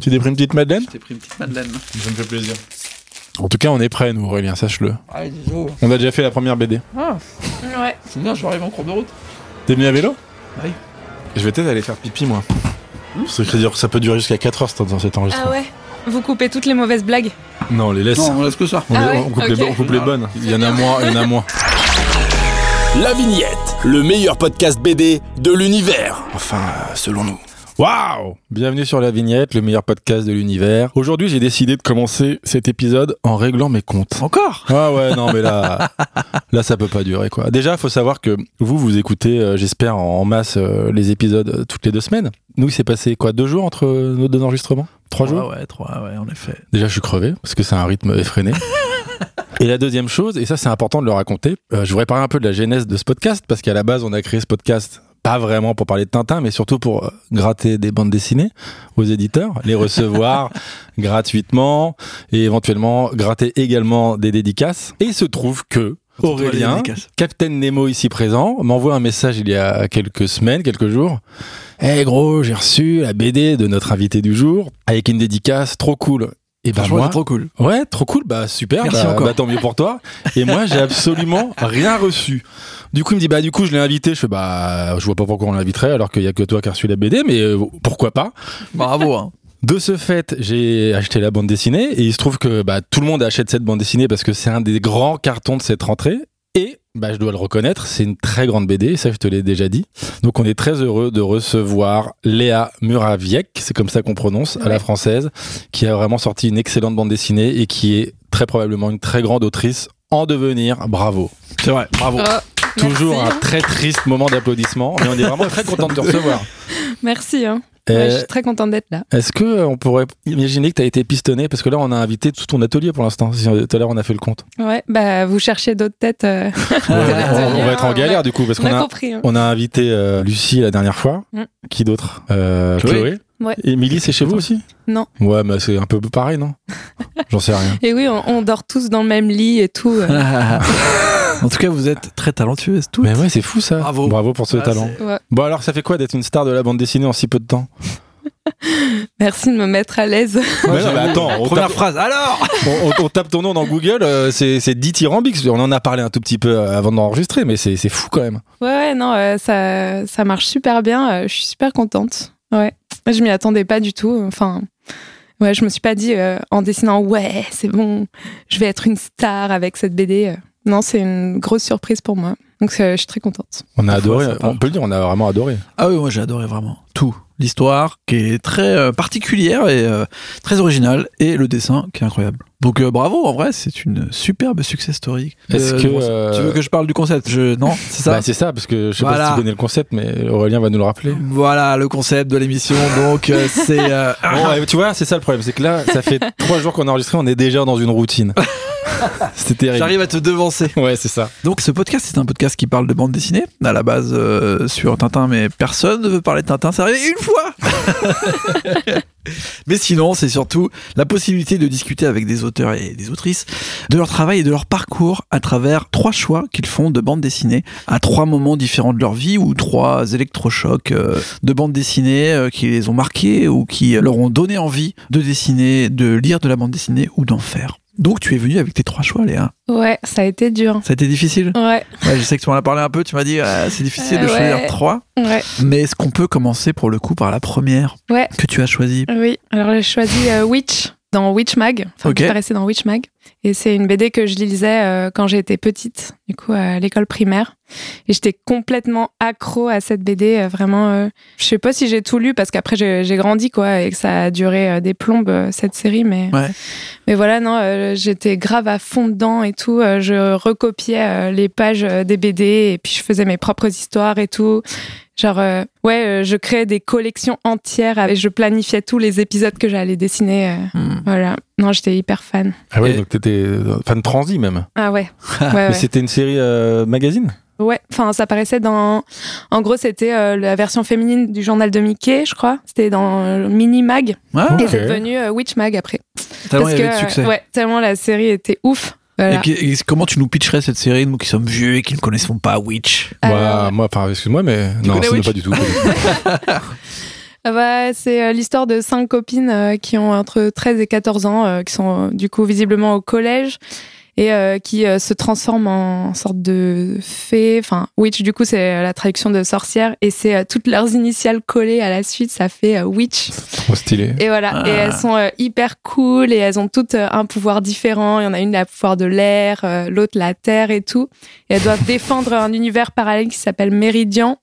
Tu t'es pris une petite Madeleine J'ai pris une petite madeleine. Ça me fait plaisir. En tout cas, on est prêts, nous, Aurélien, sache-le. Ah, désolé. On a déjà fait la première BD. Ah, Ouais. c'est bien, je vais arriver en cours de route. T'es venu à vélo Oui. Je vais peut-être aller faire pipi, moi. Ça, dire que ça peut durer jusqu'à 4 heures dans cet enregistrement. Ah ouais Vous coupez toutes les mauvaises blagues Non, on les laisse. Non, on laisse que ça. On, Ah les- ouais on coupe, les, on coupe les bonnes. Il y en a moins, il y en a moins. La Vignette, le meilleur podcast BD de l'univers. Enfin, selon nous. Waouh Bienvenue sur La Vignette, le meilleur podcast de l'univers. Aujourd'hui, j'ai décidé de commencer cet épisode en réglant mes comptes. Encore? Ah ouais, non, mais là, là, ça peut pas durer, quoi. Déjà, faut savoir que vous, vous écoutez, euh, j'espère, en masse euh, les épisodes euh, toutes les deux semaines. Nous, il s'est passé, quoi, deux jours entre nos deux enregistrements? Trois jours? Ouais, ouais, trois, ouais, en effet. Déjà, je suis crevé, parce que c'est un rythme effréné. Et la deuxième chose, et ça c'est important de le raconter, euh, je voudrais parler un peu de la genèse de ce podcast, parce qu'à la base on a créé ce podcast pas vraiment pour parler de Tintin, mais surtout pour euh, gratter des bandes dessinées aux éditeurs, les recevoir gratuitement, et éventuellement gratter également des dédicaces. Et il se trouve que Aurélien. Captain Nemo ici présent, m'envoie un message il y a quelques semaines, quelques jours. Eh gros, j'ai reçu la BD de notre invité du jour, avec une dédicace trop cool. Et Franchement, moi, trop cool. Ouais, trop cool, bah super, Merci bah, encore. bah, tant mieux pour toi. Et moi, j'ai absolument rien reçu. Du coup, il me dit, bah du coup, je l'ai invité. Je fais, bah, je vois pas pourquoi on l'inviterait alors qu'il y a que toi qui as reçu la BD, mais euh, pourquoi pas? Bravo, hein. De ce fait, j'ai acheté la bande dessinée et il se trouve que bah, tout le monde achète cette bande dessinée parce que c'est un des grands cartons de cette rentrée. Et bah, je dois le reconnaître, c'est une très grande BD, ça je te l'ai déjà dit. Donc on est très heureux de recevoir Léa Muraviec, c'est comme ça qu'on prononce, à la française, qui a vraiment sorti une excellente bande dessinée et qui est très probablement une très grande autrice en devenir. Bravo. C'est vrai, bravo. Oh, Toujours merci. un très triste moment d'applaudissement, mais on est vraiment très content de te recevoir. Merci. Hein. Euh, Ouais, je suis très contente d'être là. Est-ce que euh, on pourrait imaginer que tu as été pistonné? Parce que là on a invité tout ton atelier pour l'instant. Euh, Tout à l'heure on a fait le compte. Ouais, bah vous cherchez d'autres têtes. euh, on, va être en galère ouais. du coup parce on qu'on a a compris. hein. on a invité euh, Lucie la dernière fois. Mm. Qui d'autre? Euh, Chloé. Chloé. Ouais. Émilie, c'est chez vous aussi? Non. Ouais, mais c'est un peu pareil, non? J'en sais rien. Et oui, on, on dort tous dans le même lit et tout. En tout cas, vous êtes très talentueuses toutes. Mais ouais, c'est fou ça. Bravo. Bravo pour ce Ah, talent. Ouais. Bon alors, ça fait quoi d'être une star de la bande dessinée en si peu de temps Merci de me mettre à l'aise. Mais non, mais attends, on Première tape- phrase. Alors on, on- on tape ton nom dans Google, euh, c'est dithyrambique. On en a parlé un tout petit peu euh, avant d'enregistrer, mais c'est c'est fou quand même. Ouais, ouais, non, euh, ça, ça marche super bien. euh, je suis super contente. Ouais. Moi, je m'y attendais pas du tout. Enfin, ouais, je me suis pas dit euh, en dessinant, ouais, c'est bon, je vais être une star avec cette BD. Non, c'est une grosse surprise pour moi. Donc, je suis très contente. On a Parfois, adoré, on peut le dire, on a vraiment adoré. Ah oui, moi j'ai adoré vraiment tout. L'histoire qui est très euh, particulière et euh, très originale et le dessin qui est incroyable. Donc euh, bravo, en vrai, c'est une superbe success story. Est-ce que, euh, Tu veux que je parle du concept? Je... Non, c'est ça? Bah, c'est ça, parce que je sais pas si tu connais le concept, mais Aurélien va nous le rappeler. Voilà le concept de l'émission. Donc c'est... euh, Bon, tu vois, c'est ça le problème, c'est que là, ça fait trois jours qu'on a enregistré, on est déjà dans une routine. C'était terrible. J'arrive à te devancer. Ouais, c'est ça. Donc ce podcast, c'est un podcast qui parle de bande dessinée, à la base euh, sur Tintin, mais personne ne veut parler de Tintin, c'est arrivé une fois Mais sinon, c'est surtout la possibilité de discuter avec des auteurs et des autrices de leur travail et de leur parcours à travers trois choix qu'ils font de bande dessinée à trois moments différents de leur vie ou trois électrochocs euh, de bande dessinée euh, qui les ont marqués ou qui leur ont donné envie de dessiner, de lire de la bande dessinée ou d'en faire. Donc tu es venu avec tes trois choix, Léa. Ouais, ça a été dur. Ça a été difficile Ouais, Ouais, je sais que tu m'en as parlé un peu, tu m'as dit ah, c'est difficile de Euh, choisir ouais. trois. ouais, Mais est-ce qu'on peut commencer pour le coup par la première ouais. que tu as choisie? Oui, alors j'ai choisi euh, Witch dans Witch Mag, enfin Ok. qui paraissait dans Witch Mag. Et c'est une BD que je lisais euh, quand j'étais petite, du coup à l'école primaire. Et j'étais complètement accro à cette BD, euh, vraiment. euh, je sais pas si j'ai tout lu parce qu'après j'ai grandi quoi et que ça a duré euh, des plombes cette série, mais Ouais. mais voilà non, j'étais grave à fond dedans et tout. je recopiais les pages des BD et puis je faisais mes propres histoires et tout. Genre, euh, ouais, euh, je créais des collections entières et je planifiais tous les épisodes que j'allais dessiner. euh, Hmm. voilà. Non, j'étais hyper fan. Ah ouais, Et- donc t'étais euh, fan transi même. Ah ouais. ouais, Mais c'était une série euh, magazine? Ouais, enfin, ça paraissait dans. En gros, c'était euh, la version féminine du journal de Mickey, je crois. C'était dans euh, Mini Mag. Ah, Et Ok. c'est devenu euh, Witch Mag après. tellement il y que, avait de succès. ouais, tellement la série était ouf. Et, que- comment tu nous pitcherais cette série, nous qui sommes vieux et qui ne connaissons pas Witch? Alors, Moi, moi, enfin, excuse-moi, mais non, connais ce n'est pas du tout. Ah bah, c'est euh, l'histoire de cinq copines euh, qui ont entre 13 et 14 ans, euh, qui sont du coup visiblement au collège et euh, qui euh, se transforment en sorte de fée. Enfin, witch, du coup, c'est la traduction de sorcière et c'est euh, toutes leurs initiales collées à la suite, ça fait euh, witch. Trop stylé. Et voilà, Ah. et elles sont euh, hyper cool et elles ont toutes un pouvoir différent. Il y en a une la pouvoir de l'air, euh, l'autre la terre et tout. Et elles doivent défendre un univers parallèle qui s'appelle Méridian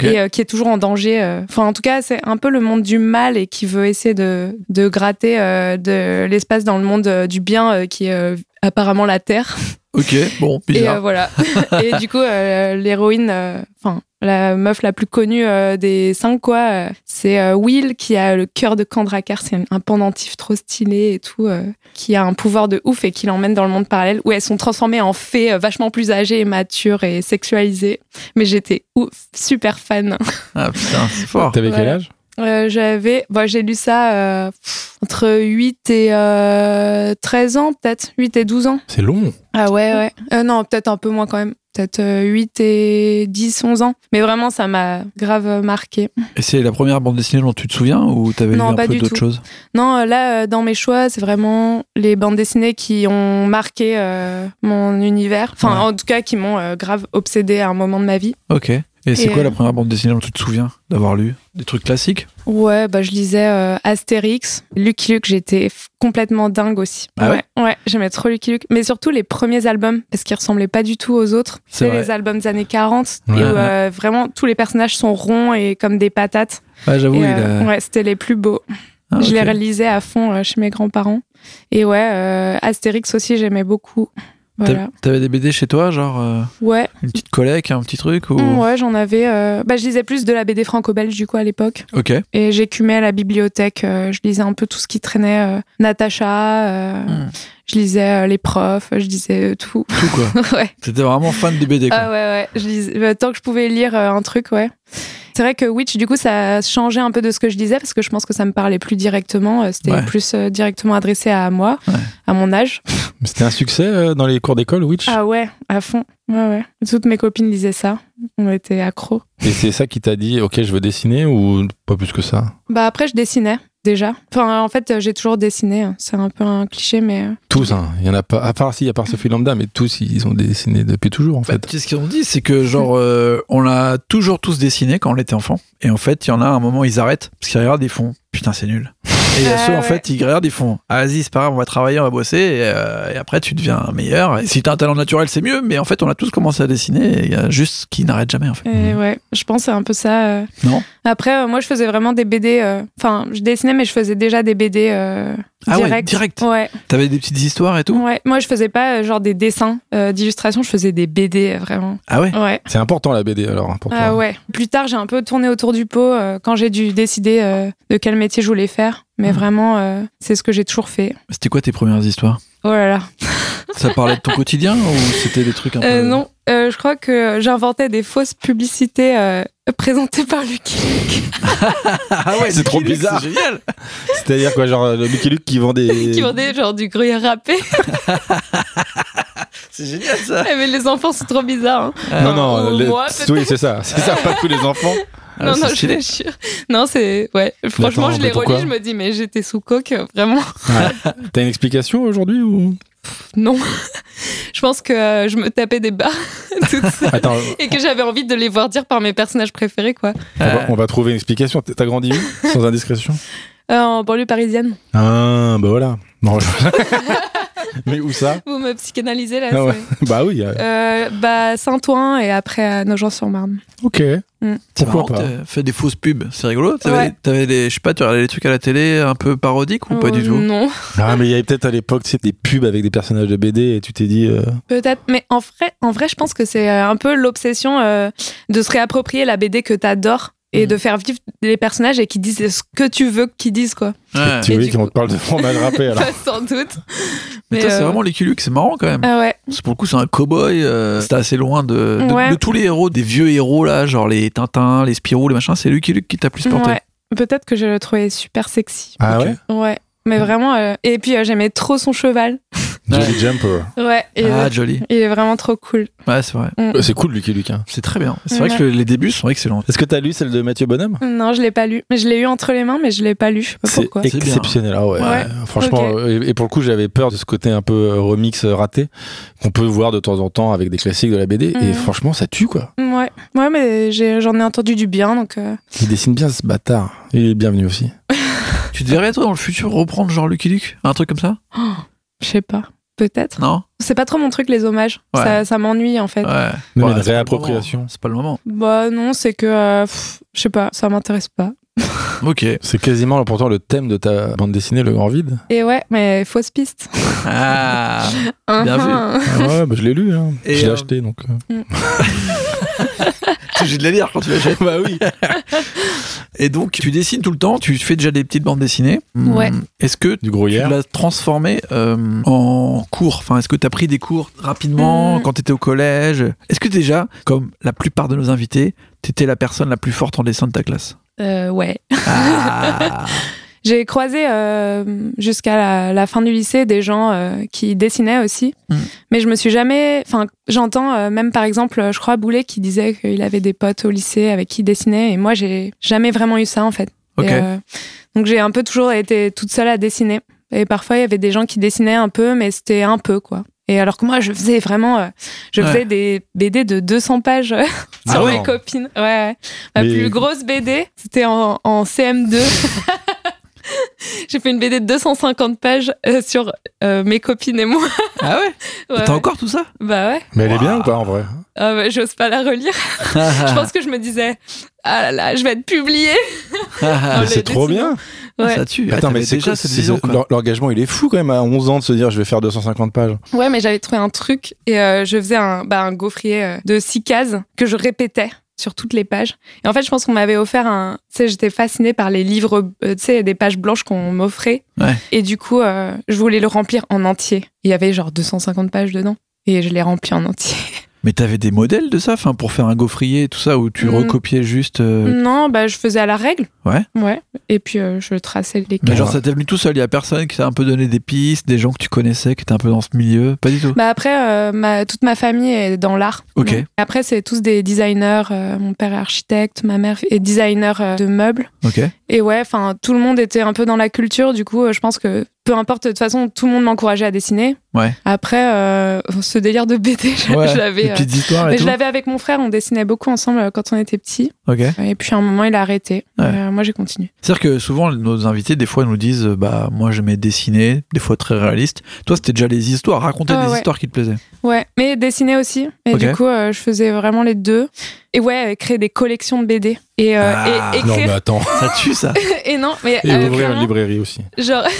Et euh, qui est toujours en danger. euh. Enfin, en tout cas, c'est un peu le monde du mal et qui veut essayer de, gratter euh, de l'espace dans le monde du bien qui est apparemment la Terre. Ok. Bon, Et bizarre. euh, voilà. et du coup, euh, l'héroïne, euh, enfin, la meuf la plus connue euh, des cinq, quoi, euh, c'est euh, Will qui a le cœur de Kandrakar. C'est un- pendentif trop stylé et tout, euh, qui a un pouvoir de ouf et qui l'emmène dans le monde parallèle où elles sont transformées en fées euh, vachement plus âgées et matures et sexualisées. Mais j'étais ouf, super fan. Ah putain, c'est fort. T'avais quel âge? Euh, J'avais, bon, j'ai lu ça euh, entre 8 et euh, 13 ans, peut-être. 8 et 12 ans. C'est long. Ah ouais, ouais. Euh, non, peut-être un peu moins quand même. Peut-être euh, 8 et 10, 11 ans. Mais vraiment, ça m'a grave marqué. Et c'est la première bande dessinée dont tu te souviens ou t'avais lu un peu d'autres choses? Non, là, dans mes choix, c'est vraiment les bandes dessinées qui ont marqué mon univers. Enfin, Ouais. en tout cas, qui m'ont grave obsédé à un moment de ma vie. Ok. Et c'est quoi euh, la première bande dessinée dont tu te souviens d'avoir lu Des trucs classiques Ouais, bah, je lisais euh, Astérix, Lucky Luke, j'étais complètement dingue aussi. Ah ouais Ouais, j'aimais trop Lucky Luke. Mais surtout les premiers albums, parce qu'ils ressemblaient pas du tout aux autres. C'est les albums des années 40, Ouais, et où ouais. euh, vraiment tous les personnages sont ronds et comme des patates. Ah, j'avoue, a. Ouais, c'était les plus beaux. Ah, Je les relisais à fond chez mes grands-parents. Et ouais, Astérix aussi, j'aimais beaucoup. Voilà. T'avais des BD chez toi, genre euh, Ouais, une petite collecte, un petit truc ou... Mm, ouais, j'en avais. euh, Bah, je lisais plus de la BD franco-belge du coup à l'époque. Ok. Et j'écumais à la bibliothèque. euh, je lisais un peu tout ce qui traînait. Natacha, Mm. je lisais les profs, je lisais tout. Tout quoi. ouais. T'étais vraiment fan des BD quoi. Ah ouais, ouais. Je lisais, tant que je pouvais lire un truc, ouais. C'est vrai que Witch, du coup, ça a changé un peu de ce que je disais parce que je pense que ça me parlait plus directement. euh, C'était Ouais. plus euh, directement adressé à moi, Ouais. à mon âge. C'était un succès euh, dans les cours d'école, Witch? Ah ouais, à fond. Ouais, ouais. Toutes mes copines lisaient ça. On était accros. Et c'est ça qui t'a dit, ok, je veux dessiner ou pas plus que ça? Bah après, je dessinais déjà. Enfin, en fait, euh, j'ai toujours dessiné. hein. C'est un peu un cliché, mais. euh, Tous, hein. Il y en a pas, à part si, à part Sophie Lambda, mais tous, ils ont dessiné depuis toujours, en En fait, fait. ce qu'ils ont dit, c'est que genre, euh, on l'a toujours tous dessiné quand on était enfant. Et en fait, il y en a un moment, ils arrêtent parce qu'ils regardent, ils font putain, c'est nul. Et il y a Ah ceux, en ouais. fait, ils regardent, ils font ah, vas-y, c'est pas grave, on va travailler, on va bosser. Et, euh, et après, tu deviens meilleur. Et si t'as un talent naturel, c'est mieux. Mais en fait, on a tous commencé à dessiner. Et il y a juste qui n'arrête jamais, en fait. Et ouais, je pense que c'est un peu ça. euh. Non Après, euh, moi, je faisais vraiment des BD. euh, Enfin, je dessinais, mais je faisais déjà des BD euh, Ah ouais, direct. direct. Ouais, T'avais des petites histoires et tout? Ouais. Moi, je faisais pas euh, genre des dessins euh, d'illustration, je faisais des BD, euh, vraiment. Ah ouais? Ouais. C'est important la BD alors. hein, pour toi. Ah ouais. Plus tard, j'ai un peu tourné autour du pot euh, quand j'ai dû décider euh, de quel métier je voulais faire. Mais Mhm. vraiment, euh, c'est ce que j'ai toujours fait. C'était quoi tes premières histoires? Oh là là. Ça parlait de ton quotidien ou c'était des trucs un peu. Euh, non, euh, je crois que j'inventais des fausses publicités euh, présentées par Lucky Luke. Ah ouais, C'est trop bizarre. C'est génial. C'est-à-dire quoi, genre le Lucky Luke qui vend des. qui vendaient genre du gruyère râpé. C'est génial ça. mais les enfants, c'est trop bizarre. hein. Non, non, les- moi, oui, c'est ça. C'est ça, pas tous les enfants. Ah, non, non, je stylé. te jure. Non, c'est. Ouais. Franchement, attends, je les relis, je me dis, mais j'étais sous coke, euh, vraiment. Ouais. T'as une explication aujourd'hui ou? Non. je pense que euh, je me tapais des barres toute seule. Attends, Et que j'avais envie de les voir dire par mes personnages préférés, quoi. on va, on va trouver une explication. T'as grandi où? Sans indiscrétion? Euh, en banlieue parisienne. Ah, bah voilà. Non, je- Mais où ça Vous me psychanalysez là. Ah ouais. Bah oui. euh, Euh, bah, Saint-Ouen et après à Nogent-sur-Marne. Ok. C'est Pourquoi marrant, pas t'as fait des fausses pubs, c'est rigolo. T'avais, Ouais. t'avais des, je sais pas, tu regardais des trucs à la télé un peu parodiques ou pas Euh, du tout Non, Ah, mais il y avait peut-être à l'époque, tu sais, des pubs avec des personnages de BD et tu t'es dit. euh, peut-être. Mais en vrai, en vrai, je pense que c'est euh, un peu l'obsession euh, de se réapproprier la BD que t'adores et Mhm. de faire vivre les personnages et qui disent ce que tu veux qu'ils disent, quoi. Ouais. Tu veux qu'on te parle de fromage râpé alors sans doute. Mais toi, c'est euh, vraiment Lucky Luke, c'est marrant quand même. Ah ouais. C'est pour le coup, c'est un cow-boy. euh, c'était assez loin de, de, Ouais. de tous les héros, des vieux héros là, genre les Tintins, les Spirou, les machins. C'est Lucky Luke qui t'a plus porté. Ouais. Peut-être que je le trouvais super sexy. Ah ouais? Ouais. Mais vraiment. euh, Et puis euh, j'aimais trop son cheval. Jolly Jumper. Ouais, et Ah, joli. il est vraiment trop cool. Ouais, c'est vrai. Euh, C'est cool, Lucky Luke. hein. C'est très bien. C'est vrai Ouais. que les débuts sont excellents. Est-ce que t'as lu celle de Mathieu Bonhomme? Non, je l'ai pas lu. Mais je l'ai eu entre les mains, mais je l'ai pas lu. Je sais pas C'est pourquoi. C'est bien. exceptionnel. Ah ouais. Franchement, et, et pour le coup, j'avais peur de ce côté un peu euh, remix euh, raté qu'on peut voir de temps en temps avec des classiques de la BD. Et Mhm. franchement, ça tue quoi. Ouais, ouais, mais j'en ai, entendu du bien, donc. euh, Il dessine bien ce bâtard. Il est bienvenu aussi. Tu te verrais, toi, dans le futur, reprendre genre Lucky Luke Un truc comme ça? Je sais pas. Peut-être. Non C'est pas trop mon truc, les hommages. Ouais. Ça, ça m'ennuie, en fait. Ouais. Ouais, une réappropriation. C'est pas le moment. Bah non, c'est que. euh, je sais pas, ça m'intéresse pas. Ok. C'est quasiment pourtant le thème de ta bande dessinée, Le Grand Vide. Et ouais, mais fausse piste. Ah Bien vu. Ah ouais, bah, je l'ai lu. Hein. Et, je l'ai euh, acheté donc. euh. C'est obligé de la lire quand tu l'achètes. bah oui. Et donc, tu dessines tout le temps, tu fais déjà des petites bandes dessinées. Ouais. Hum, Est-ce que Du tu l'as transformé euh, en cours? Enfin, est-ce que tu as pris des cours rapidement Mhm. quand tu étais au collège? Est-ce que déjà, comme la plupart de nos invités, tu étais la personne la plus forte en dessin de ta classe? Euh, ouais. Ah J'ai croisé euh, jusqu'à la, la fin du lycée des gens euh, qui dessinaient aussi, Mm. mais je me suis jamais. Enfin, j'entends euh, même par exemple, je crois Boulet qui disait qu'il avait des potes au lycée avec qui il dessinait, et moi j'ai jamais vraiment eu ça en fait. Et, euh, donc j'ai un peu toujours été toute seule à dessiner, et parfois il y avait des gens qui dessinaient un peu, mais c'était un peu quoi. Et alors que moi, je faisais vraiment, euh, je Ouais. faisais des BD de 200 pages euh, sur Ah mes ouais. copines. Ouais, ouais. Ma Mais- plus grosse BD, c'était en, en CM2. J'ai fait une BD de 250 pages euh, sur euh, mes copines et moi. Ah ouais? Ouais, T'as encore tout ça? Bah ouais. Mais elle est bien ou pas en vrai? Ah bah, J'ose pas la relire. Je pense que je me disais, ah là là, je vais être publiée. C'est trop bien. Ouais. Ça tue. Attends, Ah, mais t'avais c'est déjà cette vision, L'engagement, il est fou quand même à 11 ans de se dire je vais faire 250 pages. Ouais, mais j'avais trouvé un truc et euh, je faisais un, bah, un gaufrier euh, de six cases que je répétais sur toutes les pages. Et en fait, je pense qu'on m'avait offert un. Tu sais, j'étais fascinée par les livres, euh, tu sais, des pages blanches qu'on m'offrait. Ouais. Et du coup, euh, je voulais le remplir en entier. Il y avait genre 250 pages dedans. Et je l'ai rempli en entier. Mais t'avais des modèles de ça, enfin, pour faire un gaufrier et tout ça, où tu Mm. recopiais juste. euh, Non, bah, je faisais à la règle. Ouais. Ouais. Et puis, euh, je traçais les Mais genre, ça t'est venu tout seul, il y a personne qui t'a un peu donné des pistes, des gens que tu connaissais, qui étaient un peu dans ce milieu Pas du tout? Bah après, euh, ma, toute ma famille est dans l'art. Ok. Donc, après, c'est tous des designers. mon père est architecte, ma mère est designer de meubles. Ok. Et ouais, enfin, tout le monde était un peu dans la culture. Du coup, je pense que peu importe, de toute façon, tout le monde m'encourageait à dessiner. Ouais. Après, euh, ce délire de BD, je, Ouais, je l'avais. euh, mais tout. je l'avais avec mon frère, on dessinait beaucoup ensemble euh, quand on était petits. Ok. Et puis à un moment, il a arrêté. Ouais. Euh, moi, j'ai continué. C'est-à-dire que souvent, nos invités, des fois, nous disent euh, Bah, moi, j'aimais dessiner, des fois très réaliste. Toi, c'était déjà les histoires, raconter Ah des ouais. histoires qui te plaisaient. Ouais, mais dessiner aussi. Et du coup, euh, je faisais vraiment les deux. Et ouais, euh, créer des collections de BD. Et, euh, Ah. et Non, mais attends. Ça tue, ça. Et non, mais Et euh, ouvrir une librairie aussi. genre.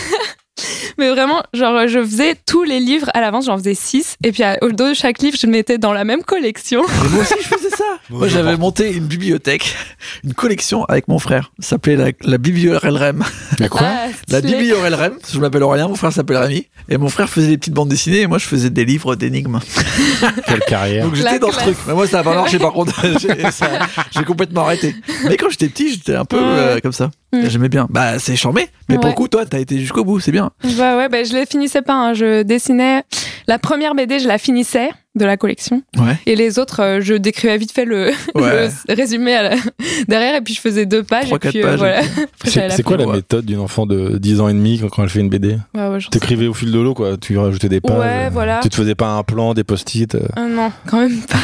Mais vraiment, genre, je faisais tous les livres à l'avance, j'en faisais six. Et puis, à- au dos de chaque livre, je le mettais dans la même collection. Et moi aussi, je faisais ça. Moi, j'avais monté une bibliothèque, une collection avec mon frère. Ça s'appelait la, la Bibliorelrem. Mais quoi Ah, La stylé. Bibliorelrem. Je m'appelle Aurélien, mon frère s'appelle Rémi. Et mon frère faisait des petites bandes dessinées et moi, je faisais des livres d'énigmes. Quelle carrière. Donc j'étais La dans ce classe. truc. Mais moi, ça n'a pas marché par contre. J'ai complètement arrêté. Mais quand j'étais petit, j'étais un peu euh, comme ça. Mm. J'aimais bien. Bah, c'est charmé. Mais pour le coup, toi, t'as été jusqu'au bout. C'est bien. Bah ouais, bah, je les finissais pas. hein. Je dessinais. La première BD, je la finissais de la collection. Ouais. Et les autres, euh, je décrivais vite fait le, Ouais. le résumé la- derrière. Et puis, je faisais deux pages. Trois, et puis, quatre pages, voilà. C'est quoi la Ouais. méthode d'une enfant de 10 ans et demi quand, quand elle fait une BD Ouais, ouais, j'en sais T'écrivais au fil de l'eau, quoi. Tu rajoutais des pages. Ouais, euh, voilà. Tu te faisais pas un plan, des post-it. euh. Non, quand même pas.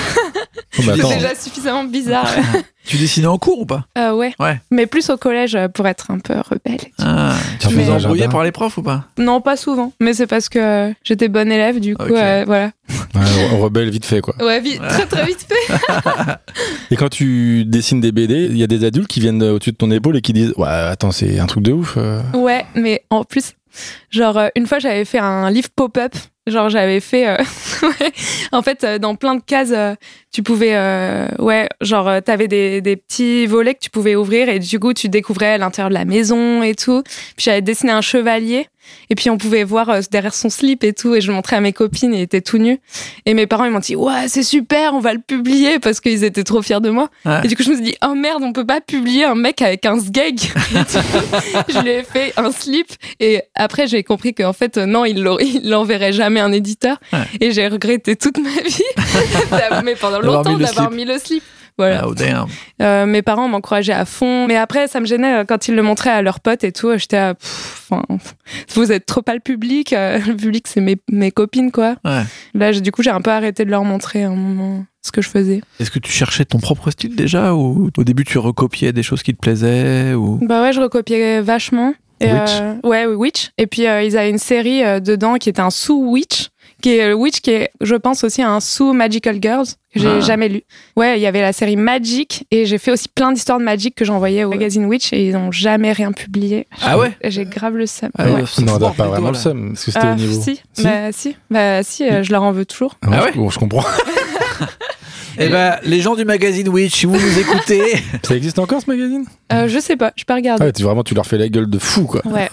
Oh, C'est déjà suffisamment bizarre. Tu dessinais en cours ou pas Euh, ouais. Ouais. Mais plus au collège euh, pour être un peu rebelle. ah, Tu te faisais embrouiller Agenda. par les profs ou pas Non, pas souvent. Mais c'est parce que euh, j'étais bonne élève, du coup, euh, voilà. Ouais, rebelle vite fait, quoi. Ouais, vite, très très vite fait. Et quand tu dessines des BD, il y a des adultes qui viennent euh, au-dessus de ton épaule et qui disent Ouais, attends, c'est un truc de ouf. euh. Ouais, mais en plus, genre, euh, une fois, j'avais fait un livre pop-up. Genre, j'avais fait. euh. En fait, euh, dans plein de cases, euh, tu pouvais, ouais, genre, t'avais des, des petits volets que tu pouvais ouvrir et du coup, tu découvrais l'intérieur de la maison et tout. Puis j'avais dessiné un chevalier et puis on pouvait voir euh, derrière son slip et tout et je le montrais à mes copines et il était tout nu. Et mes parents, ils m'ont dit, ouais, c'est super, on va le publier parce qu'ils étaient trop fiers de moi. Ouais. Et du coup, je me suis dit, oh merde, on peut pas publier un mec avec un sgeg. Je lui ai fait un slip et après, j'ai compris qu'en fait, euh, non, il l'enverrait jamais à un éditeur. Ouais. Et j'ai regretté toute ma vie, mais pendant longtemps, d'avoir mis le slip. Voilà. Ah, oh, damn. Euh, mes parents m'encourageaient à fond. Mais après, ça me gênait euh, quand ils le montraient à leurs potes et tout. J'étais à, enfin, vous êtes trop pas le public. euh, le public, c'est mes, mes copines, quoi. Ouais. Là, du coup, j'ai un peu arrêté de leur montrer à un moment ce que je faisais. Est-ce que tu cherchais ton propre style déjà ou au début tu recopiais des choses qui te plaisaient ou? Bah ouais, je recopiais vachement. Et, Witch. euh, ouais, Witch. Et puis, euh, ils avaient une série euh, dedans qui était un sous-Witch, qui est le Witch qui est, je pense, aussi un sous-Magical Girls, que j'ai Ah. jamais lu. Ouais, il y avait la série Magic, et j'ai fait aussi plein d'histoires de Magic que j'envoyais au magazine Witch, et ils n'ont jamais rien publié. Ah ouais J'ai grave le seum. Ah Ouais. Non, pas vraiment le seum. Est-ce que c'était Ah, au niveau si. Si Bah si, bah si, euh, je leur en veux toujours. Ah, Ah ouais je, bon, je comprends. Eh ben, les gens du magazine Witch, si vous nous écoutez, Ça existe encore ce magazine? Euh, je sais pas, je peux Ah regarder. ouais, tu, vraiment, tu leur fais la gueule de fou, quoi. Ouais.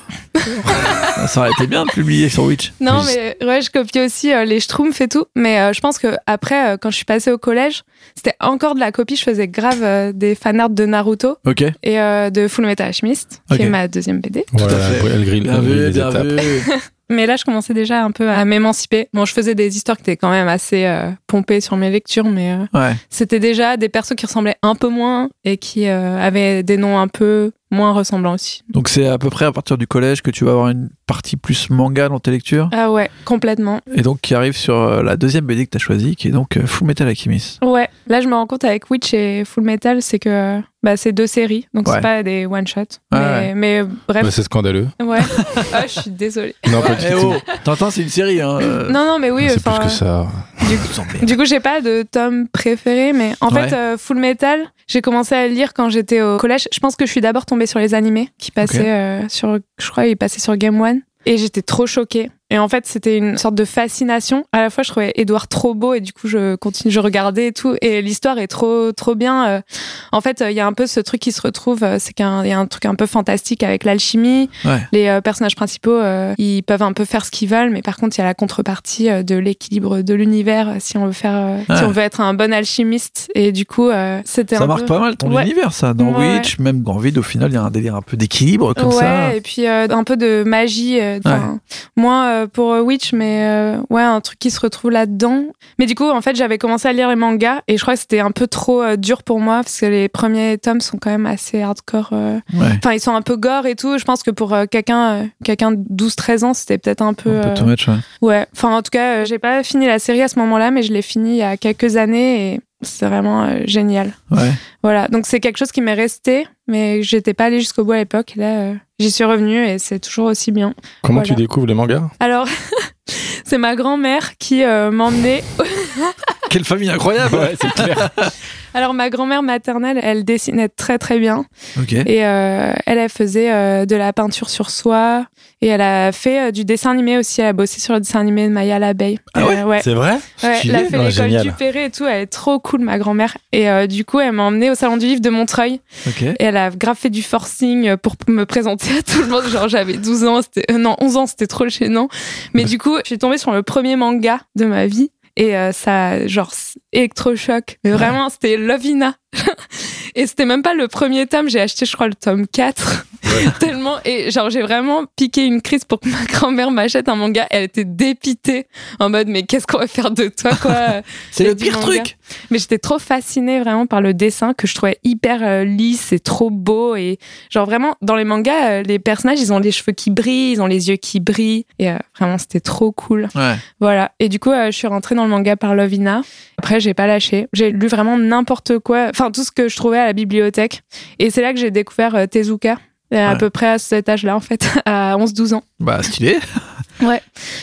ça aurait été bien de publier sur Witch. Non, mais ouais, je copiais aussi euh, les Schtroumpfs et tout. Mais euh, je pense que après, euh, quand je suis passée au collège, c'était encore de la copie. Je faisais grave euh, des fanarts de Naruto Ok. et euh, de Full Metal Alchemist, qui est ma deuxième BD. Voilà, à fait. elle grille, Bien elle grille les bien étapes. Mais là, je commençais déjà un peu à m'émanciper. Bon, je faisais des histoires qui étaient quand même assez euh, pompées sur mes lectures, mais euh, Ouais. c'était déjà des persos qui ressemblaient un peu moins et qui euh, avaient des noms un peu moins ressemblants aussi. Donc c'est à peu près à partir du collège que tu vas avoir une partie plus manga dans tes lectures Ah ouais, complètement. et donc qui arrive sur euh, la deuxième BD que tu as choisie qui est donc euh, Full Metal Alchemist. Ouais, là je me rends compte avec Witch et Full Metal, c'est que bah, c'est deux séries, donc Ouais. c'est pas des one shot. Ouais, mais, ouais. mais bref, Bah, c'est scandaleux. ouais. ah, je suis désolée. Non, pas du Eh tout. oh, T'entends, c'est une série. Hein. euh. Non, non, mais oui, c'est plus que ça. Du, du coup, j'ai pas de tome préféré, mais en Ouais. fait, euh, Full Metal, j'ai commencé à le lire quand j'étais au collège. Je pense que je suis d'abord tombée sur les animés qui passaient euh, sur, je crois, ils passaient sur Game One. Et j'étais trop choquée. Et en fait, c'était une sorte de fascination. À la fois, je trouvais Edouard trop beau et du coup, je continue, je regardais et tout. Et l'histoire est trop, trop bien. Euh, En fait, euh, il y a un peu ce truc qui se retrouve, euh, c'est qu'il y a un- truc un peu fantastique avec l'alchimie. Ouais. Les personnages principaux, ils peuvent un peu faire ce qu'ils veulent, mais par contre, il y a la contrepartie de l'équilibre de l'univers si on veut faire, Ouais. si on veut être un bon alchimiste. Et du coup, c'était Ça un marque peu... pas mal ton Ouais. univers, ça. Dans. Witch, même dans Vide, au final, il y a un délire un peu d'équilibre comme ouais, ça. et puis un peu de magie, moins pour euh, Witch, mais euh, ouais, un truc qui se retrouve là-dedans. Mais du coup, en fait, j'avais commencé à lire les mangas et je crois que c'était un peu trop euh, dur pour moi parce que les premiers tomes sont quand même assez hardcore. euh. Ouais. Enfin, ils sont un peu gore et tout. Je pense que pour euh, quelqu'un euh, quelqu'un de 12-13 ans, c'était peut-être un peu. Un peu euh, too much, ouais. Ouais. Enfin, en tout cas, euh, j'ai pas fini la série à ce moment-là, mais je l'ai fini il y a quelques années et c'est vraiment euh, génial. Ouais. Voilà, donc c'est quelque chose qui m'est resté, mais j'étais pas allée jusqu'au bout à l'époque. Et Là, euh, j'y suis revenue et c'est toujours aussi bien. Comment Voilà. tu découvres les mangas Alors, c'est ma grand-mère qui euh, m'emmenait. Quelle famille incroyable Ouais, c'est clair. Alors, ma grand-mère maternelle, elle dessinait très très bien. Et euh, elle, elle faisait euh, de la peinture sur soie. Et elle a fait euh, du dessin animé aussi. Elle a bossé sur le dessin animé de Maya l'abeille. Ah ouais Euh, ouais. C'est vrai Ouais, elle a fait l'école du Perret et tout. Elle est trop cool, ma grand-mère. Et euh, du coup, elle m'a emmenée au salon du livre de Montreuil. Et elle a grave fait du forcing pour me présenter à tout le monde. Genre, j'avais 12 ans, euh, non, 11 ans, c'était trop gênant. Mais du coup, je suis tombée sur le premier manga de ma vie. Et euh, ça, genre, électrochoc. Mais vraiment, c'était Lovina. Et c'était même pas le premier tome. J'ai acheté, je crois, le tome 4. Tellement. Et genre, j'ai vraiment piqué une crise pour que ma grand-mère m'achète un manga. Elle était dépitée. En mode, mais qu'est-ce qu'on va faire de toi, quoi? C'est le pire manga. truc Mais j'étais trop fascinée vraiment par le dessin que je trouvais hyper euh, lisse et trop beau. Et genre vraiment, dans les mangas, euh, les personnages, ils ont les cheveux qui brillent, ils ont les yeux qui brillent. Et euh, vraiment, c'était trop cool. Ouais. Voilà. Et du coup, je suis rentrée dans le manga par Lovina. Après, j'ai pas lâché. J'ai lu vraiment n'importe quoi. Enfin, tout ce que je trouvais à la bibliothèque. Et c'est là que j'ai découvert euh, Tezuka. euh, À Ouais. peu près à cet âge-là, en fait, à 11-12 ans. Bah, stylé.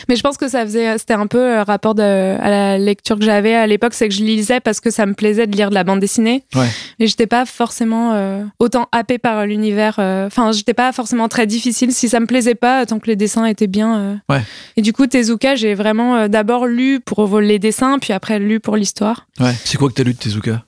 Mais je pense que ça faisait, c'était un peu euh, rapport de, à la lecture que j'avais à l'époque, c'est que je lisais parce que ça me plaisait de lire de la bande dessinée. Ouais. Mais j'étais pas forcément euh, autant happée par l'univers. euh, Enfin, j'étais pas forcément très difficile si ça me plaisait pas, tant que les dessins étaient bien. euh. Ouais. Et du coup, Tezuka, j'ai vraiment euh, d'abord lu pour les dessins, puis après lu pour l'histoire. Ouais. C'est quoi que t'as lu de Tezuka?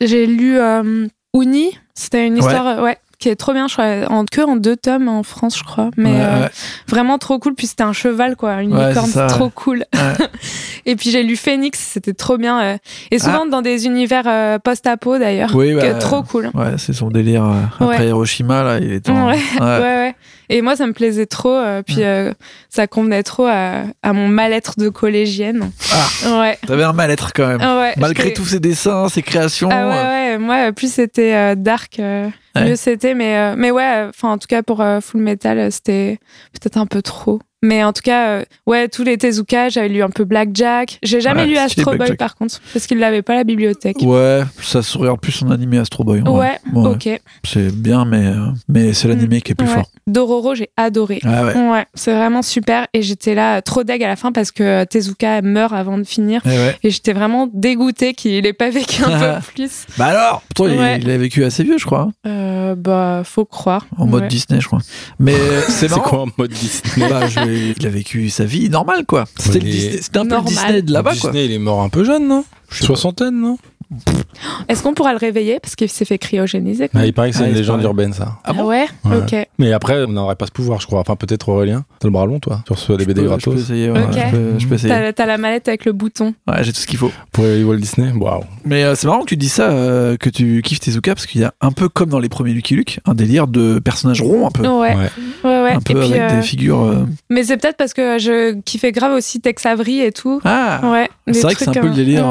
J'ai lu euh, Uni, c'était une histoire, euh, ouais. Qui est trop bien, je crois, en, que en deux tomes en France, je crois. Mais Ouais, euh, ouais. vraiment trop cool. Puis c'était un cheval, quoi. Une licorne, ça, trop cool. Et puis j'ai lu Phoenix, c'était trop bien. euh. Et souvent dans des univers euh, post-apo d'ailleurs. Oui, bah, trop cool. Ouais, c'est son délire. Après. Hiroshima, là, il est. Ouais, ouais, Ouais. Ouais. Et moi, ça me plaisait trop. euh, puis euh, ça convenait trop à, à mon mal-être de collégienne. Ah. Ouais. T'avais un mal-être quand même. ouais Malgré tous ses dessins, ses créations. Ah euh, ouais, ouais. Moi, plus c'était dark, Ouais. mieux c'était. Mais, mais ouais, enfin, en tout cas, pour Full Metal, c'était peut-être un peu trop. Mais en tout cas, euh, ouais, tous les Tezuka, j'avais lu un peu Blackjack. J'ai jamais Ouais, lu Astro Boy, Blackjack. par contre, parce qu'il l'avait pas à la bibliothèque. Ouais, ça se regarde plus en animé Astro Boy. en vrai. Ouais, Ouais. ok. C'est bien, mais, euh, mais c'est l'animé qui est plus Ouais. fort. Dororo, j'ai adoré. Ah ouais. Ouais, c'est vraiment super. Et j'étais là, trop deg à la fin parce que euh, Tezuka meurt avant de finir. Eh ouais. Et j'étais vraiment dégoûtée qu'il ait pas vécu un peu plus. Bah alors, pourtant, il- Ouais. il, a vécu assez vieux, je crois, hein, Euh, bah, faut croire. en mode Ouais. Disney, je crois. Mais euh, c'est quoi en mode Disney? Bah, je- il a vécu sa vie normale, quoi. C'était le Mais- Disney- c'était un peu le Normal. Disney de là-bas, quoi. Disney, il est mort un peu jeune, non? Je sais Soixantaine, non? Est-ce qu'on pourra le réveiller? Parce qu'il s'est fait cryogéniser quand Ah, même Il paraît que c'est Ah, une légende paraît. urbaine, ça. Ah bon ouais, Ouais. ok. Mais après, on n'aurait pas ce pouvoir, je crois. Enfin, peut-être Aurélien. T'as le bras long, toi, sur ce des Je BD peux- je gratos. peux essayer, ouais, Ok. je, peux, je peux essayer. T'as t'as la mallette avec le bouton. Ouais, j'ai tout ce qu'il faut. Pour les Walt Disney, waouh. Mais euh, c'est marrant que tu dis ça, euh, que tu kiffes Tezuka, parce qu'il y a un peu comme dans les premiers Lucky Luke, un délire de personnages ronds, un peu. Ouais, ouais, ouais. Un peu Et puis, avec euh, des figures. euh, Mais c'est peut-être parce que je kiffais grave aussi Tex Avery et tout. Ah Ouais. C'est vrai que c'est un peu le délire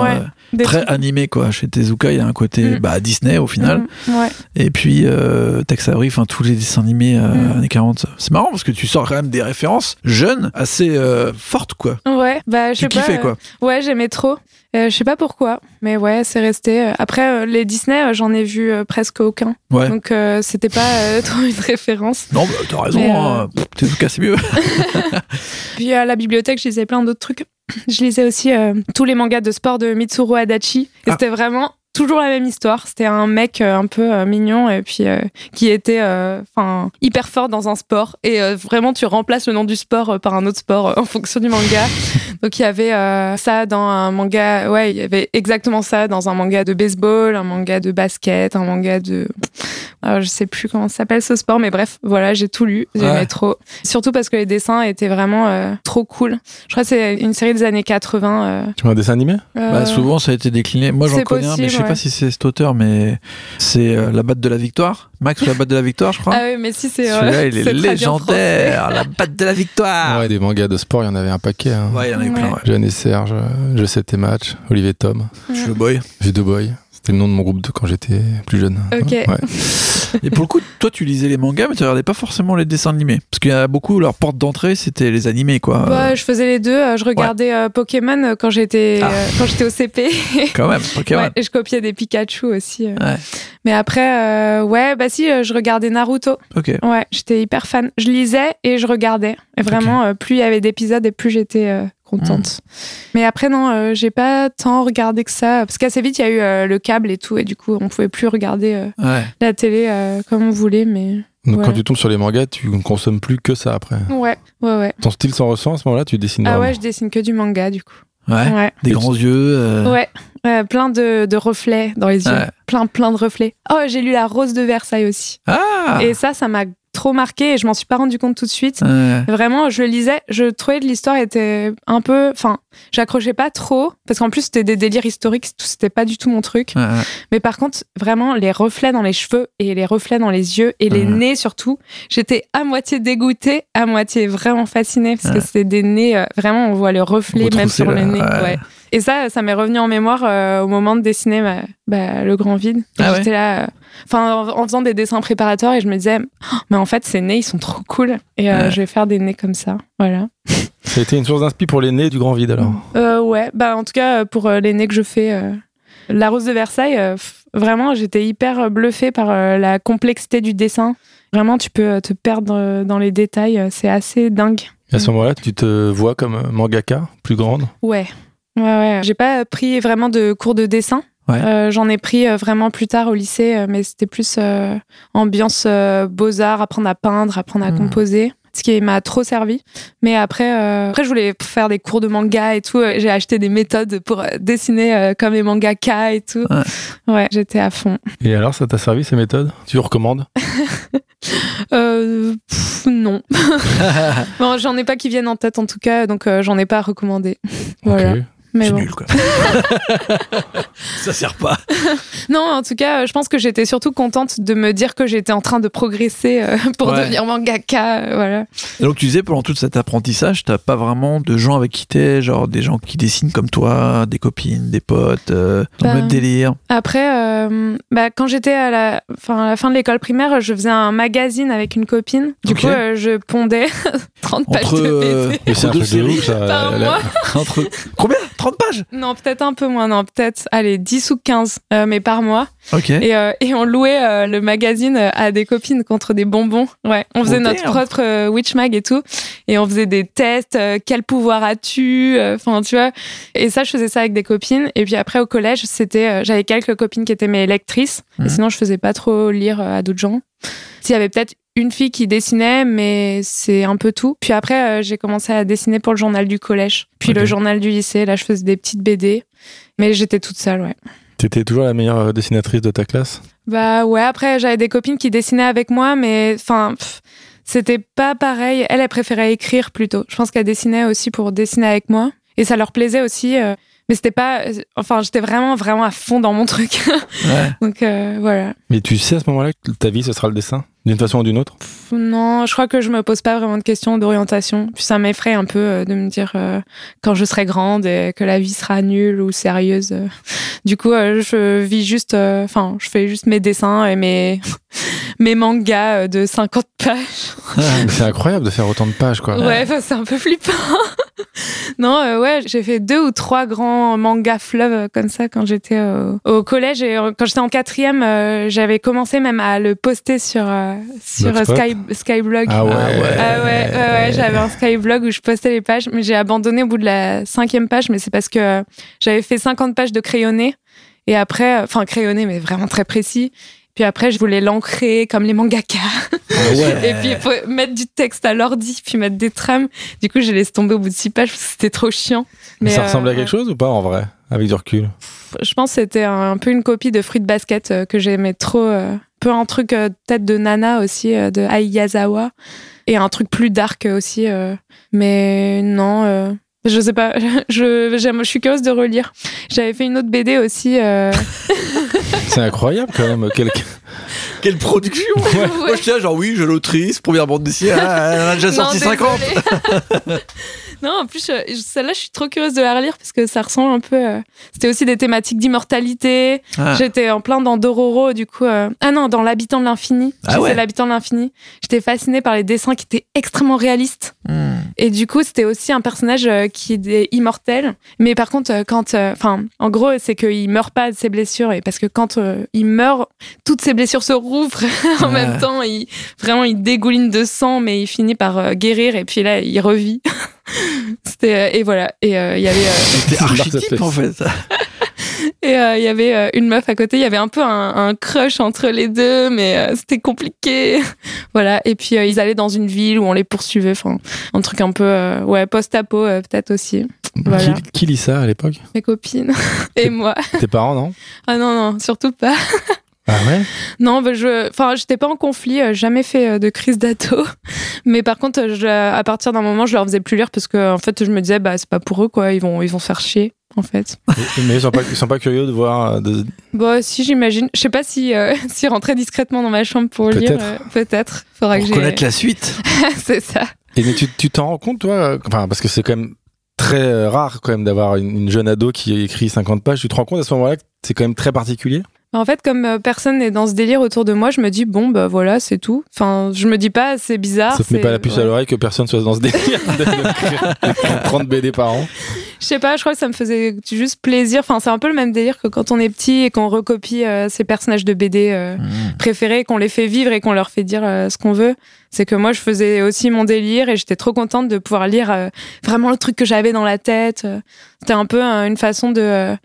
très animé, quoi. Chez Tezuka, il y a un côté Mm. bah, Disney au final. Mm, ouais. Et puis euh, Tex Avery, enfin tous les dessins animés euh, Mm. années 40. C'est marrant parce que tu sors quand même des références jeunes assez euh, fortes, quoi. Ouais, bah je sais pas. kiffais, euh, quoi. Ouais, j'aimais trop. Euh, je sais pas pourquoi, mais ouais, c'est resté. euh, Après, euh, les Disney, euh, j'en ai vu euh, presque aucun. Ouais. Donc, euh, c'était pas euh, trop une référence. Non, bah, t'as raison. Euh, hein. Tezuka, c'est mieux. Puis à la bibliothèque, je lisais plein d'autres trucs. Je lisais aussi euh, tous les mangas de sport de Mitsuru Adachi. Et Ah. c'était vraiment toujours la même histoire. C'était un mec euh, un peu euh, mignon et puis euh, qui était enfin hyper fort dans un sport. Et vraiment, tu remplaces le nom du sport par un autre sport en fonction du manga. Donc il y avait ça dans un manga. Ouais, il y avait exactement ça dans un manga de baseball, un manga de basket, un manga de. Euh, je sais plus comment s'appelle ce sport, mais bref, voilà, j'ai tout lu. J'aimais Ouais. trop. Surtout parce que les dessins étaient vraiment euh, trop cool. Je crois que c'est une série des années 80. euh, Tu vois un dessin animé? Euh, Bah, souvent, ça a été décliné. Moi, j'en connais un, mais je sais possible, pas si c'est cet auteur, mais c'est euh, La batte de la victoire. Max ou La batte de la victoire, je crois. Ah oui, mais si c'est. Celui-là, il est légendaire. La batte de la victoire. Ouais, des mangas de sport, il y en avait un paquet. Hein. Ouais, il y en a eu Ouais. plein. Ouais. Jeanne et Serge, Je sais tes matchs, Olivier Tom, Je suis le boy. Vieux de Boy. C'était le nom de mon groupe de quand j'étais plus jeune. Ok. Ouais. Et pour le coup, toi, tu lisais les mangas, mais tu regardais pas forcément les dessins animés. Parce qu'il y a beaucoup, leur porte d'entrée, c'était les animés, quoi. Bah, je faisais les deux. Euh, Je regardais euh, Pokémon euh, quand j'étais Ah. euh, quand j'étais au CP. Quand même, Pokémon. Ouais, et je copiais des Pikachu aussi. Ouais. Mais après, euh, ouais, bah si, je regardais Naruto. Ok. Ouais, j'étais hyper fan. Je lisais et je regardais. Et vraiment, euh, plus il y avait d'épisodes et plus j'étais euh, contente. Mais après, non, euh, j'ai pas tant regardé que ça. Parce qu'assez vite, il y a eu euh, le câble et tout. Et du coup, on pouvait plus regarder euh, Ouais. la télé euh, comme on voulait. Mais Donc Voilà. quand tu tombes sur les mangas, tu ne consommes plus que ça après. ouais, ouais, ouais. Ton style s'en ressent à ce moment-là, tu dessines Ah vraiment. ouais, je dessine que du manga, du coup. Ouais. Ouais. Des grands yeux. euh, Ouais, ouais, plein de, de reflets dans les yeux. Ouais. Plein, plein de reflets. Oh, j'ai lu La Rose de Versailles aussi. Ah Et ça, ça m'a trop marqué et je m'en suis pas rendu compte tout de suite. Ouais. Vraiment, je lisais, je trouvais que l'histoire était un peu. Enfin, j'accrochais pas trop, parce qu'en plus, c'était des délires historiques, c'était pas du tout mon truc. Ouais. Mais par contre, vraiment, les reflets dans les cheveux et les reflets dans les yeux et les Ouais. nez surtout, j'étais à moitié dégoûtée, à moitié vraiment fascinée, parce que c'était des nez, euh, vraiment, on voit le reflet même sur le là, nez. Et ça, ça m'est revenu en mémoire euh, au moment de dessiner ma- bah, le grand vide. Ah J'étais là, euh, enfin, en, en faisant des dessins préparatoires, et je me disais, Oh, mais en fait, ces nez, ils sont trop cool. Et euh, Ouais. je vais faire des nez comme ça. Voilà. Ça a été une source d'inspi pour les nez du grand vide alors. Euh, ouais, bah en tout cas, euh, pour les nez que je fais, euh, La Rose de Versailles, vraiment, j'étais hyper bluffée par la complexité du dessin. Vraiment, tu peux te perdre dans les détails, c'est assez dingue. Et à ce moment-là, tu te vois comme mangaka, plus grande? Ouais. Ouais, ouais. J'ai pas pris vraiment de cours de dessin. Ouais. Euh, J'en ai pris euh, vraiment plus tard au lycée, euh, mais c'était plus euh, ambiance euh, beaux-arts, apprendre à peindre, apprendre à Mhm. composer, ce qui m'a trop servi. Mais après, euh, après, je voulais faire des cours de manga et tout. J'ai acheté des méthodes pour dessiner euh, comme les mangaka et tout. Ouais. Ouais, j'étais à fond. Et alors, ça t'a servi ces méthodes? Tu recommandes? Euh, pff, non. bon, j'en ai pas qui viennent en tête en tout cas, donc euh, j'en ai pas à recommander. Voilà. Ok. Mais C'est bon. nul, quoi. ça sert pas. Non, en tout cas, euh, je pense que j'étais surtout contente de me dire que j'étais en train de progresser euh, pour Ouais. devenir mangaka. euh, voilà. Et donc, tu disais, pendant tout cet apprentissage, t'as pas vraiment de gens avec qui t'es, genre des gens qui dessinent comme toi, des copines, des potes, euh, dans Ben, le même délire. Après, euh, bah, quand j'étais à la, enfin, à la fin de l'école primaire, je faisais un magazine avec une copine. Du coup, euh, je pondais 30 pages Entre, de BD. C'est un truc deux de séries ouf, ça. Par La- mois. Entre... Combien? 30 pages Non, peut-être un peu moins. Non, peut-être, allez, 10 ou 15, euh, mais par mois. Ok. Et, euh, et on louait euh, le magazine à des copines contre des bonbons. Ouais, on faisait Oh, notre propre Witch Mag et tout. Et on faisait des tests. quel pouvoir as-tu Enfin, tu vois. Et ça, je faisais ça avec des copines. Et puis après, au collège, c'était, j'avais quelques copines qui étaient mes lectrices. Mhm. Et sinon, je faisais pas trop lire à d'autres gens. S'il y avait peut-être une fille qui dessinait, mais c'est un peu tout. Puis après, euh, j'ai commencé à dessiner pour le journal du collège. Puis le journal du lycée. Là, je faisais des petites BD. Mais j'étais toute seule, ouais. T'étais toujours la meilleure euh, dessinatrice de ta classe? Bah ouais, après j'avais des copines qui dessinaient avec moi, mais enfin, c'était pas pareil. Elle, elle préférait écrire plutôt. Je pense qu'elle dessinait aussi pour dessiner avec moi. Et ça leur plaisait aussi. euh, mais c'était pas. Enfin, j'étais vraiment, vraiment à fond dans mon truc. Ouais. Donc euh, voilà. Mais tu sais à ce moment-là que ta vie, ce sera le dessin? D'une façon ou d'une autre Pff, Non, je crois que je me pose pas vraiment de questions d'orientation. Puis ça m'effraie un peu euh, de me dire euh, quand je serai grande et que la vie sera nulle ou sérieuse. euh. Du coup, euh, je vis juste. Enfin, je fais juste mes dessins et mes, mes mangas de 50 pages. Mais C'est incroyable de faire autant de pages, quoi. Ouais, c'est un peu flippant. non, ouais, j'ai fait deux ou trois grands mangas fleuves comme ça quand j'étais au collège et quand j'étais en quatrième, j'avais commencé même à le poster sur sur euh, Sky Skyblog. Ah ouais. Ah ouais. Ah ouais, ouais, ouais, j'avais un Skyblog où je postais les pages, mais j'ai abandonné au bout de la cinquième page, mais c'est parce que euh, j'avais fait 50 pages de crayonné, et après, euh, enfin crayonné, mais vraiment très précis. Puis après, je voulais l'ancrer comme les mangaka. Ah ouais. Et puis, il faut mettre du texte à l'ordi, puis mettre des trames. Du coup, j'ai laissé tomber au bout de six pages parce que c'était trop chiant. Mais ça euh, ressemble à quelque chose ou pas en vrai Avec du recul? Je pense que c'était un, un peu une copie de Fruit Basket euh, que j'aimais trop. euh, peu un truc euh, peut-être de Nana aussi, euh, de Ai Yazawa. Et un truc plus dark aussi. euh, mais non, euh, je sais pas. Je, j'aime- je suis curieuse de relire. J'avais fait une autre BD aussi. euh, C'est incroyable quand même. Quelqu'un. Quelle production Moi, je tiens, genre, oui, j'ai l'autrice, première bande dessinée, ah, elle en a déjà Non, sorti 50. non, en plus, je- celle-là, je suis trop curieuse de la relire parce que ça ressemble un peu. euh, C'était aussi des thématiques d'immortalité. Ah. J'étais en plein dans Dororo, du coup. euh, Ah non, dans L'habitant de l'infini. Ah ouais. L'habitant de l'infini. J'étais fascinée par les dessins qui étaient extrêmement réalistes. Hmm. Et du coup, c'était aussi un personnage euh, qui est immortel. Mais par contre, euh, quand. Enfin, en gros, c'est qu'il meurt pas de ses blessures. Et parce que quand euh, il meurt, toutes ses blessures se rouvrent. en Ouais. même temps, il, vraiment, il dégouline de sang, mais il finit par euh, guérir. Et puis là, il revit. c'était. euh, et voilà. Et euh, il y avait. euh, C'était archétype, en fait. Et euh, il y avait euh, une meuf à côté. Il y avait un peu un, un crush entre les deux, mais euh, c'était compliqué. voilà. Et puis ils allaient dans une ville où on les poursuivait. Enfin, un truc un peu ouais post-apo peut-être aussi. Voilà. Qui, qui lit ça à l'époque? Mes copines et moi. Tes parents, non? Ah non non, surtout pas. Ah ouais? Non, bah, je, enfin, j'étais pas en conflit, euh, jamais fait euh, de crise d'ado. Mais par contre, je, à partir d'un moment, je leur faisais plus lire parce que, en fait, je me disais, bah, c'est pas pour eux, quoi. Ils vont, ils vont se faire chier, en fait. Mais- ils sont pas, ils sont pas curieux de voir. euh, de- Bon, si j'imagine, je sais pas si, euh, s'ils rentraient discrètement dans ma chambre pour lire, Peut-être. euh, peut-être. Faudra Pour que connaître la suite. C'est ça. Et mais tu tu t'en rends compte, toi Enfin, parce que c'est quand même très euh, rare, quand même, d'avoir une, une jeune ado qui écrit 50 pages. Tu te rends compte à ce moment-là que c'est quand même très particulier? En fait, comme personne n'est dans ce délire autour de moi, je me dis bon bah voilà, c'est tout. Enfin, je me dis pas c'est bizarre. Ça te met pas la puce à l'oreille que personne soit dans ce délire de- d'écrire- d'écrire 30 BD par an. Je sais pas, je crois que ça me faisait juste plaisir. Enfin, c'est un peu le même délire que quand on est petit et qu'on recopie euh, ses personnages de BD euh, Mmh. préférés, qu'on les fait vivre et qu'on leur fait dire euh, ce qu'on veut. C'est que moi, je faisais aussi mon délire et j'étais trop contente de pouvoir lire euh, vraiment le truc que j'avais dans la tête. Euh, C'était un peu euh, une façon de, euh,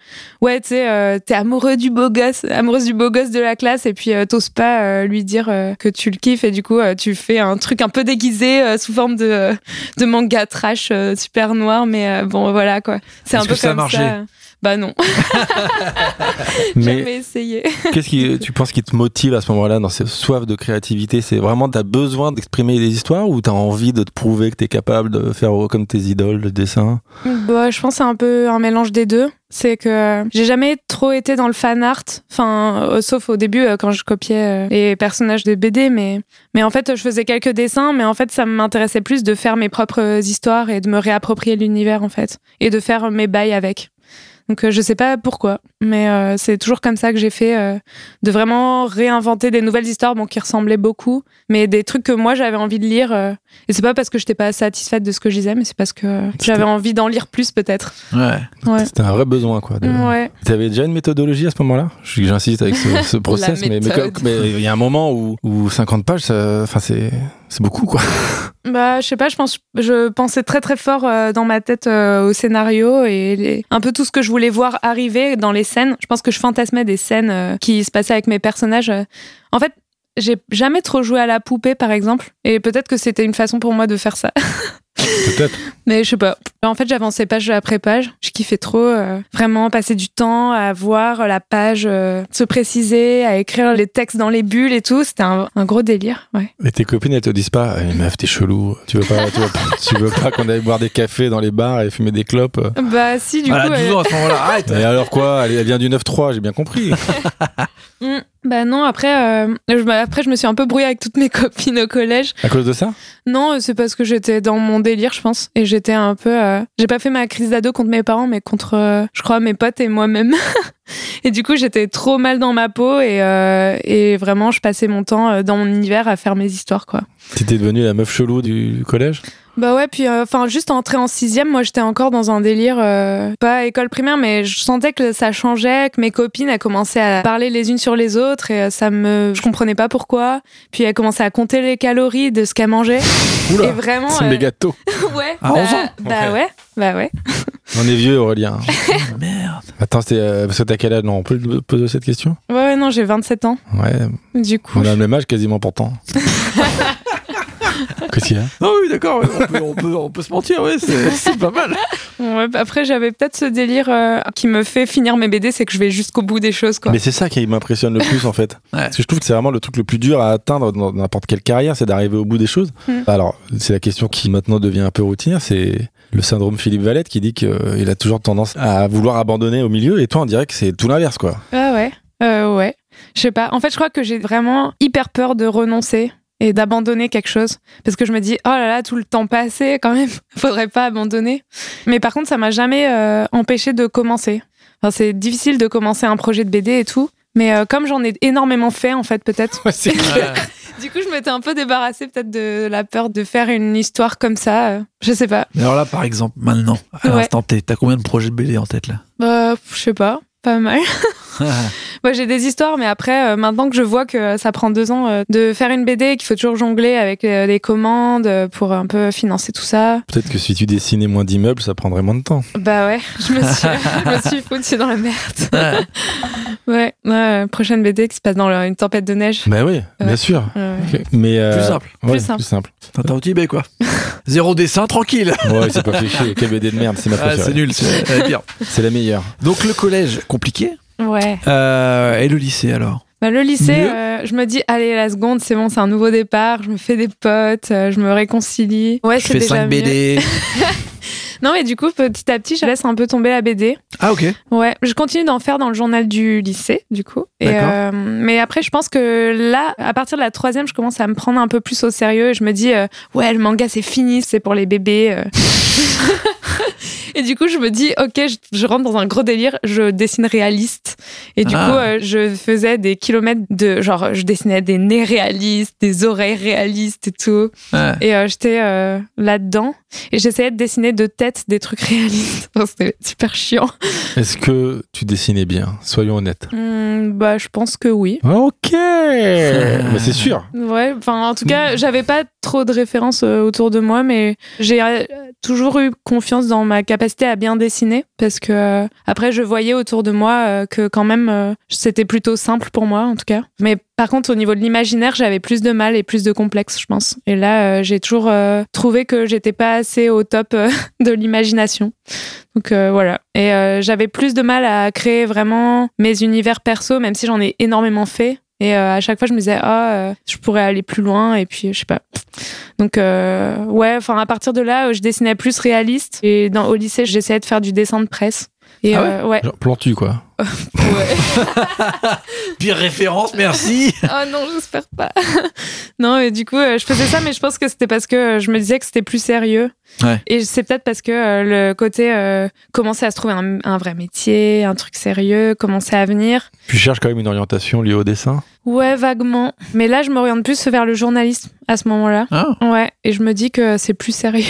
ouais, tu sais, euh, t'es amoureux du beau gosse, amoureuse du beau gosse de la classe et puis euh, t'oses pas euh, lui dire euh, que tu le kiffes et du coup, euh, tu fais un truc un peu déguisé euh, sous forme de, euh, de manga trash euh, super noir, mais euh, bon, voilà quoi. C'est un peu que ça a comme marché ça. Bah non, Mais jamais essayé. qu'est-ce qui, tu penses qui te motive à ce moment-là dans cette soif de créativité? C'est vraiment t'as besoin d'exprimer des histoires ou t'as envie de te prouver que t'es capable de faire comme tes idoles, le dessin? Bah, je pense que c'est un peu un mélange des deux. C'est que euh, j'ai jamais trop été dans le fan art, enfin, euh, sauf au début euh, quand je copiais les personnages de BD, mais, mais en fait, je faisais quelques dessins, mais en fait, ça m'intéressait plus de faire mes propres histoires et de me réapproprier l'univers, en fait, et de faire mes bails avec. Donc, euh, je sais pas pourquoi, mais euh, c'est toujours comme ça que j'ai fait, euh, de vraiment réinventer des nouvelles histoires, bon, qui ressemblaient beaucoup, mais des trucs que moi j'avais envie de lire. euh, et c'est pas parce que j'étais pas satisfaite de ce que je lisais, mais c'est parce que j'avais envie d'en lire plus, peut-être. Ouais. Ouais. C'était un vrai besoin, quoi. de- Ouais. T'avais déjà une méthodologie à ce moment-là? J'insiste avec ce, ce process, mais il y a un moment où, où 50 pages, enfin c'est c'est beaucoup, quoi. Bah, je sais pas, je pense, je pensais très très fort euh, dans ma tête euh, au scénario et un peu tout ce que je voulais voir arriver dans les scènes. Je pense que je fantasmais des scènes euh, qui se passaient avec mes personnages. En fait, j'ai jamais trop joué à la poupée, par exemple, et peut-être que c'était une façon pour moi de faire ça. Peut-être. Mais je sais pas. En fait, j'avançais page après page. Je kiffais trop euh, vraiment passer du temps à voir la page euh, se préciser, à écrire les textes dans les bulles et tout. C'était un, un gros délire. Ouais. Et tes copines, elles te disent pas, Eh, meuf, t'es chelou. Tu veux pas, tu veux pas, qu'on aille boire des cafés dans les bars et fumer des clopes? Bah si, du Voilà, coup. 12 euh, ans à ce moment-là. Arrête. Et alors quoi? Elle, elle vient du 9-3, j'ai bien compris. Hmm, bah non, après, euh, je, bah, après, je me suis un peu brouillée avec toutes mes copines au collège. À cause de ça? Non, c'est parce que j'étais dans mon délire, je pense. Et j'étais un peu. euh, J'ai pas fait ma crise d'ado contre mes parents, mais contre, euh, je crois, mes potes et moi-même. et du coup, j'étais trop mal dans ma peau et, euh, et vraiment, je passais mon temps dans mon univers à faire mes histoires, quoi. T'étais devenue la meuf chelou du collège? Bah ouais, puis euh, enfin juste entrée en sixième, moi j'étais encore dans un délire, euh, pas école primaire, mais je sentais que ça changeait, que mes copines elles commençaient à parler les unes sur les autres et euh, ça me, je comprenais pas pourquoi. Puis elles commençaient à compter les calories de ce qu'elles mangeaient. Oula, et vraiment, c'est euh, des gâteaux. ouais, À bah, 11 ans bah ouais, bah ouais. On est vieux, Aurélien. Merde. Attends, c'était euh, parce que t'as quel âge? Non, on peut te poser cette question? Ouais, ouais, non, j'ai 27 ans. Ouais, Du coup, on a le même âge quasiment pourtant. Qu'est-ce qu'il y a Non, oui, d'accord. On peut, on, peut, on peut se mentir, ouais, c'est c'est pas mal. ouais, bah après j'avais peut-être ce délire euh, qui me fait finir mes BD, c'est que je vais jusqu'au bout des choses, quoi. Mais c'est ça qui m'impressionne le plus en fait. Ouais. Parce que je trouve que c'est vraiment le truc le plus dur à atteindre dans n'importe quelle carrière, c'est d'arriver au bout des choses. Mm. Alors, c'est la question qui maintenant devient un peu routinière, c'est le syndrome Philippe Valette qui dit qu'il a toujours tendance à vouloir abandonner au milieu et toi on dirait que c'est tout l'inverse quoi. Ah ouais, euh, ouais. Je sais pas. En fait, je crois que j'ai vraiment hyper peur de renoncer et d'abandonner quelque chose. Parce que je me dis oh là là tout le temps passé quand même faudrait pas abandonner. Mais par contre ça m'a jamais euh, empêché de commencer. Enfin, c'est difficile de commencer un projet de BD et tout. Mais euh, comme j'en ai énormément fait en fait peut-être. Ouais, du coup je m'étais un peu débarrassée peut-être de la peur de faire une histoire comme ça euh, je sais pas. Mais alors là, par exemple, maintenant, à Ouais. l'instant T, t'as combien de projets de BD en tête là? Bah je sais pas pas mal Moi, j'ai des histoires, mais après, euh, maintenant que je vois que ça prend deux ans euh, de faire une BD, qu'il faut toujours jongler avec euh, les commandes euh, pour un peu financer tout ça, Peut-être que si tu dessinais moins d'immeubles, ça prendrait moins de temps. bah ouais, je me suis, je me suis foutue dans la merde. Ouais, ouais, prochaine BD qui se passe dans le- une tempête de neige. Bah oui, bien Ouais. sûr. Ouais. Mais euh, Plus simple. ouais, Plus simple. Plus simple. T'as au Tibet, quoi. Zéro dessin, tranquille. Ouais, c'est pas fait chier. Quelle BD de merde, c'est ma Ah, c'est nul, c'est la meilleure. Donc le collège, compliqué. Ouais. Euh, et le lycée alors? Bah, le lycée, euh, je me dis, allez, la seconde, c'est bon, c'est un nouveau départ, je me fais des potes, euh, je me réconcilie. Ouais, Je c'est fais déjà 5 mieux. BD. Non, mais du coup, petit à petit, je laisse un peu tomber la BD. Ah ok. Ouais, je continue d'en faire dans le journal du lycée, du coup. Et, D'accord. euh, mais après, je pense que là, à partir de la troisième, je commence à me prendre un peu plus au sérieux et je me dis, euh, ouais, le manga, c'est fini, c'est pour les bébés. et du coup, je me dis, ok, je, je rentre dans un gros délire, je dessine réaliste. Et du Ah. coup, euh, je faisais des kilomètres de, genre, je dessinais des nez réalistes, des oreilles réalistes et tout. Ouais. Et euh, j'étais euh, là-dedans. Et j'essayais de dessiner de tête des trucs réalistes. C'était super chiant. Est-ce que tu dessinais bien? Soyons honnêtes. Hmm, bah, je pense que oui. Ok Mais c'est sûr. Ouais, enfin, en tout cas, j'avais pas trop de références autour de moi, mais j'ai toujours eu confiance dans ma capacité à bien dessiner parce que euh, après, je voyais autour de moi euh, que quand même, euh, c'était plutôt simple pour moi, en tout cas. Mais par contre, au niveau de l'imaginaire, j'avais plus de mal et plus de complexe, je pense. Et là, j'ai toujours trouvé que j'étais pas assez au top de l'imagination. Donc voilà. Et j'avais plus de mal à créer vraiment mes univers perso, même si j'en ai énormément fait. Et euh, à chaque fois, je me disais, ah, euh, je pourrais aller plus loin. Et puis, je sais pas. Donc, euh, ouais, enfin, à partir de là, je dessinais plus réaliste. Et dans, au lycée, j'essayais de faire du dessin de presse. Et Ah ouais euh, ouais. Genre plantu, quoi. ouais. Pire référence, merci. oh non, j'espère pas. non, et du coup, euh, je faisais ça, mais je pense que c'était parce que euh, je me disais que c'était plus sérieux. Ouais. Et c'est peut-être parce que le côté euh, commencer à se trouver un, un vrai métier, un truc sérieux, commencer à venir. Tu cherches quand même une orientation liée au dessin? Ouais, vaguement. Mais là, je m'oriente plus vers le journalisme à ce moment-là. Ah. Ouais, et je me dis que c'est plus sérieux.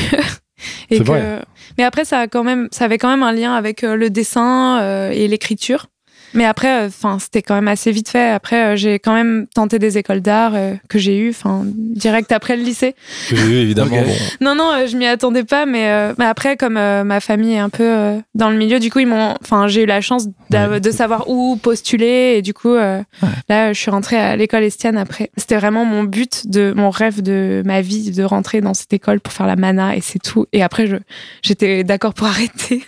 Et que... vrai. Mais après, ça a quand même, ça avait quand même un lien avec euh, le dessin euh, et l'écriture. Mais après, enfin, c'était quand même assez vite fait. Après, euh, j'ai quand même tenté des écoles d'art euh, que j'ai eues, enfin, direct après le lycée. Que j'ai eu, évidemment. Bon. Non, non, euh, je m'y attendais pas, mais, euh, mais après, comme euh, ma famille est un peu euh, dans le milieu, du coup, ils m'ont, enfin, j'ai eu la chance Ouais. de savoir où postuler, et du coup, euh, Ouais. là, je suis rentrée à l'école Estienne après. C'était vraiment mon but de mon rêve de ma vie de rentrer dans cette école pour faire la mana, et c'est tout. Et après, je, j'étais d'accord pour arrêter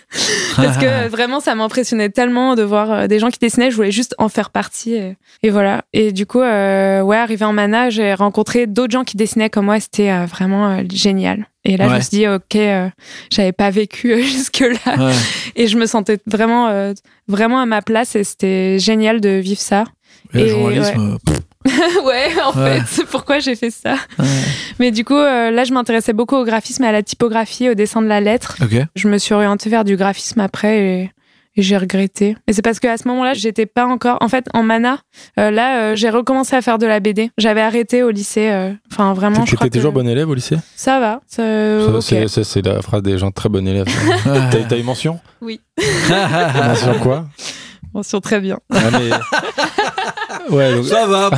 parce que euh, vraiment, ça m'impressionnait tellement de voir euh, des gens qui dessinaient. Je voulais juste en faire partie, et, et voilà. Et du coup, euh, ouais, arrivé en mana, j'ai rencontré d'autres gens qui dessinaient comme moi. C'était euh, vraiment euh, génial. Et là, je me suis dit, ok, euh, j'avais pas vécu euh, jusque-là. Ouais. Et je me sentais vraiment, euh, vraiment à ma place et c'était génial de vivre ça. Et le journalisme, euh, ouais, en Ouais. fait, c'est pourquoi j'ai fait ça. ouais. Mais du coup, euh, là, je m'intéressais beaucoup au graphisme et à la typographie, au dessin de la lettre. Je me suis orientée vers du graphisme après et j'ai regretté. Et c'est parce qu'à ce moment-là, j'étais pas encore. En fait, en mana, euh, là, euh, j'ai recommencé à faire de la BD. J'avais arrêté au lycée. euh, Enfin, vraiment, je Tu crois étais que toujours bon élève au lycée? Ça va. ça- c'est- la phrase des gens très bons élèves. T'as t'as eu mention? Oui. Mention quoi? Mention très bien. Ah, mais... Ouais, donc... Ça va.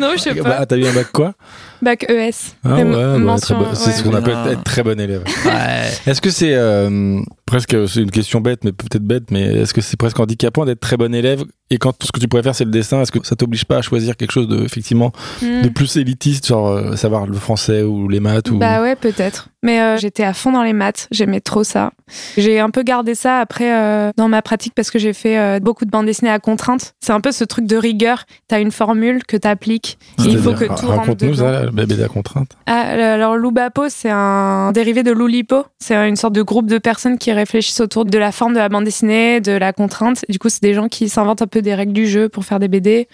Non, je sais pas. Bah, T'as eu un bac quoi? Bac ES. Ah ouais, bah, c'est ce qu'on appelle Ah. être très bon élève. Ouais. Est-ce que c'est euh, presque, c'est une question bête, mais peut-être bête, mais est-ce que c'est presque handicapant d'être très bon élève et quand tout ce que tu pourrais faire c'est le dessin, est-ce que ça t'oblige pas à choisir quelque chose de effectivement Hmm. de plus élitiste, genre euh, savoir le français ou les maths ou Bah ouais, peut-être. Mais euh, j'étais à fond dans les maths, j'aimais trop ça. J'ai un peu gardé ça après euh, dans ma pratique parce que j'ai fait beaucoup de bandes dessinées à contrainte. C'est un peu ce truc de rigueur. T'as une formule que t'appliques et il faut que C'est-à-dire, tout rentre Raconte-nous dedans. ça, la BD à contrainte. Ah, alors Loubapo, c'est un dérivé de Loulipo. C'est une sorte de groupe de personnes qui réfléchissent autour de la forme de la bande dessinée, de la contrainte. Du coup, c'est des gens qui s'inventent un peu des règles du jeu pour faire des BD.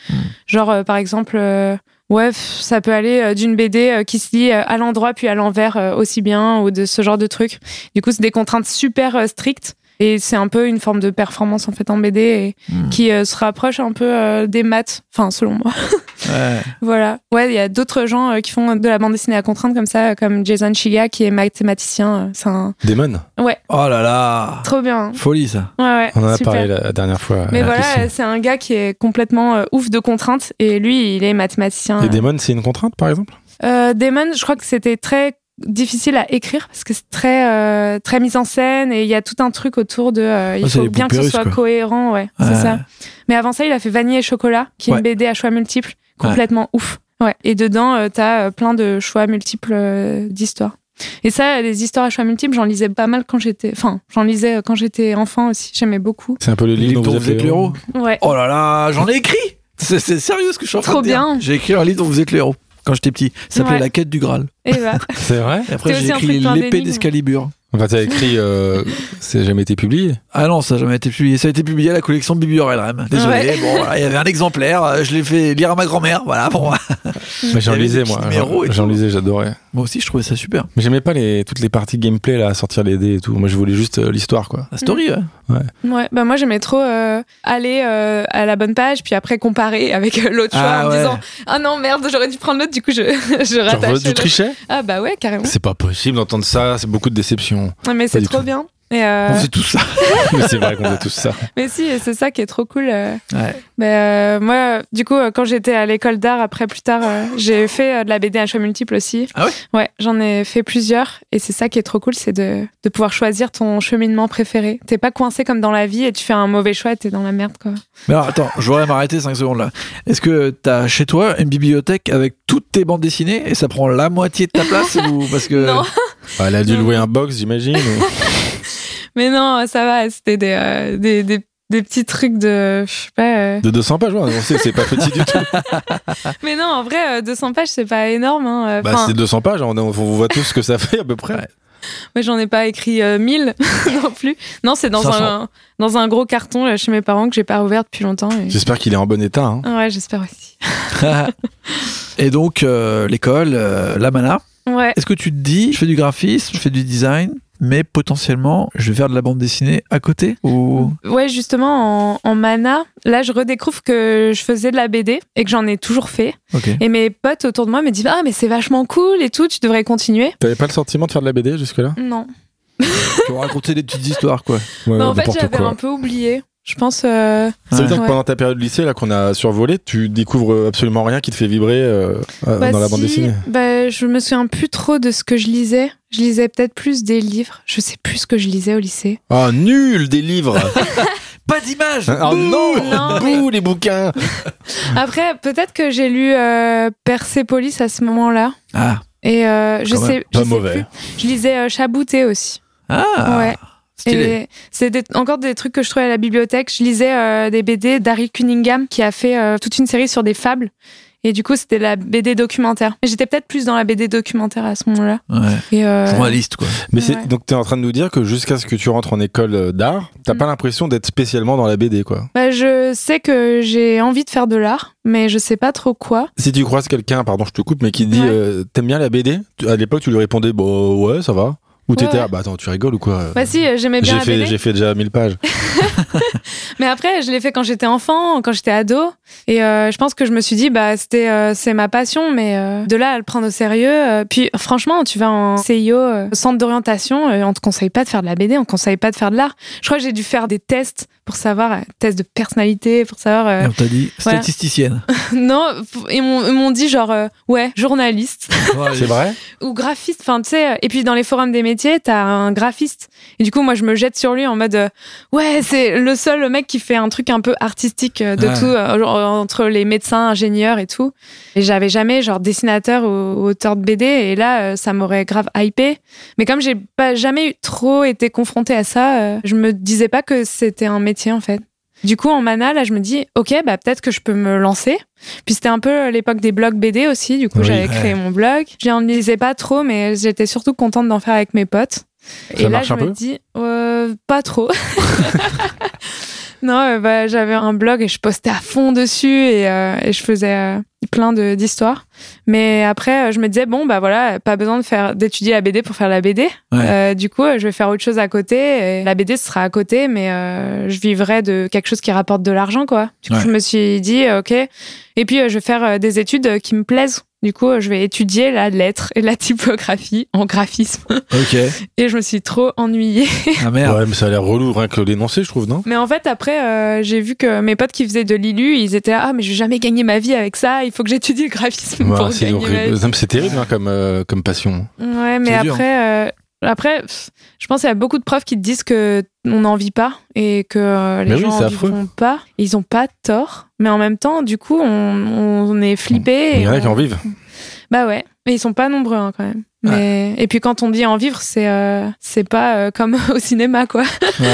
Genre, euh, par exemple, euh, ouais, ça peut aller euh, d'une BD qui se lit à l'endroit puis à l'envers aussi bien, ou de ce genre de trucs. Du coup, c'est des contraintes super strictes. Et c'est un peu une forme de performance en fait en BD et Hmm. qui euh, se rapproche un peu euh, des maths, enfin selon moi. Ouais. Voilà. Ouais, il y a d'autres gens euh, qui font de la bande dessinée à contrainte comme ça, comme Jason Chiga qui est mathématicien. C'est un. Démon. Ouais, Oh là là. trop bien. hein. Folie ça. Ouais, ouais. On en a super. parlé la dernière fois. Mais voilà, c'est un gars qui est complètement ouf de contraintes et lui, il est mathématicien. Et Démon, c'est une contrainte par exemple? Damon, je crois que c'était très difficile à écrire parce que c'est très euh, très mise en scène et il y a tout un truc autour de euh, il c'est faut bien que ce soit quoi. cohérent ouais, Ouais. c'est ça mais avant ça il a fait Vanille et chocolat qui est Ouais. une BD à choix multiples complètement ouf ouais et dedans euh, t'as euh, plein de choix multiples euh, d'histoires et ça les histoires à choix multiples j'en lisais pas mal quand j'étais enfin j'en lisais quand j'étais enfant aussi j'aimais beaucoup C'est un peu le Les livre livres dont dont vous êtes l'héros. ouais Oh là là, j'en ai écrit. C'est c'est sérieux ce que je suis en train Trop de dire. bien. J'ai écrit un livre dont vous êtes quand j'étais petit. Ça s'appelait Ouais. La quête du Graal. et bah C'est vrai Et après j'ai écrit l'épée d'Escalibur. Enfin, t'as écrit. Euh, c'est jamais été publié. Ah non, ça n'a jamais été publié. Ça a été publié à la collection Bibi Orelram. Désolé. Ouais. Bon, voilà, il y avait un exemplaire. euh, Je l'ai fait lire à ma grand-mère. Voilà, bon. Mais j'en lisais moi. J'en lisais, j'adorais. Moi aussi, je trouvais ça super. Mais j'aimais pas les, toutes les parties gameplay là, à sortir les dés et tout. Moi, je voulais juste euh, l'histoire quoi. La story, ouais. Ouais, bah moi j'aimais trop euh, aller euh, à la bonne page, puis après comparer avec l'autre choix Ah en me ouais. disant Ah non, merde, j'aurais dû prendre l'autre, du coup je, je Genre, rattachais. tu trichais Ah bah ouais, carrément. C'est pas possible d'entendre ça, c'est beaucoup de déception. Ouais, Mais c'est trop tout. bien. Et euh, On tout ça. mais c'est vrai qu'on fait tous ça. mais si, c'est ça qui est trop cool. euh. Ouais. Mais euh, moi, du coup, quand j'étais à l'école d'art, après plus tard, j'ai fait de la BD à choix multiples aussi. Ah ouais? Ouais, j'en ai fait plusieurs. Et c'est ça qui est trop cool, c'est de, de pouvoir choisir ton cheminement préféré. T'es pas coincé comme dans la vie et tu fais un mauvais choix et t'es dans la merde, quoi. Mais alors, attends, je voudrais m'arrêter 5 secondes là. Est-ce que t'as chez toi une bibliothèque avec toutes tes bandes dessinées et ça prend la moitié de ta place ou parce que Non. Ah, Elle a dû louer un box, j'imagine. ou- Mais non, ça va, c'était des, euh, des, des, des petits trucs de. Je sais pas. euh. De 200 pages, ouais, on sait c'est pas petit du tout. Mais non, en vrai, euh, 200 pages, c'est pas énorme. Hein. euh, Bah, c'est 200 pages, on, on voit tous ce que ça fait à peu près. Ouais. Moi, j'en ai pas écrit euh, 1000 non plus. Non, c'est dans 500. un, dans un gros carton là, chez mes parents que j'ai pas ouvert depuis longtemps. et- J'espère qu'il est en bon état. hein. Ah Ouais, j'espère aussi. Et donc, euh, l'école, euh, la mana. Ouais. Est-ce que tu te dis, je fais du graphisme, je fais du design, mais potentiellement, je vais faire de la bande dessinée à côté ou... Ouais, justement, en, en mana, là, je redécouvre que je faisais de la BD et que j'en ai toujours fait. Et mes potes autour de moi me disent Ah, mais c'est vachement cool et tout, tu devrais continuer. T'avais pas le sentiment de faire de la BD jusque-là? Non. Tu raconter des petites histoires, quoi. Ouais, Mais en fait, j'avais un peu oublié. Je pense. euh, Ça veut dire que pendant ta période de lycée, là, qu'on a survolé, tu découvres absolument rien qui te fait vibrer euh, euh, bah, dans la bande si, dessinée? bah, je me souviens plus trop de ce que je lisais. Je lisais peut-être plus des livres. Je sais plus ce que je lisais au lycée. Ah, nul des livres Pas d'image Ah non, Non, Bouh, les bouquins Après, peut-être que j'ai lu euh, Persépolis à ce moment-là. Ah, Et euh, je sais, je pas sais mauvais. plus. Je lisais euh, Chabouté aussi. ah ouais. C'est encore des trucs que je trouvais à la bibliothèque. Je lisais euh, des BD d'Harry Cunningham qui a fait euh, toute une série sur des fables. Et du coup, c'était la BD documentaire. J'étais peut-être plus dans la BD documentaire à ce moment-là. Ouais. Euh, Journaliste, quoi. Mais Ouais. donc t'es en train de nous dire que jusqu'à ce que tu rentres en école d'art, t'as Mm. pas l'impression d'être spécialement dans la BD, quoi. bah, je sais que j'ai envie de faire de l'art, mais je sais pas trop quoi. Si tu croises quelqu'un, pardon, je te coupe, mais qui te dit Ouais. euh, t'aimes bien la BD Tu- À l'époque, tu lui répondais bah ouais, ça va. Ou t'étais ah, bah attends, tu rigoles ou quoi Bah si, euh, j'aimais bien J'ai la fait, BD. j'ai fait déjà 1000 pages. Mais après, je l'ai fait quand j'étais enfant, quand j'étais ado. Et euh, je pense que je me suis dit, bah, c'était, euh, c'est ma passion, mais euh, de là à le prendre au sérieux. euh, puis franchement, tu vas en CIO, euh, centre d'orientation, euh, on te conseille pas de faire de la BD, on te conseille pas de faire de l'art. Je crois que j'ai dû faire des tests pour savoir, euh, tests de personnalité, pour savoir. euh, Et on t'a dit voilà. statisticienne. non, ils m'ont, ils m'ont dit genre, euh, ouais, journaliste C'est vrai? Ou graphiste. Enfin, tu sais, et puis dans les forums des métiers, t'as un graphiste. Et du coup, moi, je me jette sur lui en mode, euh, ouais, c'est le seul mec qui fait un truc un peu artistique euh, de Ouais. tout, euh, entre les médecins, ingénieurs et tout. Et j'avais jamais, genre, dessinateur ou, auteur de BD. Et là, ça m'aurait grave hypé. Mais comme j'ai pas jamais trop été confrontée à ça, je me disais pas que c'était un métier, en fait. Du coup, en mana, là, je me dis, ok, bah peut-être que je peux me lancer. Puis c'était un peu l'époque des blogs BD aussi. Du coup, Oui. j'avais Ouais. créé mon blog. J'en lisais pas trop, mais j'étais surtout contente d'en faire avec mes potes. Ça Et là, je me dis, euh, pas trop. non, euh, bah, j'avais un blog et je postais à fond dessus et, euh, et je faisais euh, plein de- d'histoires. Mais après, euh, je me disais, bon, bah voilà, pas besoin de faire d'étudier la BD pour faire la BD. Ouais. Euh, du coup, euh, je vais faire autre chose à côté. Et la BD ce sera à côté, mais euh, je vivrai de quelque chose qui rapporte de l'argent, quoi. Du coup, Ouais. je me suis dit, ok. Et puis, je vais faire des études qui me plaisent. Du coup, euh, je vais étudier la lettre et la typographie en graphisme. Ok. Et je me suis trop ennuyée. Ah merde. Ouais, mais ça a l'air relou rien que l'énoncé, je trouve, non? Mais en fait, après, euh, j'ai vu que mes potes qui faisaient de l'ILU, ils étaient là, ah, mais je vais jamais gagner ma vie avec ça. Il faut que j'étudie le graphisme Ouais, pour C'est gagner ma horrible. vie. Non, mais C'est terrible hein, comme, euh, comme passion. Ouais, mais C'est dur. après, euh, après, je pense qu'il y a beaucoup de profs qui te disent que on n'en vit pas et que euh, les Mais oui, gens c'est en affreux. vivront pas. Ils ont pas tort, mais en même temps, du coup, on, on est flippé. Il y en a qui en vivent. Bah ouais, mais ils sont pas nombreux hein, quand même. Mais et puis quand on dit en vivre, c'est euh, c'est pas euh, comme au cinéma quoi.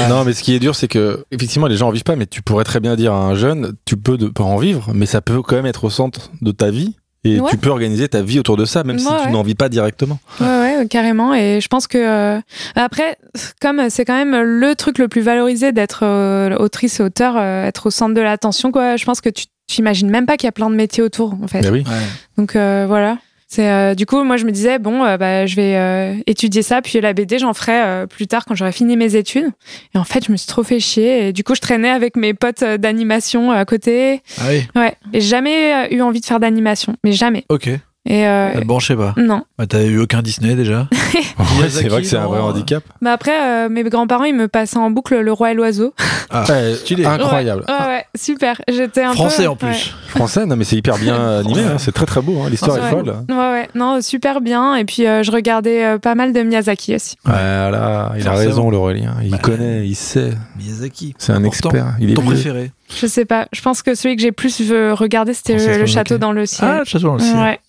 Non, mais ce qui est dur, c'est que effectivement, les gens en vivent pas, mais tu pourrais très bien dire à un jeune, tu peux de, pas en vivre, mais ça peut quand même être au centre de ta vie. Et Ouais. tu peux organiser ta vie autour de ça, même si tu ouais. n'en vis pas directement. Ouais, ouais, carrément. Et je pense que euh, après, comme c'est quand même le truc le plus valorisé d'être euh, autrice et auteur, euh, être au centre de l'attention, quoi. Je pense que tu t'imagines même pas qu'il y a plein de métiers autour, en fait. Mais oui. Ouais. Donc euh, voilà. C'est euh, du coup, moi, je me disais bon, euh, bah, je vais euh, étudier ça, puis la BD, j'en ferai euh, plus tard quand j'aurai fini mes études. Et en fait, je me suis trop fait chier. Et du coup, je traînais avec mes potes d'animation à côté. Ah oui, Ouais. Et j'ai jamais eu envie de faire d'animation, mais jamais. ok. Et euh, Ça te branchait pas. non. Bah, T'avais eu aucun Disney déjà Ouais, c'est vrai que c'est un vrai handicap. Bah après, euh, mes grands-parents, ils me passaient en boucle Le Roi et l'Oiseau. Ah, Ouais, stylé. Incroyable. Ouais, ouais, super. J'étais un Français peu, en plus. ouais. Français, non mais c'est hyper bien animé, hein, c'est très très beau, hein, l'histoire est folle. Ouais, ouais, non, super bien. Et puis, euh, je regardais euh, pas mal de Miyazaki aussi. Voilà, il a raison l'Aurélien, il Bah, connaît, il sait, Miyazaki. c'est un expert, il est Ton vieux. préféré Je sais pas. Je pense que celui que j'ai plus regardé, c'était le, le château dans le Ah, ciel. le château dans le ciel. ouais.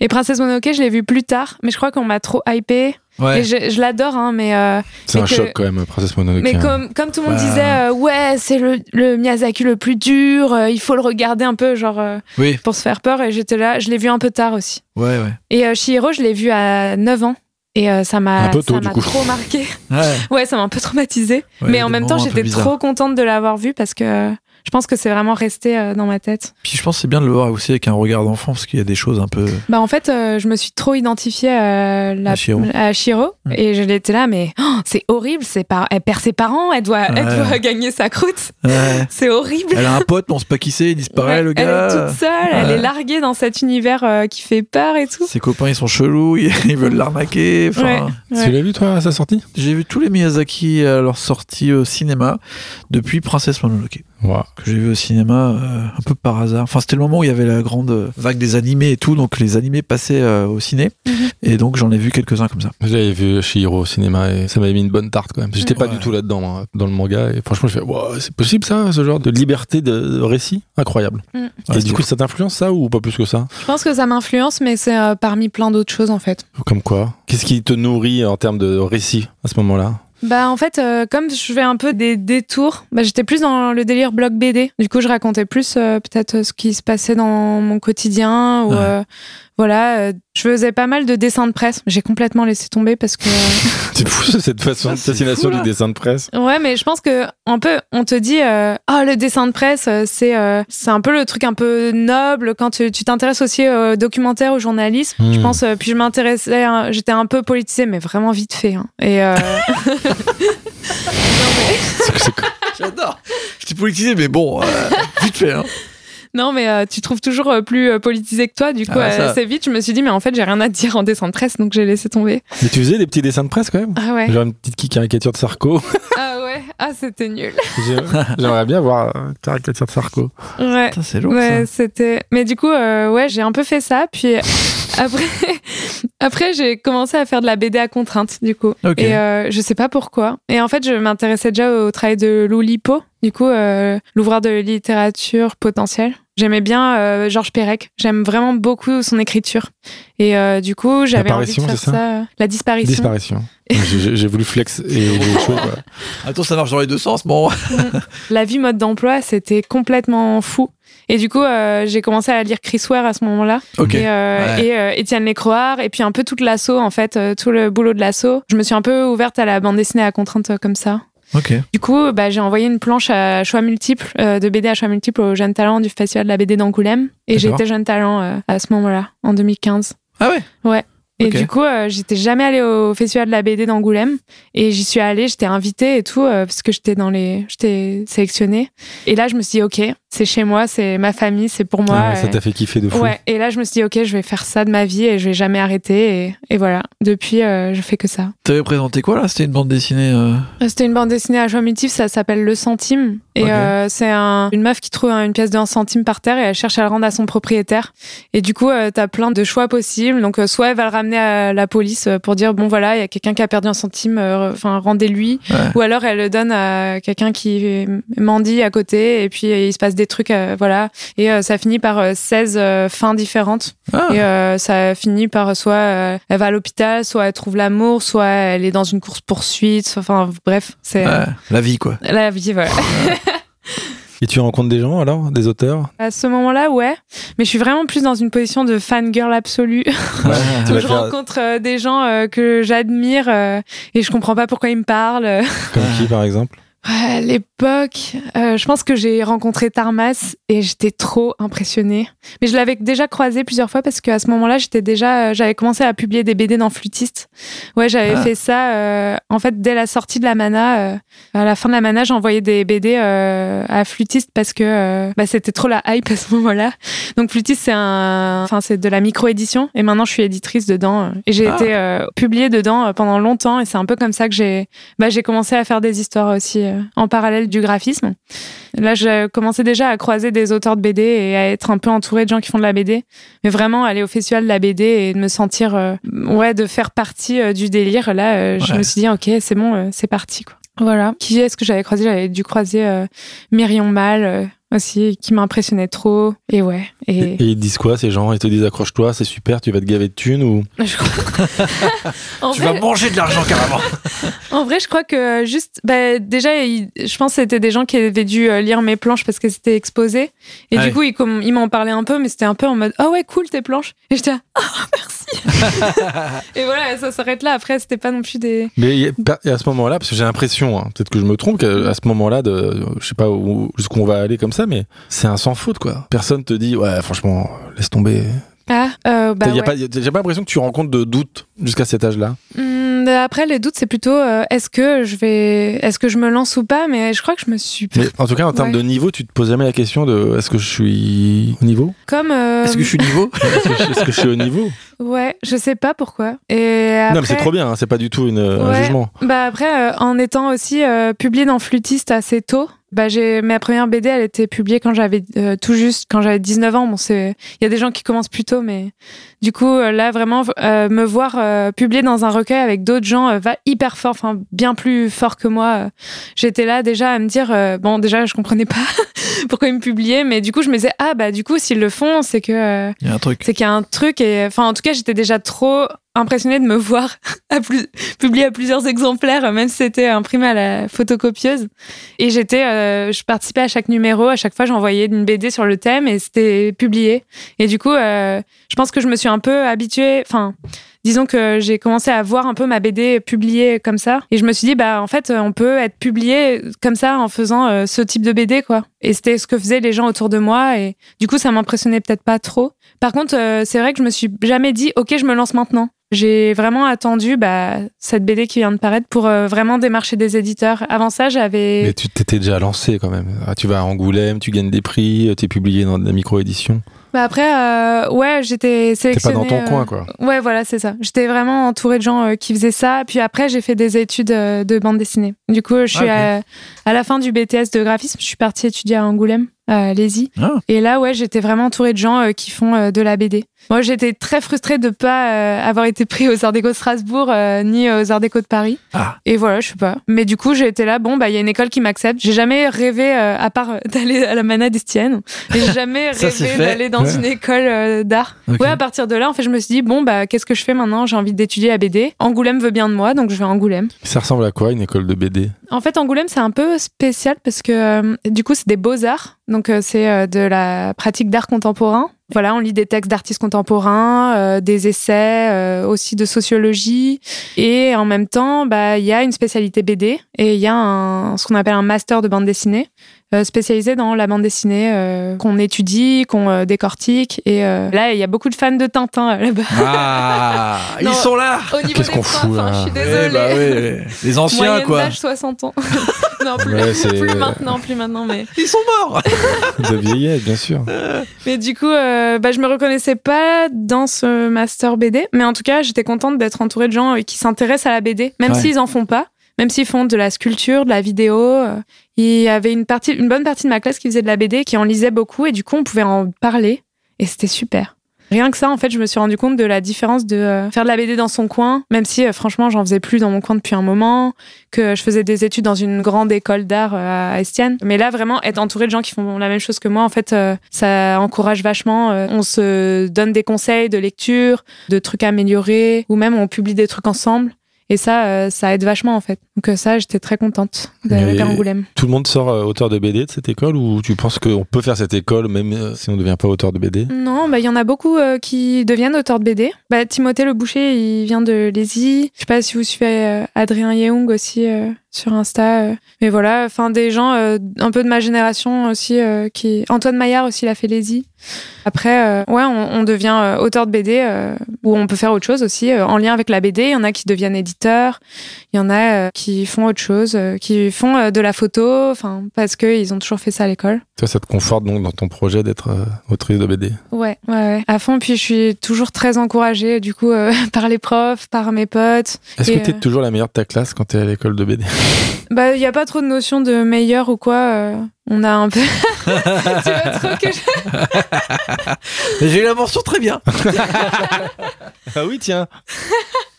Et Princesse Mononoke, je l'ai vu plus tard, mais je crois qu'on m'a trop hypé. Ouais. Et je, je l'adore, hein, mais, euh, C'est un que- choc quand même, Princesse Mononoke. mais hein. comme, comme tout le monde Bah. disait, euh, ouais, c'est le, le Miyazaki le plus dur, euh, il faut le regarder un peu, genre, Oui, pour se faire peur. Et j'étais là, je l'ai vu un peu tard aussi. ouais, ouais. Et Chihiro, je l'ai vu à 9 ans. Et euh, ça m'a trop marqué. Ouais. Ouais, ça m'a un peu traumatisé. Ouais, mais en même temps, j'étais trop contente de l'avoir vu parce que je pense que c'est vraiment resté euh, dans ma tête. Puis je pense que c'est bien de le voir aussi avec un regard d'enfant parce qu'il y a des choses un peu. Bah en fait, euh, je me suis trop identifiée à, la, À à Chihiro, Mm. et je l'étais là, mais oh, c'est horrible, c'est par... elle perd ses parents, elle doit, elle doit gagner sa croûte, Ouais. c'est horrible. Elle a un pote, mais on sait pas qui c'est, il disparaît Ouais, le elle gars. est toute seule, elle est larguée dans cet univers euh, qui fait peur et tout. Ses copains ils sont chelous, ils veulent l'arnaquer. Tu l'as vu toi à sa sortie? J'ai vu tous les Miyazaki à leur sortie au cinéma depuis Princesse Mononoke. Ouais. que j'ai vu au cinéma euh, un peu par hasard. Enfin, c'était le moment où il y avait la grande vague des animés et tout, donc les animés passaient euh, au ciné. Mhm. Et donc j'en ai vu quelques-uns comme ça. J'avais vu Shihiro au cinéma et ça m'avait mis une bonne tarte quand même. J'étais pas Ouais. du tout là-dedans, moi, dans le manga. Et franchement, je fais, wow, c'est possible ça, ce genre de liberté de, récit? Incroyable. Mm. Ouais, et du coup, ça t'influence ça ou pas plus que ça? Je pense que ça m'influence, mais c'est euh, parmi plein d'autres choses en fait. Comme quoi? Qu'est-ce qui te nourrit en termes de récit à ce moment-là? Bah en fait, euh, comme je fais un peu des détours, bah, j'étais plus dans le délire blog BD. Du coup, je racontais plus euh, peut-être ce qui se passait dans mon quotidien ou Ouais. Voilà. euh, je faisais pas mal de dessins de presse. J'ai complètement laissé tomber parce que C'est fou cette façon de fascination fou, du dessin de presse. ouais, mais je pense que un peu, on te dit euh, ah le dessin de presse, euh, c'est euh, c'est un peu le truc un peu noble quand tu tu t'intéresses aussi au documentaire, au journalisme. Je Hmm. pense, euh, puis je m'intéressais, hein, j'étais un peu politisée, mais vraiment vite fait. hein. Et euh, C'est- c'est- J'adore. Je t'ai politisé, mais bon, euh, vite fait. Hein. Non, mais euh, tu trouves toujours euh, plus euh, politisé que toi. Du coup, Ah, ça. euh, assez vite, je me suis dit, mais en fait, j'ai rien à te dire en dessin de presse, donc j'ai laissé tomber. Mais tu faisais des petits dessins de presse quand même? Ah ouais. Genre une petite caricature de Sarko. Ah ouais. Ah, c'était nul. J'ai- J'aimerais bien voir une caricature de Sarko. Ouais. Putain, c'est lourd Ouais, ça. c'était. Mais du coup, euh, ouais, j'ai un peu fait ça. Puis après, après j'ai commencé à faire de la BD à contrainte, du coup. Ok. Et euh, je sais pas pourquoi. Et en fait, je m'intéressais déjà au travail de Lou Lipo, du coup, euh, l'ouvreur de littérature potentielle. J'aimais bien euh, Georges Perec. J'aime vraiment beaucoup son écriture. Et euh, du coup, j'avais envie de faire ça ça. La disparition. Disparition. J'ai- voulu flex et quoi. Attends, ça marche dans les deux sens. Bon, La vie mode d'emploi, c'était complètement fou. Et du coup, euh, j'ai commencé à lire Chris Ware à ce moment-là. ok. Et, euh, Ouais. et euh, Étienne Lécroard, et puis un peu toute l'assaut, en fait, euh, tout le boulot de l'assaut. Je me suis un peu ouverte à la bande dessinée à contrainte euh, comme ça. Ok. Du coup, bah, j'ai envoyé une planche à choix multiples, euh, de BD à choix multiples aux jeunes talents du Festival de la BD d'Angoulême. Et été jeune talent euh, à ce moment-là, en 2015. Ah ouais? Et Ok. du coup, euh, j'étais jamais allée au Festival de la BD d'Angoulême. Et j'y suis allée, j'étais invitée et tout, euh, parce que j'étais dans les, j'étais sélectionnée. Et là, je me suis dit, ok, c'est chez moi, c'est ma famille, c'est pour moi. Ah ouais, ça t'a fait kiffer de fou. Ouais, et là je me suis dit ok, je vais faire ça de ma vie et je vais jamais arrêter et, et voilà. Depuis, euh, je fais que ça. T'avais présenté quoi là? C'était une bande dessinée. euh, C'était une bande dessinée à choix multiples, ça s'appelle Le Centime et euh, c'est un- une meuf qui trouve une pièce de 1 centime par terre et elle cherche à le rendre à son propriétaire. Et du coup, euh, t'as plein de choix possibles. Donc euh, soit elle va le ramener à la police euh, pour dire bon voilà, il y a quelqu'un qui a perdu un centime, euh, enfin rendez-lui. Ouais. Ou alors elle le donne à quelqu'un qui mendie à côté et puis euh, il se passe des trucs, euh, voilà. Et euh, ça finit par euh, 16 euh, fins différentes. Ah, Et ça finit par soit elle va à l'hôpital, soit elle trouve l'amour, soit elle est dans une course poursuite. Enfin bref, c'est la vie quoi. la vie. Voilà. Et tu rencontres des gens alors? Des auteurs? À ce moment-là, ouais. Mais je suis vraiment plus dans une position de fangirl absolue. Où je faire- rencontre euh, des gens euh, que j'admire euh, et je comprends pas pourquoi ils me parlent. Comme qui par exemple? À l'époque, euh, je pense que j'ai rencontré Tarmas et j'étais trop impressionnée. Mais je l'avais déjà croisé plusieurs fois parce qu'à ce moment-là, j'étais déjà, euh, j'avais commencé à publier des BD dans Flutiste. Ouais, j'avais Ah. fait ça. euh, en fait, dès la sortie de la Mana, euh, à la fin de la Mana, j'envoyais des BD euh, à Flutiste parce que bah, c'était trop la hype à ce moment-là. Donc Flutiste, c'est un, enfin c'est de la micro-édition et maintenant je suis éditrice dedans et j'ai Ah. été publiée dedans pendant longtemps et c'est un peu comme ça que j'ai bah, j'ai commencé à faire des histoires aussi en parallèle du graphisme. Là, je commençais déjà à croiser des auteurs de BD et à être un peu entourée de gens qui font de la BD, mais vraiment aller au festival de la BD et de me sentir, euh, ouais, de faire partie euh, du délire. Là, euh, je Ouais. me suis dit, ok, c'est bon, euh, c'est parti, quoi. Voilà. Qui est-ce que j'avais croisé? J'avais dû croiser euh, Myrion Mal euh, aussi, qui m'impressionnait trop. Et ouais. Et, Et, et ils te disent quoi ces gens? Ils te disent accroche-toi, c'est super, tu vas te gaver de thunes ou? Je crois- Tu vrai, vas manger de l'argent carrément. en vrai, je crois que juste, bah, déjà, je pense que c'était des gens qui avaient dû euh, lire mes planches parce que c'était exposé. Et Ah du coup, ils, comme- ils m'en parlaient un peu, mais c'était un peu en mode, ah ouais, cool tes planches. Et j'étais, ah merci. et voilà, ça s'arrête là. Après, c'était pas non plus des. Mais à ce moment-là, parce que j'ai l'impression, hein, peut-être que je me trompe, qu'à à ce moment-là, de, je sais pas où, jusqu'où on va aller comme ça, mais c'est un sans faute quoi. Personne te dit ouais, franchement, laisse tomber. Ah, euh, bah, ouais. j'ai pas l'impression que tu rencontres de doutes jusqu'à cet âge-là? Hum, après, les doutes, c'est plutôt, euh, est-ce que je vais, est-ce que je me lance ou pas? Mais je crois que je me suis. Mais en tout cas, en termes Ouais. de niveau, tu te poses jamais la question de est-ce que je suis au niveau? Comme. euh, Est-ce que je suis niveau? Est-ce que, je- est-ce que je suis au niveau? Ouais, je sais pas pourquoi. Et après. Non, mais c'est trop bien, hein, c'est pas du tout une, un jugement. Bah après, euh, en étant aussi euh, publiée dans Flutiste assez tôt, bah j'ai ma première BD, elle était publiée quand j'avais euh, tout juste quand j'avais 19 ans. Bon, c'est il y a des gens qui commencent plus tôt, mais du coup là vraiment me voir publier dans un recueil avec d'autres gens va hyper fort, enfin bien plus fort que moi. J'étais là déjà à me dire bon déjà je comprenais pas pourquoi ils me publiaient, mais du coup je me disais ah bah du coup s'ils le font c'est que euh, Il y a un truc. c'est qu'il y a un truc et enfin en tout cas j'étais déjà trop impressionnée de me voir à plus, publier à plusieurs exemplaires même si c'était imprimé à la photocopieuse et j'étais euh, je participais à chaque numéro à chaque fois j'envoyais une BD sur le thème et c'était publié et du coup euh, je pense que je me suis un peu habituée enfin disons que j'ai commencé à voir un peu ma BD publiée comme ça et je me suis dit bah en fait on peut être publié comme ça en faisant euh, ce type de BD quoi et c'était ce que faisaient les gens autour de moi et du coup ça m'impressionnait peut-être pas trop par contre euh, c'est vrai que je me suis jamais dit ok je me lance maintenant j'ai vraiment attendu bah, cette BD qui vient de paraître pour euh, vraiment démarcher des éditeurs. Avant ça, j'avais. Mais tu t'étais déjà lancé quand même. Ah, tu vas à Angoulême, tu gagnes des prix, tu es publié dans de la micro-édition. Bah après, euh, ouais, j'étais T'es pas sélectionnée. dans ton euh, coin, quoi. Ouais, voilà, c'est ça. J'étais vraiment entourée de gens euh, qui faisaient ça. Puis après, j'ai fait des études euh, de bande dessinée. Du coup, je suis Ah, à, à la fin du BTS de graphisme. Je suis partie étudier à Angoulême, à Lézy. Ah. Et là, ouais, j'étais vraiment entourée de gens euh, qui font euh, de la BD. Moi, j'étais très frustrée de pas euh, avoir été pris aux Arts Déco de Strasbourg euh, ni aux Arts Déco de Paris. Ah. Et voilà, je sais pas. Mais du coup, j'ai été là, bon, bah, il y a une école qui m'accepte. J'ai jamais rêvé, euh, à part d'aller à la Mana d'Estienne, j'ai jamais rêvé d'aller dans Ouais. une école d'art. Ok. Ouais, à partir de là, en fait, je me suis dit, bon, bah, qu'est-ce que je fais maintenant? J'ai envie d'étudier la BD. Angoulême veut bien de moi, donc je vais à Angoulême. Ça ressemble à quoi une école de BD En fait, Angoulême, c'est un peu spécial parce que du coup, c'est des beaux-arts. Donc, c'est de la pratique d'art contemporain. Voilà, on lit des textes d'artistes contemporains, euh, des essais, euh, aussi de sociologie. Et en même temps, bah, il y a une spécialité BD et il y a un, ce qu'on appelle un master de bande dessinée. Euh, spécialisé dans la bande dessinée euh, qu'on étudie, qu'on euh, décortique. Et euh, là, il y a beaucoup de fans de Tintin là-bas. Ah, ils sont là. Au niveau Qu'est-ce des qu'on fout, hein, là je suis Eh désolée. bah ouais, Les anciens, Moyenne quoi. d'âge 60 ans. non, plus, Ouais, plus maintenant, plus maintenant. Mais, Ils sont morts. De vieillesse, bien sûr. mais du coup, euh, bah, je me reconnaissais pas dans ce master BD. Mais en tout cas, j'étais contente d'être entourée de gens qui s'intéressent à la BD, même Ouais. s'ils en font pas. Même s'ils font de la sculpture, de la vidéo, euh, il y avait une partie, une bonne partie de ma classe qui faisait de la BD, qui en lisait beaucoup, et du coup, on pouvait en parler, et c'était super. Rien que ça, en fait, je me suis rendu compte de la différence de euh, faire de la BD dans son coin, même si, euh, franchement, j'en faisais plus dans mon coin depuis un moment, que je faisais des études dans une grande école d'art à Estienne. Mais là, vraiment, être entouré de gens qui font la même chose que moi, en fait, ça encourage vachement. On se donne des conseils de lecture, de trucs à améliorer, ou même on publie des trucs ensemble. Et ça, euh, ça aide vachement, en fait. Donc euh, ça, j'étais très contente d'aller à Angoulême. Tout le monde sort euh, auteur de BD de cette école ou tu penses qu'on peut faire cette école même si on ne devient pas auteur de BD Non, bah il y en a beaucoup euh, qui deviennent auteurs de BD. Bah Timothée Le Boucher, il vient de Lézy. Je sais pas si vous suivez euh, Adrien Yeung aussi euh, sur Insta. euh. Mais voilà, enfin des gens euh, un peu de ma génération aussi euh, qui Antoine Maillard aussi il a fait Lazy. Après ouais, on, on devient auteur de BD ou on peut faire autre chose aussi en lien avec la BD, il y en a qui deviennent éditeurs, il y en a qui font autre chose, qui font de la photo, enfin parce que ils ont toujours fait ça à l'école. Toi, ça te conforte donc dans ton projet d'être autrice de BD. Ouais, ouais, ouais, à fond. Puis je suis toujours très encouragée, du coup, par les profs, par mes potes. Est-ce que t'es euh, toujours la meilleure de ta classe quand t'es à l'école de BD Bah, il n'y a pas trop de notion de meilleur ou quoi. euh, on a un peu. tu veux trop que je. Mais J'ai eu la mention très bien. Ah oui, tiens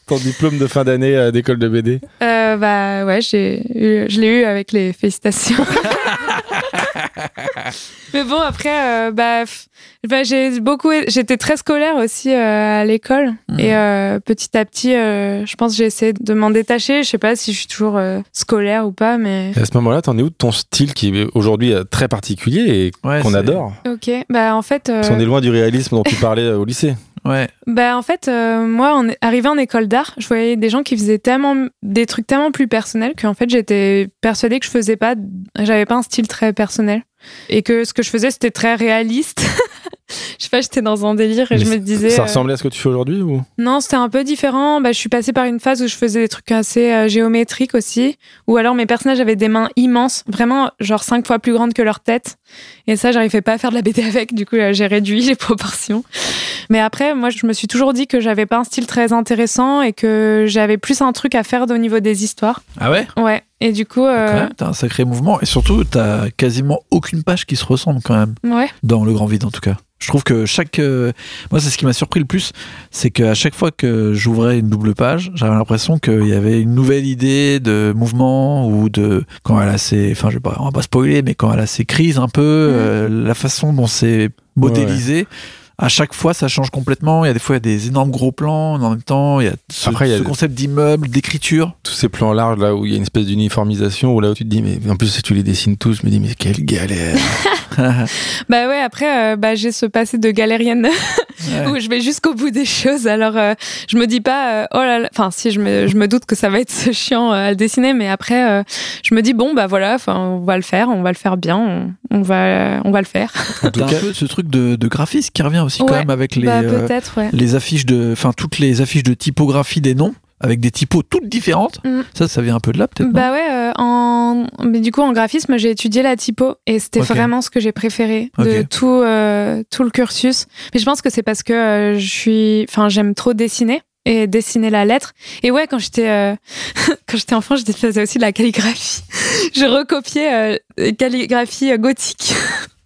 Ton diplôme de fin d'année euh, d'école de BD. Euh, bah, ouais, j'ai eu- je l'ai eu avec les félicitations. Mais bon, après, euh, bah, bah, j'ai beaucoup. J'étais très scolaire aussi euh, à l'école. Mhm. Et euh, petit à petit, euh, je pense que j'ai essayé de m'en détacher. Je sais pas si je suis toujours euh, scolaire ou pas, mais. Et à ce moment-là, t'en es où de ton style qui est aujourd'hui très particulier et Ouais, qu'on adore? Ok, bah, en fait. euh, Parce qu'on est loin du réalisme dont tu parlais au lycée. Ouais. Bah en fait, euh, moi, en arrivée en école d'art, je voyais des gens qui faisaient tellement des trucs tellement plus personnels qu'en fait, j'étais persuadée que je faisais pas, j'avais pas un style très personnel et que ce que je faisais c'était très réaliste. je sais pas, j'étais dans un délire et Mais je me disais. Ça euh, ressemblait à ce que tu fais aujourd'hui ou? Non, c'était un peu différent. Bah, je suis passée par une phase où je faisais des trucs assez euh, géométriques aussi. Ou alors mes personnages avaient des mains immenses, vraiment genre cinq fois plus grandes que leur tête. Et ça, j'arrivais pas à faire de la BD avec. Du coup, j'ai réduit les proportions. Mais après, moi, je me suis toujours dit que j'avais pas un style très intéressant et que j'avais plus un truc à faire au niveau des histoires. Ah ouais? Ouais. Et du coup, Quand euh, même, T'as un sacré mouvement. Et surtout, t'as quasiment aucune page qui se ressemble quand même. ouais. Dans le grand vide, en tout cas. Je trouve que chaque. euh, Moi, c'est ce qui m'a surpris le plus. C'est qu'à chaque fois que j'ouvrais une double page, j'avais l'impression qu'il y avait une nouvelle idée de mouvement ou de. Quand elle a ses. Enfin, je vais pas, on va pas spoiler, mais quand elle a ses crises un peu, euh, la façon dont c'est modélisé. À chaque fois, ça change complètement. Il y a des fois, il y a des énormes gros plans. En même temps, il y a ce, Après, il y a ce concept d'immeuble, d'écriture. tous ces plans larges là où il y a une espèce d'uniformisation où là où tu te dis mais en plus si tu les dessines tous je me dis mais quelle galère Bah ouais, après, euh, bah, j'ai ce passé de galérienne Ouais. où je vais jusqu'au bout des choses. Alors, euh, je me dis pas, euh, oh là là, enfin, si, je me, je me doute que ça va être chiant euh, à dessiner, mais après, euh, je me dis, bon, bah voilà, enfin, on va le faire, on va le faire bien, on, on va, on va le faire. en tout cas un peu ce truc de, de graphisme qui revient aussi quand même avec les, bah, euh, ouais. les affiches de, enfin toutes les affiches de typographie des noms avec des typos toutes différentes. Mm. Ça, ça vient un peu de là peut-être. Bah ouais, euh, en... mais du coup, en graphisme, j'ai étudié la typo et c'était vraiment ce que j'ai préféré de tout, euh, tout le cursus. Mais je pense que c'est parce que euh, je suis, enfin, j'aime trop dessiner et dessiner la lettre. Et ouais, quand j'étais, euh, quand j'étais enfant, je faisais aussi de la calligraphie. je recopiais euh, calligraphie gothique.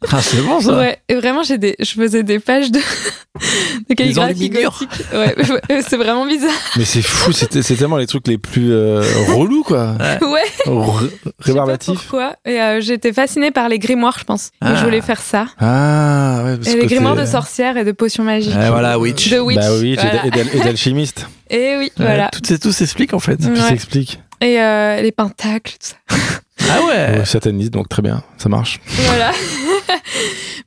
Ah, c'est bon ça? Ouais, et vraiment, j'ai des, je faisais des pages de, de calligraphie gothique. Ouais, ouais, c'est vraiment bizarre. mais c'est fou c'était c'est tellement les trucs les plus euh, relous quoi Ouais. R- Je sais pas rébarbatifs pourquoi. Et euh, j'étais fascinée par les grimoires, je pense. Et Ah. je voulais faire ça. ah ouais parce Et les grimoires de sorcières et de potions magiques. Ouais, voilà, witch. De witch. bah oui et voilà. d'alchimiste Et oui, voilà. Tout, tout s'explique en fait. Ouais. qui s'explique Et euh, les pentacles, tout ça. Ah ouais. Ouais, sataniste donc très bien ça marche voilà.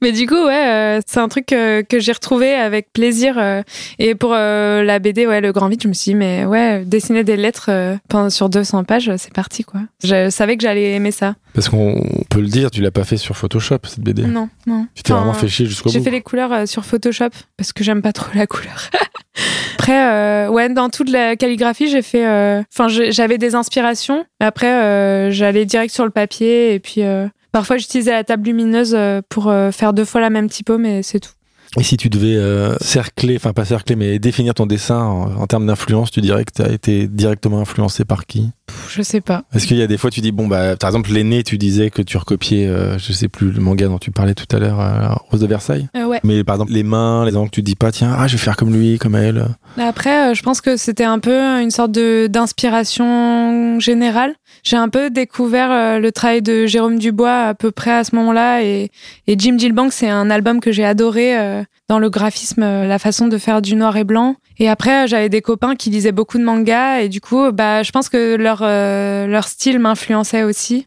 Mais du coup, ouais, euh, c'est un truc que j'ai retrouvé avec plaisir. euh, et pour euh, la BD, ouais, le grand vide, je me suis dit, mais ouais, dessiner des lettres sur 200 pages, c'est parti, quoi. Je savais que j'allais aimer ça. parce qu'on on peut le dire tu l'as pas fait sur Photoshop cette BD Non, non. tu t'es Enfin, vraiment fait chier jusqu'au J'ai bout fait les couleurs sur Photoshop parce que j'aime pas trop la couleur. Après, euh, ouais, dans toute la calligraphie, j'ai fait. Enfin, j'ai- j'avais des inspirations. Après, euh, j'allais direct sur le papier et puis parfois j'utilisais la table lumineuse euh, pour euh, faire deux fois la même typo, mais c'est tout. et si tu devais euh, cercler enfin pas cercler mais définir ton dessin en, en termes d'influence tu dirais que tu as été directement influencé par qui? Je sais pas. Est-ce qu'il y a des fois tu dis bon bah par exemple l'aîné tu disais que tu recopiais euh, je sais plus le manga dont tu parlais tout à l'heure euh, Rose de Versailles? Ouais. mais par exemple les mains les angles tu dis pas tiens ah je vais faire comme lui comme elle Après, je pense que c'était un peu une sorte d'inspiration générale. J'ai un peu découvert euh, le travail de Jérôme Dubois à peu près à ce moment-là et, Jim Gilbank, c'est un album que j'ai adoré euh, dans le graphisme, euh, la façon de faire du noir et blanc. Et après, j'avais des copains qui lisaient beaucoup de mangas et du coup, bah, je pense que leur leur style m'influençait aussi.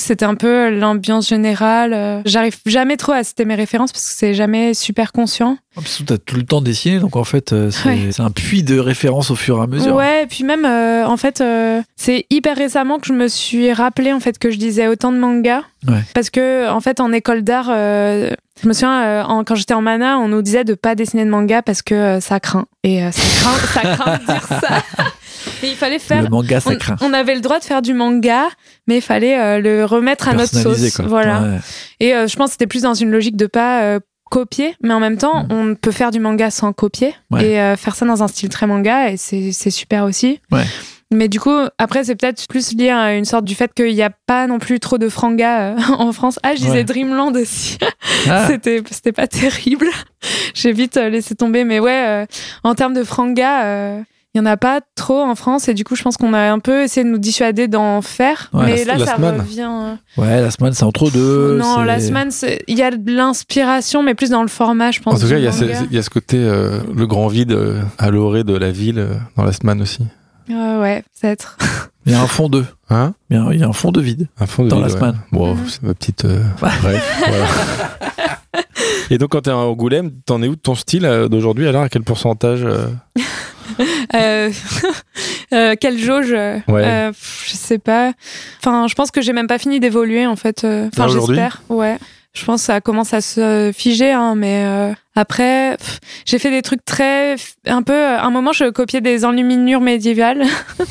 C'était un peu l'ambiance générale. euh, J'arrive jamais trop à citer mes références parce que c'est jamais super conscient. En plus, t'as tout le temps dessiné, donc en fait, euh, c'est Ouais. un puits de références au fur et à mesure. Ouais, et puis même, euh, en fait, euh, c'est hyper récemment que je me suis rappelé en fait que je disais autant de mangas. Ouais. Parce que, en fait, en école d'art, euh, je me souviens, en- quand j'étais en mana, on nous disait de pas dessiner de manga parce que ça craint. Et ça craint, ça craint de dire ça. Et il fallait faire. Le manga, ça On, craint. on avait le droit de faire du manga, mais il fallait euh, le remettre à notre sauce. quoi. Voilà. Ouais. Et euh, je pense que c'était plus dans une logique de pas euh, copier, mais en même temps, on peut faire du manga sans copier Mm. Ouais. et faire ça dans un style très manga, et c'est super aussi. Mais du coup, après, c'est peut-être plus lié à une sorte du fait qu'il n'y a pas non plus trop de franga euh, en France. Ah, je disais. Dreamland aussi. Ah, C'était c'était pas terrible. J'ai vite laissé tomber. Mais ouais, en termes de franga, euh, il y en a pas trop en France. Et du coup, je pense qu'on a un peu essayé de nous dissuader d'en faire. Ouais, mais la- là, la ça semaine. revient. euh, ouais, la semaine, c'est entre deux. non, la semaine, c'est- il y a de l'inspiration, mais plus dans le format, je pense. En tout cas, il y, a ce, manga. il y a ce côté, euh, le grand vide euh, à l'orée de la ville euh, dans la semaine aussi. Euh, ouais, peut-être. Il y a un fond de. Hein? Il y a un- fond de vide. Un fond de Dans vide, la ouais. semaine. Bon, Mhm. c'est ma petite. euh, bref, voilà. Et donc, quand t'es à Angoulême, t'en es où de ton style euh, d'aujourd'hui Alors, à quel pourcentage euh, Euh, quelle jauge euh, Ouais. euh, Je sais pas. Enfin, je pense que j'ai même pas fini d'évoluer, en fait. euh, Enfin, j'espère. Ouais. Je pense que ça commence à se figer, hein, mais euh, après, j'ai fait des trucs très. Un peu. À un moment, je copiais des enluminures médiévales.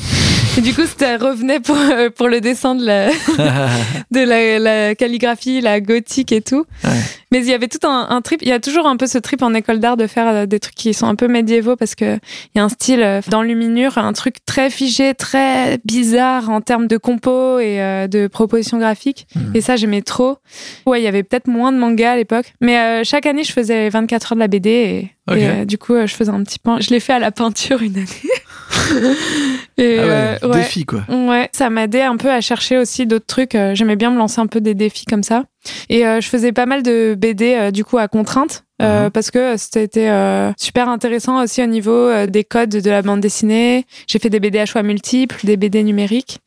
Et du coup, ça revenait pour, euh, pour le dessin de la, de la, la calligraphie, la gothique et tout. Ouais. Mais il y avait tout un, un trip. Il y a toujours un peu ce trip en école d'art de faire euh, des trucs qui sont un peu médiévaux parce que il y a un style euh, d'enluminure, un truc très figé, très bizarre en termes de compo et euh, de propositions graphiques. Mhm. Et ça, j'aimais trop. Ouais, il y avait peut-être moins de manga à l'époque. Mais euh, chaque année, je faisais 24 heures de la BD et, du coup, je faisais un petit pan. Je l'ai fait à la peinture une année. et Ah ouais, euh, ouais. défi, quoi. Ouais, ça m'a aidé un peu à chercher aussi d'autres trucs. Euh, J'aimais bien me lancer un peu des défis comme ça. Et euh, je faisais pas mal de BD euh, du coup à contrainte. euh, Mhm. Parce que c'était euh, super intéressant aussi au niveau euh, des codes de la bande dessinée. J'ai fait des BD à choix multiples, des BD numériques.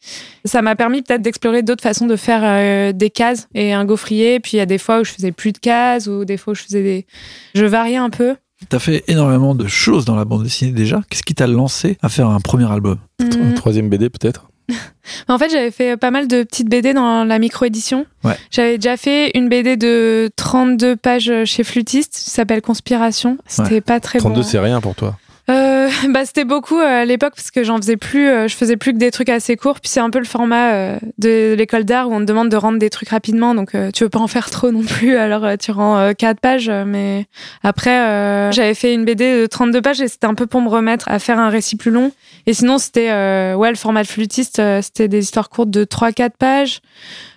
Ça m'a permis peut-être d'explorer d'autres façons de faire euh, des cases et un gaufrier. Puis il y a des fois où je faisais plus de cases ou des fois où je faisais des. Je variais un peu. T'as fait énormément de choses dans la bande dessinée déjà. Qu'est-ce qui t'a lancé à faire un premier album Mhm. Troisième BD, peut-être En fait, j'avais fait pas mal de petites BD dans la micro-édition. Ouais. J'avais déjà fait une BD de 32 pages chez Flutiste, qui s'appelle Conspiration. C'était pas très 32, bon. c'est rien pour toi. Bah, c'était beaucoup euh, à l'époque parce que j'en faisais plus, euh, je faisais plus que des trucs assez courts. Puis c'est un peu le format euh, de l'école d'art où on te demande de rendre des trucs rapidement, donc tu veux pas en faire trop non plus. Alors tu rends 4 pages, mais après euh, j'avais fait une BD de 32 pages et c'était un peu pour me remettre à faire un récit plus long. Et sinon c'était euh, ouais le format de flûtiste, c'était des histoires courtes de 3-4 pages.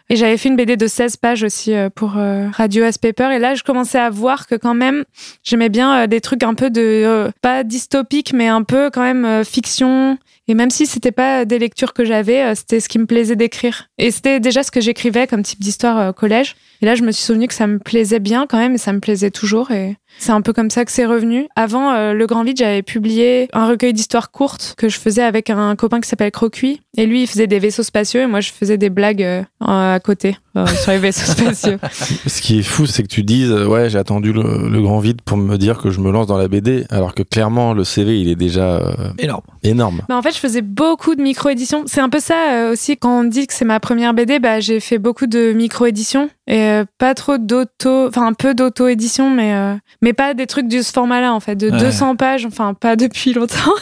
Et j'avais fait une BD de 16 pages aussi euh, pour euh, Radio As Paper. Et là, je commençais à voir que quand même, j'aimais bien euh, des trucs un peu de, pas dystopique, mais un peu quand même fiction. Et même si c'était pas des lectures que j'avais, c'était ce qui me plaisait d'écrire. Et c'était déjà ce que j'écrivais comme type d'histoire au collège. Et là, je me suis souvenu que ça me plaisait bien quand même, et ça me plaisait toujours. Et c'est un peu comme ça que c'est revenu. Avant euh, Le Grand Vide, j'avais publié un recueil d'histoires courtes que je faisais avec un copain qui s'appelle Crocuit. Et lui, il faisait des vaisseaux spatiaux, et moi, je faisais des blagues euh, à côté euh, sur les vaisseaux spatiaux. Ce qui est fou, c'est que tu dises, euh, ouais, j'ai attendu le, le grand vide pour me dire que je me lance dans la BD, alors que clairement, le CV, il est déjà euh, Énorme. énorme. Bah, en fait, je faisais beaucoup de micro-éditions. C'est un peu ça euh, aussi, quand on dit que c'est ma première BD, bah, j'ai fait beaucoup de micro-éditions et euh, pas trop d'auto, enfin un peu d'auto-édition, mais, euh, mais pas des trucs de ce format-là, en fait, de Ouais. 200 pages, enfin pas depuis longtemps.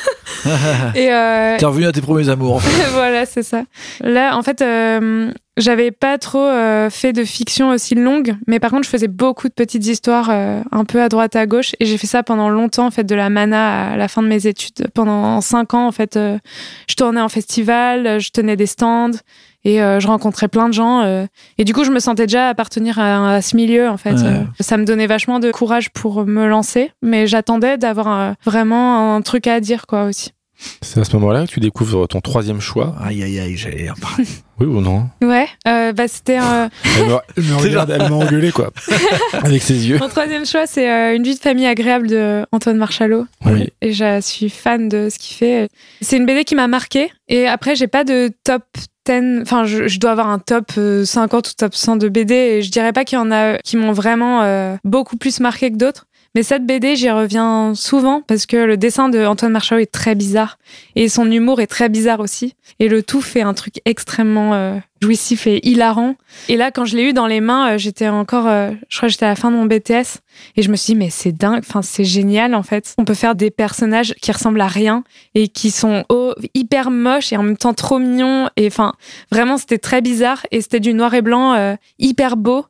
et euh, T'es revenu à tes premiers amours. en fait. voilà, c'est ça. Là, en fait, euh, j'avais pas trop fait de fiction aussi longue, mais par contre, je faisais beaucoup de petites histoires un peu à droite à gauche, et j'ai fait ça pendant longtemps, en fait, de la mana à la fin de mes études. Pendant cinq ans, en fait, je tournais en festival, je tenais des stands. Et euh, je rencontrais plein de gens. euh, et du coup, je me sentais déjà appartenir à, à ce milieu, en fait. Ouais. Euh, ça me donnait vachement de courage pour me lancer. Mais j'attendais d'avoir euh, vraiment un truc à dire, quoi, aussi. C'est à ce moment-là que tu découvres ton troisième choix. Aïe, aïe, aïe, j'allais en parler. Oui ou non Ouais, euh, bah, c'était... euh, Elle me, elle me regarde, elle m'a engueulé, quoi. Avec ses yeux. Mon troisième choix, c'est euh, Une vie de famille agréable de Antoine Marchalot. Oui. Et je suis fan de ce qu'il fait. C'est une BD qui m'a marqué. Et après, j'ai pas de top 10, enfin, je, dois avoir un top euh, 50 ou top 100 de BD et je dirais pas qu'il y en a qui m'ont vraiment euh, beaucoup plus marqué que d'autres. Mais cette BD, j'y reviens souvent parce que le dessin de Antoine Marchal est très bizarre et son humour est très bizarre aussi. Et le tout fait un truc extrêmement euh, jouissif et hilarant. Et là, quand je l'ai eu dans les mains, euh, j'étais encore, euh, je crois que j'étais à la fin de mon BTS et je me suis dit, mais c'est dingue, enfin, c'est génial en fait. On peut faire des personnages qui ressemblent à rien et qui sont oh, hyper moches et en même temps trop mignons. Et enfin, vraiment, c'était très bizarre et c'était du noir et blanc euh, hyper beau.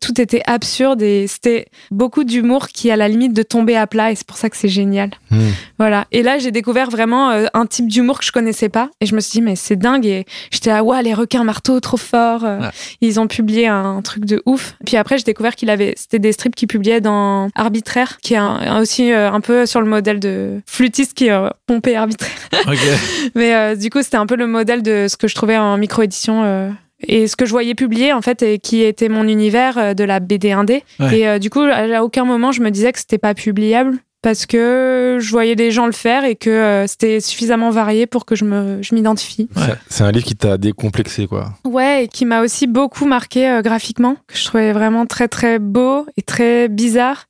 Tout était absurde et c'était beaucoup d'humour qui à la limite de tomber à plat et c'est pour ça que c'est génial. Hmm. Voilà. Et là, j'ai découvert vraiment euh, un type d'humour que je connaissais pas. Et je me suis dit, mais c'est dingue. Et j'étais là, ouais, les requins marteaux, trop forts. Euh, Ouais. Ils ont publié un truc de ouf. Puis après, j'ai découvert qu'il avait, c'était des strips qu'il publiait dans Arbitraire, qui est un- aussi euh, un peu sur le modèle de flûtiste qui est pompé arbitraire. Mais euh, du coup, c'était un peu le modèle de ce que je trouvais en micro-édition. euh, et ce que je voyais publier, en fait, et qui était mon univers euh, de la BD 1D. Ouais. Et euh, du coup, à aucun moment, je me disais que c'était pas publiable parce que je voyais des gens le faire et que euh, c'était suffisamment varié pour que je me je m'identifie. Ouais. C'est- un livre qui t'a décomplexé, quoi. Ouais, et qui m'a aussi beaucoup marqué euh, graphiquement, que je trouvais vraiment très très beau et très bizarre,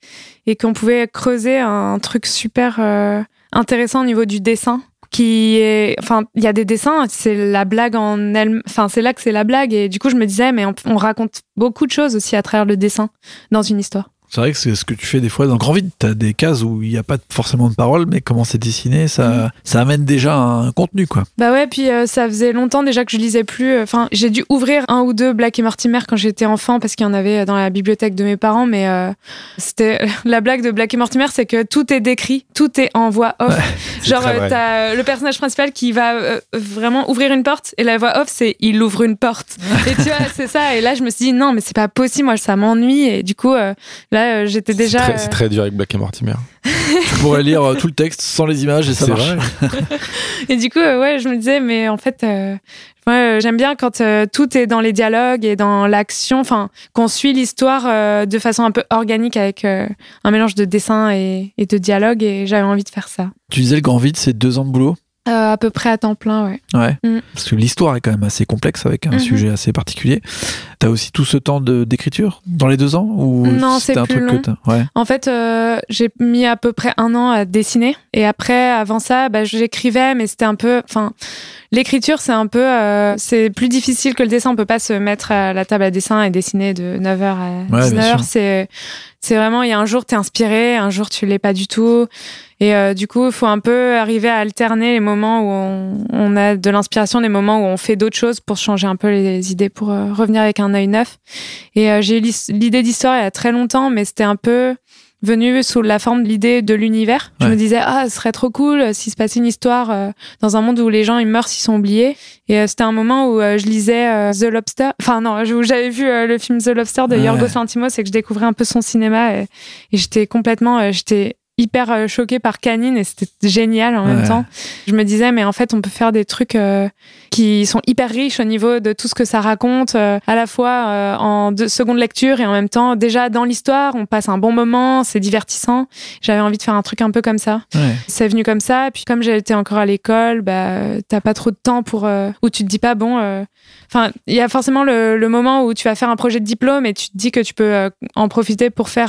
et qu'on pouvait creuser un truc super euh, intéressant au niveau du dessin. Qui est, enfin, il y a des dessins, c'est la blague en elle, enfin, c'est là que c'est la blague, et du coup, je me disais, mais on, on raconte beaucoup de choses aussi à travers le dessin dans une histoire. C'est vrai que c'est ce que tu fais des fois dans Grand Vide. T'as des cases où il n'y a pas forcément de parole, mais comment c'est dessiné, ça, Mhm. ça amène déjà un contenu, quoi. Bah ouais, puis euh, ça faisait longtemps déjà que je lisais plus. Enfin, j'ai dû ouvrir un ou deux Black et Mortimer quand j'étais enfant parce qu'il y en avait dans la bibliothèque de mes parents, mais euh, c'était la blague de Black et Mortimer, c'est que tout est décrit, tout est en voix off. c'est Genre, euh, t'as euh, le personnage principal qui va euh, vraiment ouvrir une porte et la voix off, c'est il ouvre une porte. et tu vois, c'est ça. Et là, je me suis dit non, mais c'est pas possible, moi, ça m'ennuie. Et du coup, euh, là, euh, j'étais C'est déjà. très, euh, c'est très dur avec Black et Mortimer. tu pourrais lire euh, tout le texte sans les images et ça C'est marche. vrai. Et du coup, euh, ouais, je me disais, mais en fait, euh, ouais, euh, j'aime bien quand euh, tout est dans les dialogues et dans l'action, enfin, qu'on suit l'histoire euh, de façon un peu organique avec euh, un mélange de dessin et, et de dialogue, et j'avais envie de faire ça. Tu disais le Grand Vide, c'est deux ans de boulot? Euh, à peu près à temps plein, ouais. Ouais. Mm. Parce que l'histoire est quand même assez complexe avec un Mhm. sujet assez particulier. T'as aussi tout ce temps d'écriture dans les deux ans ou Non, c'est un plus truc long. que Ouais. En fait, euh, j'ai mis à peu près un an à dessiner. Et après, avant ça, bah, j'écrivais, mais c'était un peu. Enfin, l'écriture, c'est un peu. euh, c'est plus difficile que le dessin. On peut pas se mettre à la table à dessin et dessiner de 9h à Ouais, bien 19h. sûr. c'est, c'est vraiment. Il y a un jour, t'es inspiré, un jour, tu l'es pas du tout. Et euh, du coup, il faut un peu arriver à alterner les moments où on, on a de l'inspiration, des moments où on fait d'autres choses pour changer un peu les idées, pour euh, revenir avec un œil neuf. Et euh, j'ai eu l'idée d'histoire il y a très longtemps, mais c'était un peu venu sous la forme de l'idée de l'univers. Je me disais, ah, ce serait trop cool euh, s'il se passait une histoire euh, dans un monde où les gens ils meurent s'ils sont oubliés. Et euh, c'était un moment où euh, je lisais euh, The Lobster. Enfin, non, j'avais vu euh, le film The Lobster de Ouais. Yorgos Lanthimos et que je découvrais un peu son cinéma. Et, et j'étais complètement. euh, j'étais hyper euh, choquée par Canine et c'était génial en Ouais. même temps. Je me disais, mais en fait, on peut faire des trucs euh, qui sont hyper riches au niveau de tout ce que ça raconte, euh, à la fois euh, en deux seconde lecture et en même temps, déjà dans l'histoire, on passe un bon moment, c'est divertissant. J'avais envie de faire un truc un peu comme ça. Ouais. C'est venu comme ça. Puis comme j'étais encore à l'école, bah, t'as pas trop de temps pour euh, où tu te dis pas bon. euh, Enfin, il y a forcément le, le moment où tu vas faire un projet de diplôme et tu te dis que tu peux en profiter pour faire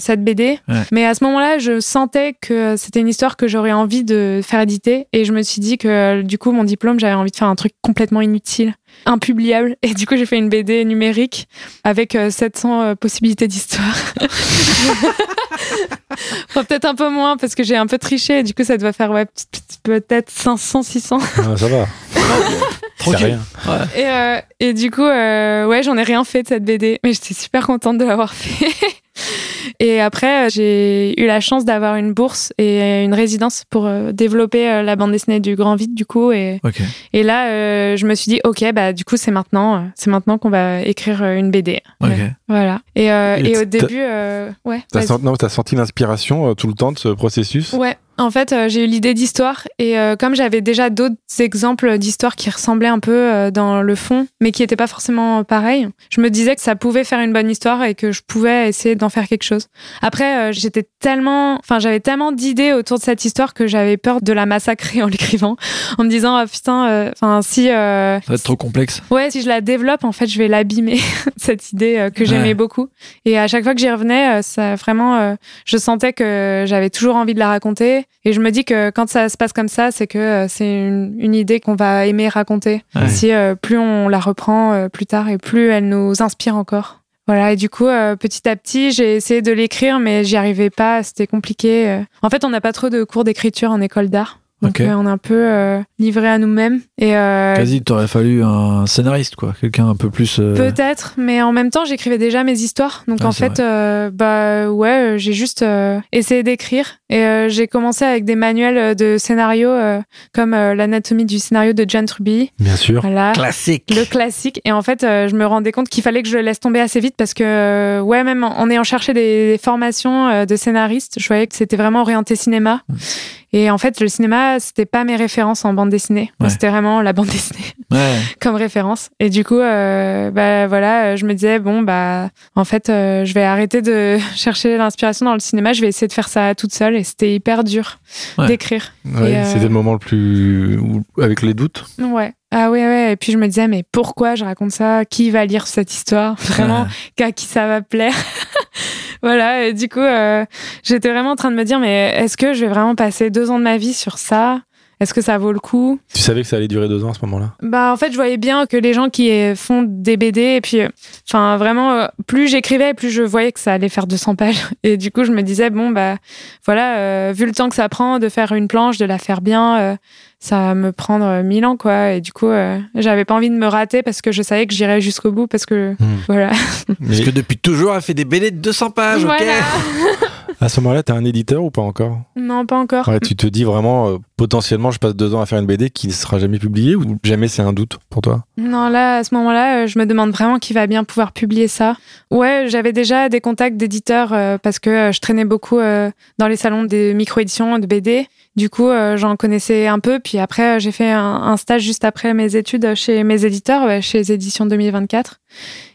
cette BD. Ouais. Mais à ce moment-là, je sentais que c'était une histoire que j'aurais envie de faire éditer et je me suis dit que du coup, mon diplôme, j'avais envie de faire un truc complètement inutile, impubliable. Et du coup, j'ai fait une BD numérique avec euh, 700 euh, possibilités d'histoire. Enfin, peut-être un peu moins parce que j'ai un peu triché. Du coup, ça doit faire ouais, p- p- peut-être 500, 600. Ah, ça va. Rien. Ouais. Et, euh, et du coup, euh, ouais, j'en ai rien fait de cette BD, mais j'étais super contente de l'avoir fait. Et après, euh, j'ai eu la chance d'avoir une bourse et une résidence pour euh, développer euh, la bande dessinée du Grand Vide, du coup. Et, là, euh, je me suis dit, ok, bah du coup, c'est maintenant, c'est maintenant qu'on va écrire une BD. Ok. Ouais, voilà. Et, euh, Et et au début, euh, ouais. T'as senti, senti l'inspiration tout le temps de ce processus? Ouais, En fait, euh, j'ai eu l'idée d'histoire et euh, comme j'avais déjà d'autres exemples d'histoires qui ressemblaient un peu euh, dans le fond, mais qui n'étaient pas forcément pareils, je me disais que ça pouvait faire une bonne histoire et que je pouvais essayer d'en faire quelque chose. Après, euh, j'étais tellement, enfin, j'avais tellement d'idées autour de cette histoire que j'avais peur de la massacrer en l'écrivant, en me disant, ah, putain, euh, enfin, si, euh, Ça va être trop complexe. Ouais, si je la développe, en fait, je vais l'abîmer, cette idée que j'aimais Ouais. beaucoup. Et à chaque fois que j'y revenais, ça vraiment, euh, je sentais que j'avais toujours envie de la raconter. Et je me dis que quand ça se passe comme ça, c'est que euh, c'est une, une idée qu'on va aimer raconter. Ouais. Si euh, plus on la reprend euh, plus tard et plus elle nous inspire encore. Voilà, et du coup, euh, petit à petit, j'ai essayé de l'écrire, mais j'y arrivais pas, c'était compliqué. En fait, on n'a pas trop de cours d'écriture en école d'art. Donc, on est un peu euh, livré à nous-mêmes. Et euh, Quasi, t'aurais fallu un scénariste, quoi. Quelqu'un un peu plus. euh, Peut-être, mais en même temps, j'écrivais déjà mes histoires. Donc Ah, en fait, bah ouais, j'ai juste essayé d'écrire et euh, j'ai commencé avec des manuels euh, de scénario euh, comme euh, l'anatomie du scénario de John Truby. Bien sûr. Voilà. Classique. Le classique. Et en fait, euh, je me rendais compte qu'il fallait que je le laisse tomber assez vite parce que, euh, ouais, même en, en ayant cherché des, des formations euh, de scénariste, je voyais que c'était vraiment orienté cinéma. Et en fait, le cinéma, c'était pas mes références en bande dessinée. Ouais. C'était vraiment la bande dessinée Ouais. comme référence. Et du coup, euh, bah voilà, je me disais bon bah en fait, euh, je vais arrêter de chercher l'inspiration dans le cinéma. Je vais essayer de faire ça toute seule. Et c'était hyper dur Ouais. d'écrire. Ouais, euh, C'était le moment le plus. avec les doutes. Ouais. Ah ouais ouais. Et puis je me disais mais pourquoi je raconte ça? Qui va lire cette histoire? Vraiment qu'à qui ça va plaire? Voilà. Et du coup, euh, j'étais vraiment en train de me dire mais est-ce que je vais vraiment passer deux ans de ma vie sur ça? Est-ce que ça vaut le coup Tu savais que ça allait durer deux ans à ce moment-là? Bah en fait, je voyais bien que les gens qui font des BD et puis euh, enfin vraiment euh, plus j'écrivais, plus je voyais que ça allait faire 200 pages et du coup, je me disais bon bah voilà, euh, vu le temps que ça prend de faire une planche, de la faire bien, euh, ça va me prendre euh, 1000 ans quoi et du coup, euh, j'avais pas envie de me rater parce que je savais que j'irais jusqu'au bout parce que Hmm. voilà. Parce que depuis toujours, elle fait des BD de 200 pages, ok à ce moment-là, t'es un éditeur ou pas encore? Non, pas encore. Ouais, tu te dis vraiment, euh, potentiellement, je passe deux ans à faire une BD qui ne sera jamais publiée ou jamais c'est un doute pour toi? Non, là, à ce moment-là, euh, je me demande vraiment qui va bien pouvoir publier ça. Ouais, j'avais déjà des contacts d'éditeurs euh, parce que euh, je traînais beaucoup dans les salons des micro-éditions de BD. Du coup, j'en connaissais un peu. Puis après, j'ai fait un, stage juste après mes études chez mes éditeurs, chez éditions 2024.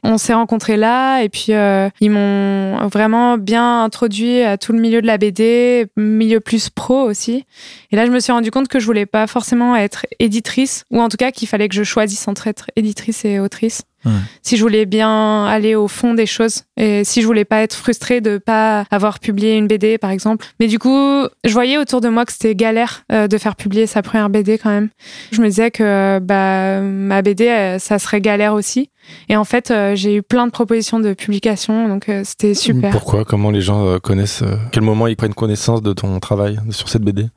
On s'est rencontrés là et puis ils m'ont vraiment bien introduit à tout le milieu de la BD, milieu plus pro aussi. Et là, je me suis rendu compte que je voulais pas forcément être éditrice, ou en tout cas qu'il fallait que je choisisse entre être éditrice et autrice. Ouais. Si je voulais bien aller au fond des choses et si je voulais pas être frustrée de pas avoir publié une BD par exemple. Mais du coup, je voyais autour de moi que c'était galère euh, de faire publier sa première BD quand même. Je me disais que bah ma BD euh, ça serait galère aussi. Et en fait, euh, j'ai eu plein de propositions de publication donc euh, c'était super. Pourquoi? Comment les gens euh, connaissent Quel moment ils prennent connaissance de ton travail sur cette BD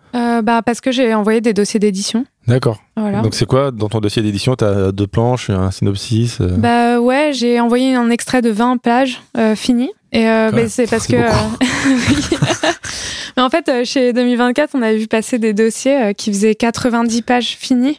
bah parce que j'ai envoyé des dossiers d'édition. D'accord. Voilà. Donc c'est quoi dans ton dossier d'édition T'as deux planches, un synopsis euh, Bah ouais, j'ai envoyé un extrait de 20 pages euh, fini. Et euh, bah, c'est parce que. euh, Mais en fait, euh, chez 2024, on avait vu passer des dossiers qui faisaient 90 pages finies.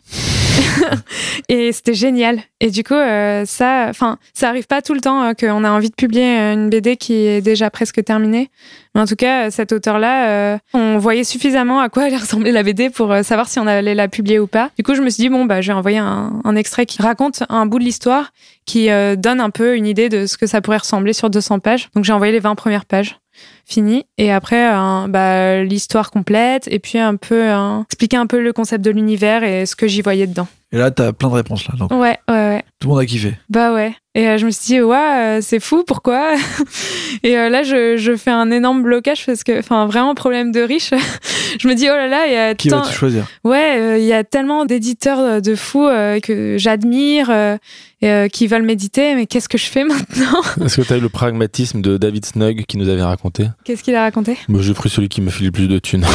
et c'était génial. Et du coup, euh, ça, enfin, ça arrive pas tout le temps euh, qu'on a envie de publier euh, une BD qui est déjà presque terminée. Mais en tout cas, euh, cet auteur-là, on voyait suffisamment à quoi allait ressembler la BD pour savoir si on allait la publier ou pas. Du coup, je me suis dit bon bah, je vais envoyer un, extrait qui raconte un bout de l'histoire, qui donne un peu une idée de ce que ça pourrait ressembler sur 200 pages. Donc j'ai envoyé les 20 premières pages fini et après bah, l'histoire complète et puis un peu expliquer un peu le concept de l'univers et ce que j'y voyais dedans. Et là, t'as plein de réponses, là. Donc, Ouais, ouais, ouais. Tout le monde a kiffé. Bah ouais. Et euh, je me suis dit, ouais, euh, c'est fou, pourquoi? Et euh, là, je, je fais un énorme blocage parce que, enfin, vraiment problème de riche. je me dis, oh là là, il y a Qui tant- vas-tu choisir? Ouais, euh, il y a tellement d'éditeurs de fous euh, que j'admire euh, et euh, qui veulent méditer, mais qu'est-ce que je fais maintenant? Est-ce que t'as eu le pragmatisme de David Snug qui nous avait raconté? Qu'est-ce qu'il a raconté? Moi j'ai pris celui qui me file le plus de thunes.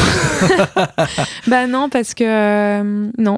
Bah non, parce que euh, non,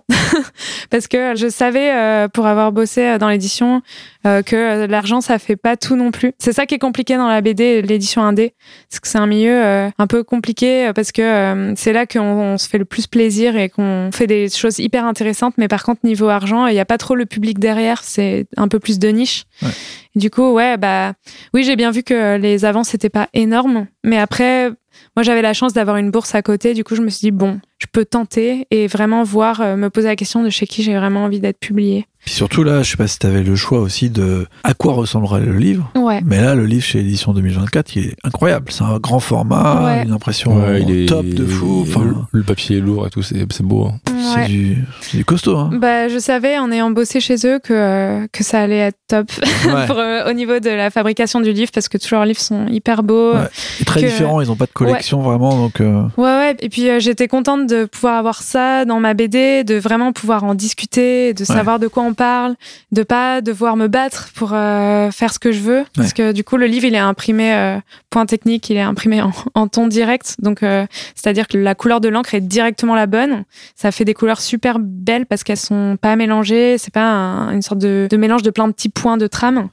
parce que je savais euh, pour avoir bossé euh, dans l'édition euh, que euh, l'argent ça fait pas tout non plus. C'est ça qui est compliqué dans la BD, l'édition indé, parce que c'est un milieu un peu compliqué parce que c'est là qu'on on se fait le plus plaisir et qu'on fait des choses hyper intéressantes. Mais par contre niveau argent, il y a pas trop le public derrière, c'est un peu plus de niche. Ouais. Du coup, ouais, bah oui, j'ai bien vu que les avances n'étaient pas énormes, mais après, Moi, j'avais la chance d'avoir une bourse à côté. Du coup, je me suis dit, bon, je peux tenter et vraiment voir, euh, me poser la question de chez qui j'ai vraiment envie d'être publié. Puis surtout là, je sais pas si tu avais le choix aussi de à quoi ressemblerait le livre. Ouais. Mais là, le livre chez l'édition 2024, il est incroyable. C'est un grand format, Ouais. une impression Ouais, il est top de fou. Enfin, le, papier est lourd et tout, c'est c'est beau. hein. c'est du, c'est du costaud. Hein. Bah, je savais en ayant bossé chez eux que, euh, que ça allait être top Ouais. pour, euh, au niveau de la fabrication du livre parce que tous leurs livres sont hyper beaux. Et très que- différent. Ils ont pas de collection vraiment, donc. euh, Ouais, ouais. Et puis euh, j'étais contente de pouvoir avoir ça dans ma BD, de vraiment pouvoir en discuter, de savoir de quoi on parle, de pas devoir me battre pour euh, faire ce que je veux. Parce que du coup, le livre, il est imprimé, euh, point technique, il est imprimé en, en ton direct. Donc, euh, c'est-à-dire que la couleur de l'encre est directement la bonne. Ça fait des couleurs super belles parce qu'elles sont pas mélangées. C'est pas un- une sorte de, de mélange de plein de petits points de trame.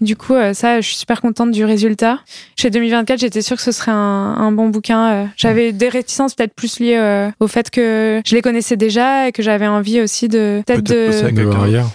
Du coup, euh, ça, je suis super contente du résultat. Chez 2024, j'étais sûre que ce serait un, un bon bouquin. euh. J'avais des réticences peut-être plus liées euh, au fait que je les connaissais déjà et que j'avais envie aussi de peut-être bosser de avec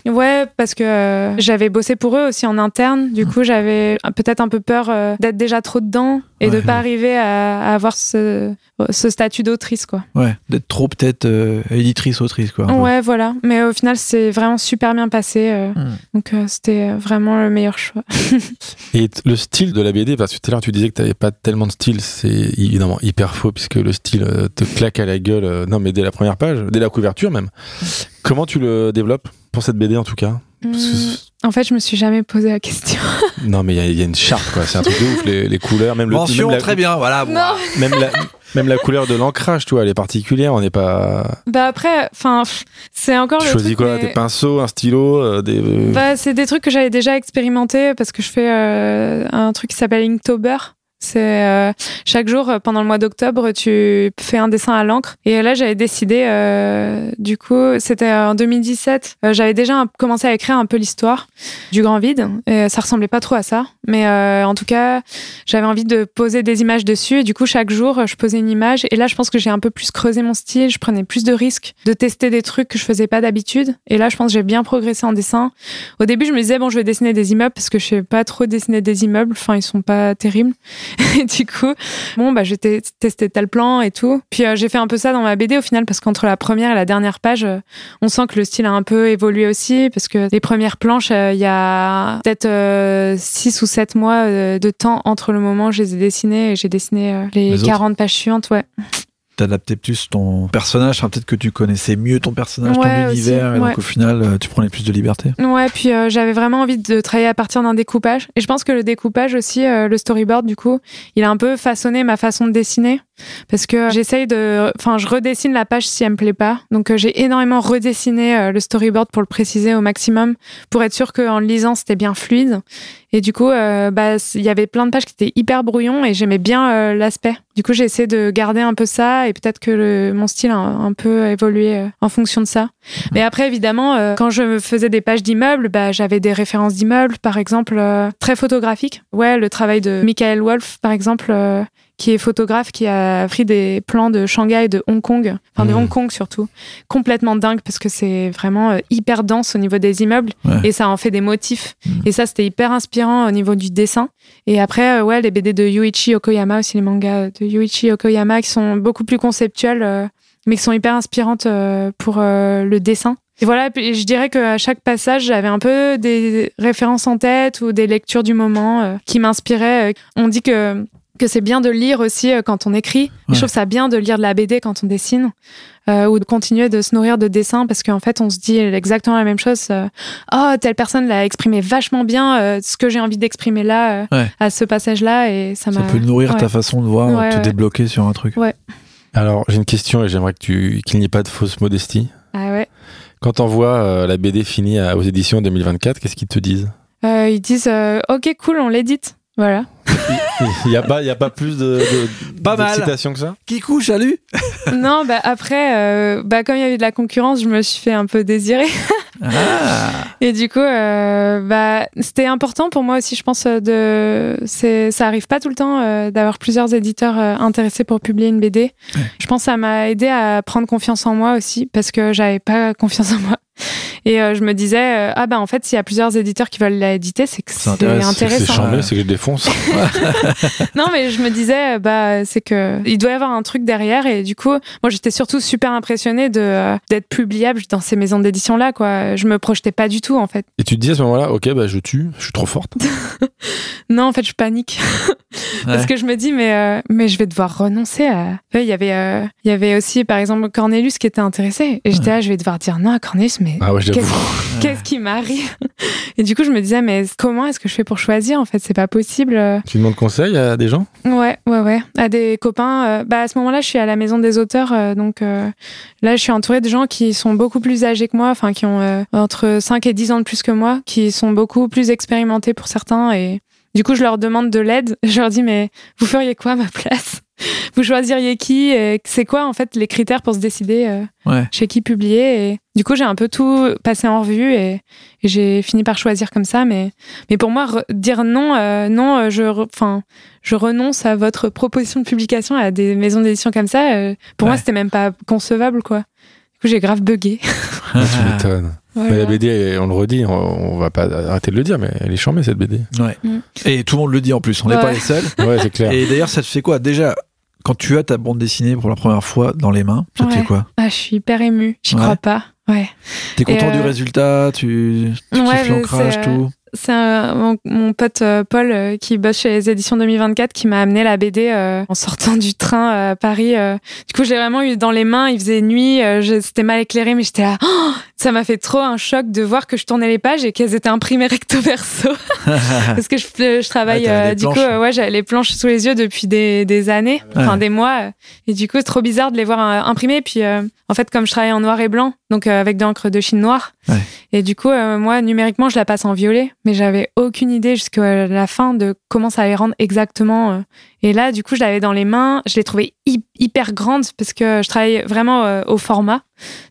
ouais parce que euh, j'avais bossé pour eux aussi en interne. Du coup, j'avais peut-être un peu peur euh, d'être déjà trop dedans et de Ouais. pas arriver à, à avoir ce, ce statut d'autrice quoi. Ouais, d'être trop peut-être euh, éditrice autrice quoi. Ouais, voilà. Mais au final, c'est vraiment super bien passé. euh. Hmm. Donc, euh, c'était vraiment le meilleur choix. Et le style de la BD, parce que tout à l'heure tu disais que tu n'avais pas tellement de style, c'est évidemment hyper faux puisque le style te claque à la gueule, euh, non mais dès la première page, dès la couverture même. Comment tu le développes pour cette BD en tout cas? Parce que Hmm. En fait, je me suis jamais posé la question. Non mais il y a- il y, a une charte quoi, c'est un truc de ouf, les, les couleurs, même, le, Mention même, la, très bien, voilà. même, la, même la couleur de l'ancrage, tu vois, elle est particulière, on n'est pas... Bah après, enfin, c'est encore Tu le choisis truc, quoi mais- Des pinceaux, un stylo, euh, des... euh, Bah, c'est des trucs que j'avais déjà expérimenté parce que je fais euh, un truc qui s'appelle Inktober. C'est euh, chaque jour euh, pendant le mois d'octobre, tu fais un dessin à l'encre. Et là, j'avais décidé, euh, du coup, c'était en 2017. euh, j'avais déjà commencé à écrire un peu l'histoire du grand vide. Et ça ressemblait pas trop à ça, mais euh, en tout cas, j'avais envie de poser des images dessus. Et du coup, chaque jour, je posais une image. Et là, je pense que j'ai un peu plus creusé mon style. Je prenais plus de risques de tester des trucs que je faisais pas d'habitude. Et là, je pense que j'ai bien progressé en dessin. Au début, je me disais, bon, je vais dessiner des immeubles parce que je sais pas trop dessiner des immeubles. Enfin, ils sont pas terribles. Et du coup, bon, bah, j'ai te- testé tel plan et tout. Puis, euh, j'ai fait un peu ça dans ma BD au final parce qu'entre la première et la dernière page, euh, on sent que le style a un peu évolué aussi parce que les premières planches, euh, il y a peut-être 6 ou 7 mois euh, de temps entre le moment où je les ai dessinées et j'ai dessiné euh, les, Les autres 40 pages suivantes. Ouais. T'adaptais plus ton personnage, enfin, peut-être que tu connaissais mieux ton personnage, Ouais, ton univers, aussi, et ouais. donc au final, euh, tu prenais plus de liberté. Ouais, puis euh, j'avais vraiment envie de travailler à partir d'un découpage. Et je pense que le découpage aussi, euh, le storyboard, du coup, il a un peu façonné ma façon de dessiner. Parce que j'essaye de. Enfin, je redessine la page si elle me plaît pas. Donc, euh, j'ai énormément redessiné le storyboard pour le préciser au maximum, pour être sûr qu'en le lisant, c'était bien fluide. Et du coup, euh, bah, il y avait plein de pages qui étaient hyper brouillons et j'aimais bien euh, l'aspect. Du coup, j'ai essayé de garder un peu ça et peut-être que mon style a un, peu évolué euh, en fonction de ça. Mais après, évidemment, quand je faisais des pages d'immeubles, bah, j'avais des références d'immeubles, par exemple, très photographiques. Ouais, le travail de Michael Wolf, par exemple, qui est photographe, qui a pris des plans de Shanghai et de Hong Kong, enfin de Mhm. Hong Kong surtout, complètement dingue parce que c'est vraiment euh, hyper dense au niveau des immeubles Ouais. et ça en fait des motifs. Mhm. Et ça, c'était hyper inspirant au niveau du dessin. Et après, euh, ouais, les BD de Yuichi Okoyama aussi, les mangas de Yuichi Okoyama qui sont beaucoup plus conceptuels, euh, mais qui sont hyper inspirantes pour le dessin. Et voilà, je dirais qu'à chaque passage, j'avais un peu des références en tête ou des lectures du moment qui m'inspiraient. On dit que que c'est bien de lire aussi euh, quand on écrit. Ouais. Je trouve ça bien de lire de la BD quand on dessine euh, ou de continuer de se nourrir de dessins parce qu'en fait, on se dit exactement la même chose. euh, oh, telle personne l'a exprimé vachement bien, euh, ce que j'ai envie d'exprimer là, euh, Ouais. à ce passage-là, et ça Ça peut nourrir ouais. ta façon de voir, Ouais, te ouais. débloquer sur un truc. Alors j'ai une question et j'aimerais que tu qu'il n'y ait pas de fausse modestie. Ah ouais. Quand on voit la BD finie à- aux éditions 2024, qu'est-ce qu'ils te disent? Euh, ils disent euh, ok cool on l'édite voilà. Il n'y a, pas- il y a pas plus de, de, Pas mal. d'excitation que ça? Kikou, salut? Non bah après euh, bah comme il y a eu de la concurrence je me suis fait un peu désirer. Ah. Et du coup euh, bah c'était important pour moi aussi je pense de c'est ça arrive pas tout le temps euh, d'avoir plusieurs éditeurs euh, intéressés pour publier une BD je pense que ça m'a aidé à prendre confiance en moi aussi parce que j'avais pas confiance en moi Et euh, je me disais, euh, ah bah en fait, s'il y a plusieurs éditeurs qui veulent l'éditer, c'est que C'est intéressant. C'est charmé, c'est que je défonce. non, mais je me disais, euh, bah c'est que il doit y avoir un truc derrière. Et du coup, moi j'étais surtout super impressionnée de euh, d'être publiable dans ces maisons d'édition là, quoi. Je me projetais pas du tout en fait. Et tu te dis à ce moment-là, ok, bah je tue, je suis trop forte. Non, en fait, je panique. Parce Ouais. que je me dis, mais, euh, mais je vais devoir renoncer à. Ouais, Il y avait, euh, il y avait aussi, par exemple, Cornelius qui était intéressé. Et j'étais là, je vais devoir dire non à Cornelius, mais Ah ouais. Qu'est-ce qu'est-ce qui m'arrive Et du coup, je me disais, mais comment est-ce que je fais pour choisir En fait, c'est pas possible. euh. Tu demandes conseil à des gens? Ouais, ouais, ouais. À des copains. euh, bah, à ce moment-là, je suis à la maison des auteurs. euh, donc euh, là, je suis entourée de gens qui sont beaucoup plus âgés que moi, enfin, qui ont euh, entre 5 et 10 ans de plus que moi, qui sont beaucoup plus expérimentés pour certains. Et du coup, je leur demande de l'aide. Je leur dis, mais vous feriez quoi à ma place? Vous choisiriez qui Et C'est quoi, en fait, les critères pour se décider euh, Ouais. chez qui publier Et du coup, j'ai un peu tout passé en revue et, et j'ai fini par choisir comme ça. Mais, mais pour moi, re- dire non, euh, non, euh, je, re- je renonce à votre proposition de publication à des maisons d'édition comme ça. euh, pour moi, c'était même pas concevable, quoi. Du coup, j'ai grave bugué. Tu m'étonnes. Voilà. Mais la BD, on le redit, on, va pas arrêter de le dire, mais elle est charmée cette BD. Ouais. Mm. Et tout le monde le dit en plus, on n'est Ouais. pas les seuls. Ouais, c'est clair. Et d'ailleurs, ça te fait quoi? Déjà, quand tu as ta bande dessinée pour la première fois dans les mains, ça te fait quoi Ah, je suis hyper émue. J'y Ouais. crois pas. Ouais. T'es content du euh, résultat Tu, tu Ouais, kiffes mais l'ancrage, tout C'est mon, mon pote euh, Paul euh, qui bosse chez les éditions 2024 qui m'a amené la BD euh, en sortant du train euh, à Paris. euh. Du coup, j'ai vraiment eu dans les mains. Il faisait nuit, euh, c'était mal éclairé, mais j'étais là. Oh ça m'a fait trop un choc de voir que je tournais les pages et qu'elles étaient imprimées recto verso. Parce que je, je travaille, Ouais, euh, du coup, planches. ouais, j'avais les planches sous les yeux depuis des, des années, enfin Ouais. des mois. Et du coup, c'est trop bizarre de les voir imprimées. Et puis, euh, en fait, comme je travaille en noir et blanc, donc euh, avec de l'encre de Chine noire, Ouais. et du coup, euh, moi, numériquement, je la passe en violet, mais j'avais aucune idée jusqu'à la fin de comment ça allait rendre exactement. euh. Et là, du coup, je l'avais dans les mains. Je l'ai trouvée hy- hyper grande parce que je travaille vraiment euh, au format.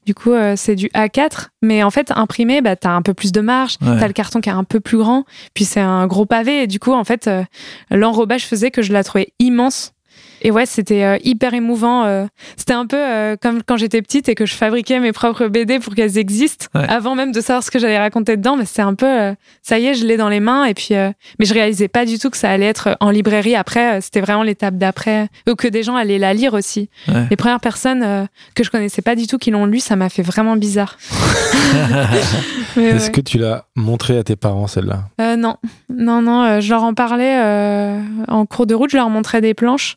Du coup, euh, c'est du A4, mais en fait, imprimé, bah, t'as un peu plus de marge. Ouais. T'as le carton qui est un peu plus grand. Puis c'est un gros pavé. Et du coup, en fait, l'enrobage faisait que je la trouvais immense. Et ouais, c'était euh, hyper émouvant. euh. C'était un peu euh, comme quand j'étais petite et que je fabriquais mes propres BD pour qu'elles existent, Ouais. avant même de savoir ce que j'allais raconter dedans. Mais c'est un peu, euh, ça y est, je l'ai dans les mains. Et puis, euh, mais je réalisais pas du tout que ça allait être en librairie. Après, euh, c'était vraiment l'étape d'après, ou que des gens allaient la lire aussi. Ouais. Les premières personnes euh, que je connaissais pas du tout qui l'ont lu, ça m'a fait vraiment bizarre. Est-ce ouais. que tu l'as montré à tes parents, celle-là? Euh, non, non, non. euh, je leur en parlais euh, en cours de route. Je leur montrais des planches.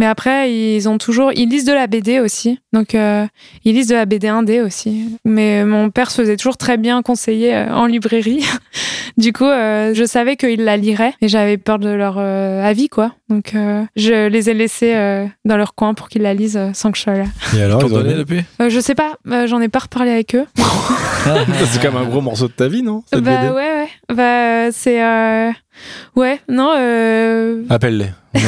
Mais après, ils ont toujours, ils lisent de la BD aussi. Donc, euh, ils lisent de la BD indé aussi. Mais mon père se faisait toujours très bien conseiller euh, en librairie. du coup, euh, je savais qu'ils la liraient et j'avais peur de leur euh, avis, quoi. Donc, euh, je les ai laissés euh, dans leur coin pour qu'ils la lisent euh, sans que je sois là. Et alors, ils ont donnais aimé depuis? Euh, je sais pas, euh, j'en ai pas reparlé avec eux. C'est quand même un gros morceau de ta vie, non? Cette bah BD ouais, ouais. Bah, euh, c'est. euh, Ouais, non. Euh... Appelle-les.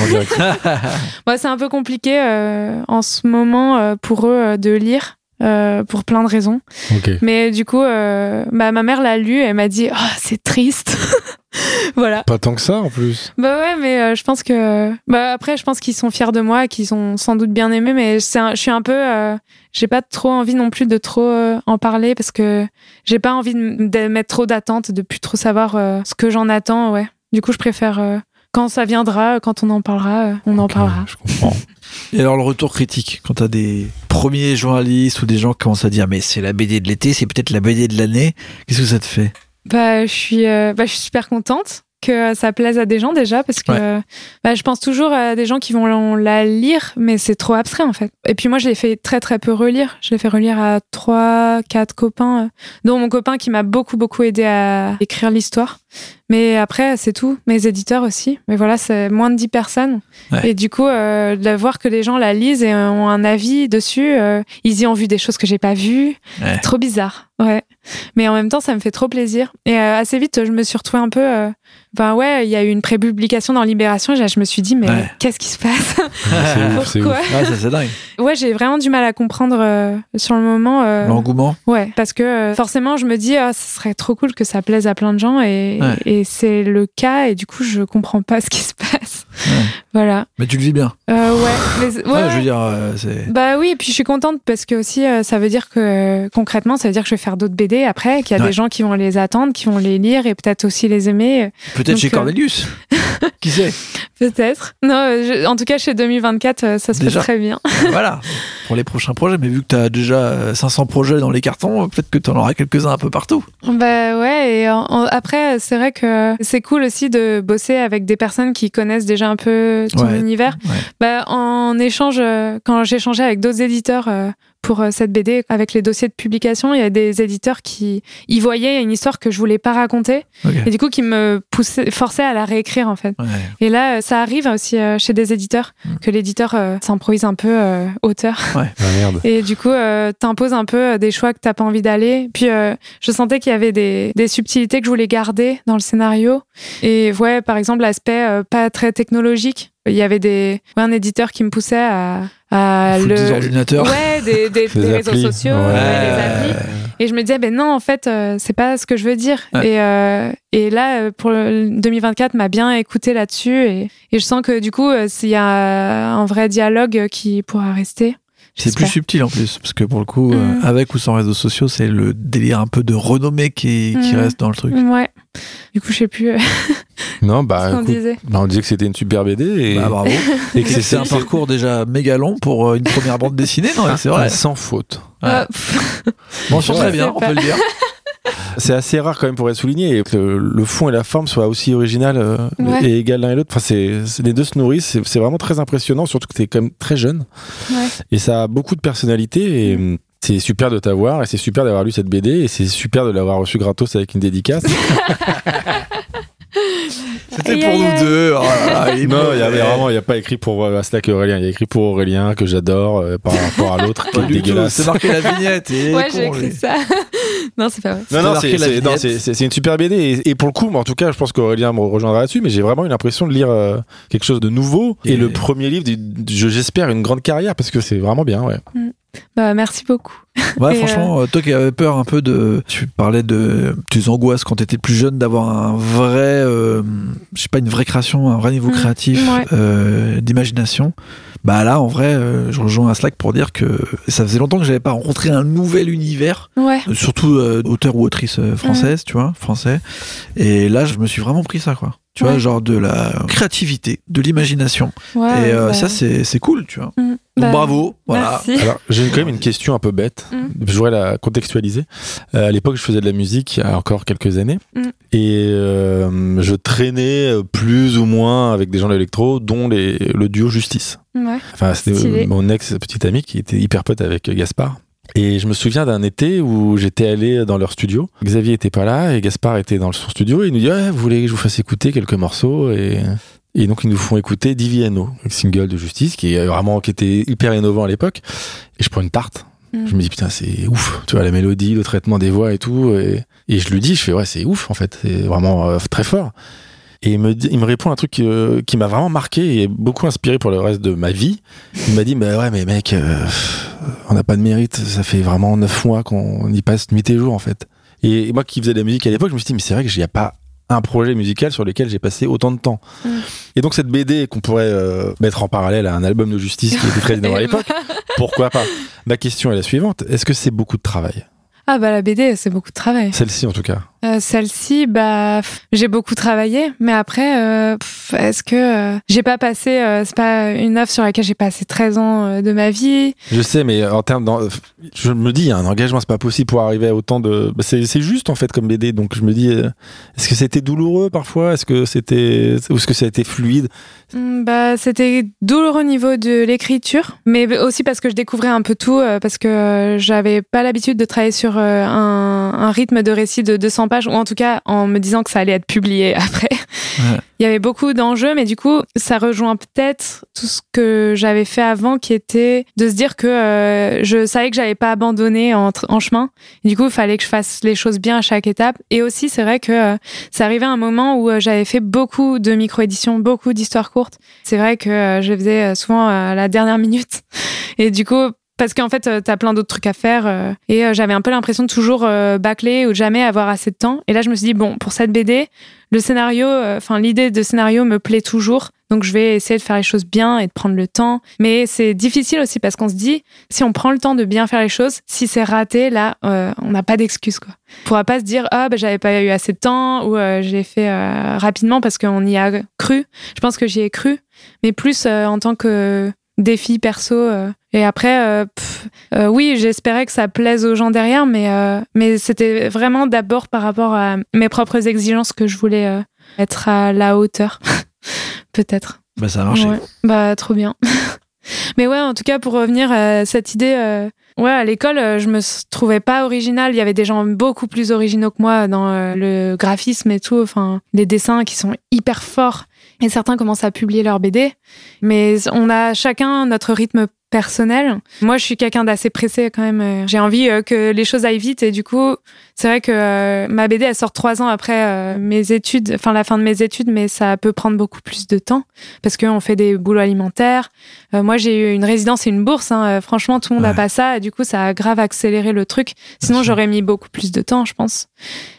Bah, c'est un peu compliqué euh, en ce moment euh, pour eux euh, de lire. Euh, pour plein de raisons. ok. Mais du coup, euh, bah, ma mère l'a lu et elle m'a dit oh, c'est triste. voilà. Pas tant que ça en plus. Bah ouais, mais euh, je pense que. Bah après, je pense qu'ils sont fiers de moi, qu'ils ont sans doute bien aimé, mais un- je suis un peu. J'ai pas trop envie non plus de trop en parler parce que j'ai pas envie de, mettre trop d'attentes, de plus trop savoir ce que j'en attends, ouais. Du coup, je préfère. Quand ça viendra, quand on en parlera, euh, on en parlera. Je comprends. Et alors le retour critique, quand t'as des premiers journalistes ou des gens qui commencent à dire mais c'est la BD de l'été, c'est peut-être la BD de l'année, qu'est-ce que ça te fait? Bah, je suis, euh, bah, je suis super contente que ça plaise à des gens déjà parce que Ouais. bah, je pense toujours à des gens qui vont la lire, mais c'est trop abstrait en fait. Et puis moi, je l'ai fait très très peu relire. Je l'ai fait relire à trois, quatre copains, euh, dont mon copain qui m'a beaucoup beaucoup aidé à écrire l'histoire. Mais après, c'est tout. Mes éditeurs aussi. Mais voilà, c'est moins de 10 personnes. Ouais. Et du coup, euh, de voir que les gens la lisent et ont un avis dessus, euh, ils y ont vu des choses que j'ai pas vues. Ouais. Trop bizarre. Ouais. Mais en même temps, ça me fait trop plaisir. Et euh, assez vite, je me suis retrouvée un peu. euh, Ben ouais, il y a eu une prépublication dans Libération. Je me suis dit, mais Ouais. qu'est-ce qui se passe? Pourquoi? ça c'est dingue. Ouais, j'ai vraiment du mal à comprendre euh, sur le moment. L'engouement. Ouais, parce que forcément, je me dis, ah, ce serait trop cool que ça plaise à plein de gens, et, Ouais. et c'est le cas, et du coup, je comprends pas ce qui se passe. Voilà. Mais tu le vis bien. Euh, ouais. Mais- ouais, je veux dire, euh. Bah oui, et puis je suis contente parce que aussi euh, ça veut dire que concrètement ça veut dire que je vais faire d'autres BD après, qu'il y a Ouais. des gens qui vont les attendre, qui vont les lire et peut-être aussi les aimer, Peut-être chez Cornelius. Qui sait? Peut-être. Non, je- en tout cas chez 2024 euh, ça se Déjà. passe très bien. Voilà, pour les prochains projets. Mais vu que tu as déjà euh, 500 projets dans les cartons, peut-être que tu en auras quelques-uns un peu partout. Bah ouais, et en- en- après c'est vrai que c'est cool aussi de bosser avec des personnes qui connaissent déjà un peu ton Ouais. univers. Ouais. Bah, en échange, euh, quand échangé avec d'autres éditeurs euh, pour euh, cette BD, avec les dossiers de publication, il y a des éditeurs qui y voyaient une histoire que je voulais pas raconter et du coup qui me poussaient, forçaient à la réécrire en fait. Ouais. Et là, euh, ça arrive aussi euh, chez des éditeurs Mm. que l'éditeur euh, s'improvise un peu euh, auteur Ah merde. et du coup euh, t'imposes un peu des choix que t'as pas envie d'aller. Puis euh, je sentais qu'il y avait des, des subtilités que je voulais garder dans le scénario. Et ouais, par exemple l'aspect euh, pas très technologique. Il y avait des ouais, un éditeur qui me poussait à, le des ordinateurs. ouais des, des, réseaux sociaux, Ouais. ouais, des applis. Et je me disais, ben non, en fait, euh, c'est pas ce que je veux dire. Ouais. Et, euh, et là, euh, pour le 2024, m'a bien écouté là-dessus. Et, et je sens que du coup, euh, s'il y a un vrai dialogue qui pourra rester. C'est plus subtil en plus, parce que pour le coup, euh, Mm. avec ou sans réseaux sociaux, c'est le délire un peu de renommée qui, qui Mm. reste dans le truc. Ouais. Du coup, je sais plus euh, Non, bah, ce qu'on écoute, disait. bah, on disait que c'était une super BD et, Bah, bravo. et que C'est c'est un parcours déjà méga long pour euh, une première bande dessinée, non mais C'est vrai. sans faute. Ouais. Ah, Bon, très bien, on peut le dire. C'est assez rare quand même pour être souligné et que le, le fond et la forme soient aussi original euh, Ouais. et égal l'un et l'autre. Enfin, c'est, c'est- les deux se nourrissent. C'est, vraiment très impressionnant, surtout que t'es quand même très jeune ouais. et ça a beaucoup de personnalité et hum, c'est super de t'avoir et c'est super d'avoir lu cette BD et c'est super de l'avoir reçu gratos avec une dédicace. C'était pour nous deux. Oh là là, il est non, il y a mauvais. vraiment, il y a pas écrit pour euh, Aslak et Aurélien. Il y a écrit pour Aurélien que j'adore euh, par rapport à l'autre qui est dégueulasse. C'est marqué la vignette. et Ouais, j'ai écrit lui. ça. non, c'est pas vrai. Non, non, c'est, une super BD. Et, et pour le coup, moi, en tout cas, je pense qu'Aurélien me rejoindra là-dessus, mais j'ai vraiment eu l'impression de lire euh, quelque chose de nouveau. Et, Et- le premier livre, j'espère, une grande carrière, parce que c'est vraiment bien, ouais. Bah, merci beaucoup. Ouais, Et, franchement, euh, toi qui avais peur un peu de. Tu parlais de tes angoisses quand t'étais plus jeune d'avoir un vrai. euh, je sais pas, une vraie création, un vrai niveau Mm, créatif ouais. euh, d'imagination. Bah là, en vrai, euh, je rejoins un Slack pour dire que ça faisait longtemps que j'avais pas rencontré un nouvel univers, Ouais. euh, surtout euh, auteur ou autrice euh, Mm. française, tu vois, français. Et là, je me suis vraiment pris ça, quoi. Tu vois, genre de la créativité, de l'imagination. ouais et euh, bah, ça, c'est c'est cool, tu vois. mm, Donc bah, bravo, voilà. Merci. Alors, j'ai quand même une question un peu bête. Mm. Je voudrais la contextualiser. Euh, à l'époque, je faisais de la musique il y a encore quelques années. Mm. Et euh, je traînais plus ou moins avec des gens de l'électro, dont les, le duo Justice. Ouais. Enfin, c'était mon ex-petite amie qui était hyper pote avec Gaspard. Et je me souviens d'un été où j'étais allé dans leur studio. Xavier était pas là et Gaspard était dans son studio. Et il nous dit ouais, Vous voulez que je vous fasse écouter quelques morceaux et, et donc ils nous font écouter Diviano, le single de Justice, qui est vraiment qui était hyper innovant à l'époque. Et je prends une tarte. Mm. Je me dis putain c'est ouf, tu vois la mélodie, le traitement des voix et tout. Et, et je lui dis, je fais ouais c'est ouf en fait, c'est vraiment euh, très fort. Et il me, dit- il me répond un truc euh, qui m'a vraiment marqué et beaucoup inspiré pour le reste de ma vie. Il m'a dit, bah ouais, mais mec, euh, on n'a pas de mérite. Ça fait vraiment neuf mois qu'on y passe nuit et jour, en fait. Et moi qui faisais de la musique à l'époque, je me suis dit, mais c'est vrai que n'y a pas un projet musical sur lequel j'ai passé autant de temps. Mm. Et donc cette BD qu'on pourrait euh, mettre en parallèle à un album de justice qui était très innovant à l'époque, pourquoi pas? Ma question est la suivante. Est-ce que c'est beaucoup de travail? Ah bah la BD, c'est beaucoup de travail. Celle-ci en tout cas. Euh, Celle-ci, bah, j'ai beaucoup travaillé, mais après, euh, est-ce que euh, j'ai pas passé, euh, c'est pas une œuvre sur laquelle j'ai passé 13 ans de ma vie? Je sais, mais en termes d'en- je me dis, il y a un engagement, c'est pas possible pour arriver à autant de. bah, c'est c'est juste en fait comme BD, donc je me dis, est-ce que c'était douloureux parfois? Est-ce que c'était, ou est-ce que ça a été fluide? Hmm, Bah, c'était douloureux au niveau de l'écriture, mais aussi parce que je découvrais un peu tout, parce que j'avais pas l'habitude de travailler sur un, un rythme de récit de 200 pages, ou en tout cas en me disant que ça allait être publié après. Ouais. Il y avait beaucoup d'enjeux, mais du coup, ça rejoint peut-être tout ce que j'avais fait avant, qui était de se dire que euh, je savais que j'allais pas abandonner en, chemin. Et du coup, il fallait que je fasse les choses bien à chaque étape. Et aussi, c'est vrai que euh, c'est arrivé à un moment où euh, j'avais fait beaucoup de micro-éditions, beaucoup d'histoires courtes. C'est vrai que je les faisais souvent à la dernière minute. Et du coup, parce qu'en fait, euh, t'as plein d'autres trucs à faire. euh, et euh, j'avais un peu l'impression de toujours bâcler ou de jamais avoir assez de temps. Et là, je me suis dit, bon, pour cette BD, le scénario, enfin, l'idée de scénario me plaît toujours. Donc, je vais essayer de faire les choses bien et de prendre le temps. Mais c'est difficile aussi parce qu'on se dit, si on prend le temps de bien faire les choses, si c'est raté, là, on n'a pas d'excuse, quoi. On pourra pas se dire, ah, ben, j'avais pas eu assez de temps ou euh, j'ai fait euh, rapidement parce qu'on y a cru. Je pense que j'y ai cru, mais plus en tant que défi perso. Et après, euh, pff, euh, oui, j'espérais que ça plaise aux gens derrière, mais, euh, mais c'était vraiment d'abord par rapport à mes propres exigences que je voulais euh, être à la hauteur. Peut-être. Bah, ça a marché. Ouais. Bah, trop bien. Mais ouais, en tout cas, pour revenir à cette idée, euh, ouais, à l'école, je me trouvais pas originale. Il y avait des gens beaucoup plus originaux que moi dans le graphisme et tout, enfin, les dessins qui sont hyper forts. Et certains commencent à publier leurs BD. Mais on a chacun notre rythme personnel. Moi, je suis quelqu'un d'assez pressé quand même. Euh, J'ai envie euh, que les choses aillent vite et du coup, c'est vrai que euh, ma BD, elle sort trois ans après euh, mes études, enfin la fin de mes études, mais ça peut prendre beaucoup plus de temps parce qu'on fait des boulots alimentaires. Moi, j'ai eu une résidence et une bourse. hein. Franchement, tout le monde n'a Ouais. pas ça. Et du coup, ça a grave accéléré le truc. Sinon, j'aurais mis beaucoup plus de temps, je pense.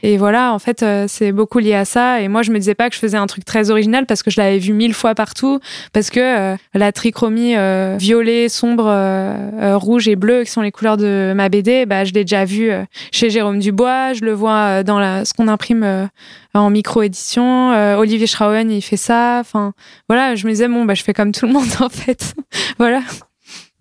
Et voilà, en fait, c'est beaucoup lié à ça. Et moi, je me disais pas que je faisais un truc très original parce que je l'avais vu mille fois partout. Parce que la trichromie violet, euh, euh, rouge et bleu, qui sont les couleurs de ma BD, bah, je l'ai déjà vu euh, chez Jérôme Dubois. Je le vois dans la, ce qu'on imprime en micro-édition. Olivier Schrauen, il fait ça. Enfin, voilà, je me disais, bon, bah, je fais comme tout le monde, en fait. voilà.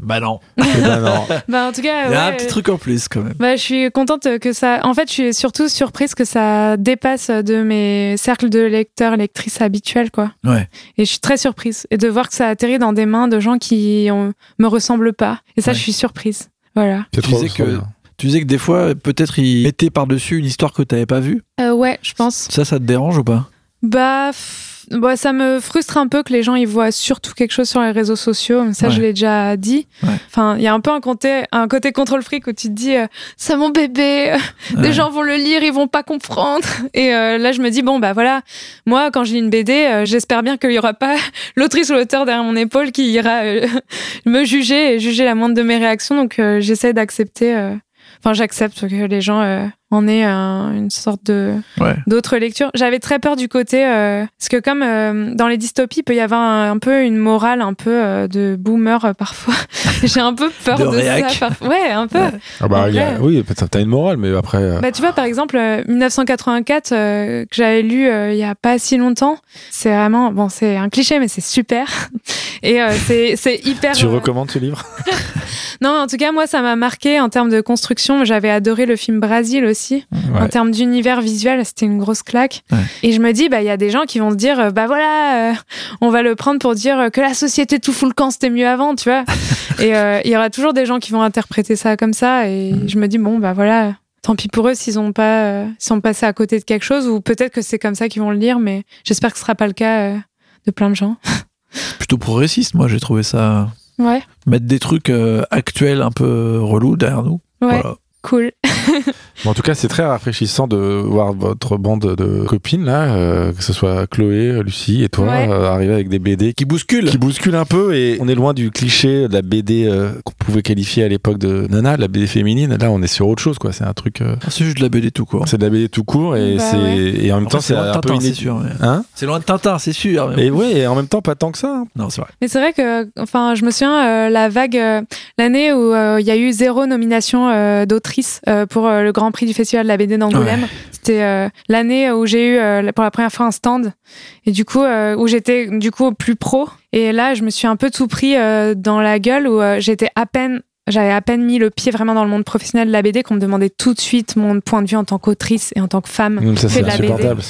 Bah non. Ben non. Bah, en tout cas, Il y a un petit truc en plus quand même. bah, je suis contente que ça. En fait, je suis surtout surprise que ça dépasse de mes cercles de lecteurs, lectrices habituels, quoi. Ouais. Et je suis très surprise. Et de voir que ça atterrit dans des mains de gens qui ont- me ressemblent pas. Et ça, Ouais. je suis surprise. Voilà. Tu disais que- bien. Tu disais que des fois, peut-être il mettait par-dessus une histoire que t'avais pas vue. Euh, ouais, je pense. Ça, ça te dérange ou pas? Bah, bah, ça me frustre un peu que les gens ils voient surtout quelque chose sur les réseaux sociaux. Mais ça, Ouais. je l'ai déjà dit. Ouais. Enfin, il y a un peu un côté, un côté contrôle fric où tu te dis, euh, c'est mon bébé, Ouais. des gens vont le lire, ils vont pas comprendre. Et euh, là, je me dis, bon, bah voilà, moi, quand je lis une BD, euh, j'espère bien qu'il y aura pas l'autrice ou l'auteur derrière mon épaule qui ira euh, me juger et juger la moindre de mes réactions. Donc, euh, j'essaie d'accepter. euh, Enfin, j'accepte que les gens euh, en aient un- une sorte de Ouais. d'autres lectures. J'avais très peur du côté euh, parce que comme euh, dans les dystopies, il peut y avoir un, un peu une morale un peu euh, de boomer euh, parfois. J'ai un peu peur De de, réac. ça. parfois. Ouais, un peu. Ouais. Ah bah, y a- oui, peut-être t'as une morale, mais après. euh, Bah, tu vois, par exemple, euh, 1984, euh, que j'avais lu euh, il y a pas si longtemps, c'est vraiment, bon, c'est un cliché, mais c'est super. Et euh, c'est c'est hyper. tu euh, recommandes ce livre? Non, en tout cas, moi, ça m'a marqué en termes de construction. J'avais adoré le film Brasil aussi. En Ouais. termes d'univers visuel, c'était une grosse claque. Ouais. Et je me dis, bah, il y a des gens qui vont se dire, bah voilà, euh, on va le prendre pour dire que la société tout fout le camp, c'était mieux avant, tu vois. et euh, il y aura toujours des gens qui vont interpréter ça comme ça. Et Mm. je me dis, bon, bah voilà. Tant pis pour eux s'ils ont pas, euh, sont passés à côté de quelque chose, ou peut-être que c'est comme ça qu'ils vont le lire, mais j'espère que ce sera pas le cas euh, de plein de gens. Plutôt progressiste, moi, j'ai trouvé ça. Ouais, Mettre des trucs actuels un peu relous derrière nous. ouais, Voilà. cool. Bon, en tout cas, c'est très rafraîchissant de voir votre bande de copines là, euh, que ce soit Chloé, Lucie et toi, Ouais. euh, arriver avec des BD Qui bouscule. qui bousculent un peu et on est loin du cliché de la BD euh, qu'on pouvait qualifier à l'époque de Nana, la BD féminine. Là, on est sur autre chose, quoi. C'est un truc, euh, Ah, c'est juste de la BD tout court. c'est de la BD tout court et Bah c'est ouais. et en même temps c'est loin de un peu Tintin, c'est inédit. sûr. mais- Hein C'est loin de Tintin, c'est sûr. mais. Et ouais, et en même temps pas tant que ça. hein. Non, c'est vrai. Mais c'est vrai que, enfin, je me souviens euh, la vague, euh, l'année où euh, il y a eu zéro nomination euh, d'autrice euh, pour euh, le Grand Prix du Festival de la BD d'Angoulême. C'était euh, l'année où j'ai eu euh, pour la première fois un stand et du coup euh, où j'étais du coup plus pro. Et là, je me suis un peu tout pris dans la gueule où j'étais à peine j'avais à peine mis le pied vraiment dans le monde professionnel de la BD qu'on me demandait tout de suite mon point de vue en tant qu'autrice et en tant que femme. Donc ça c'est insupportable.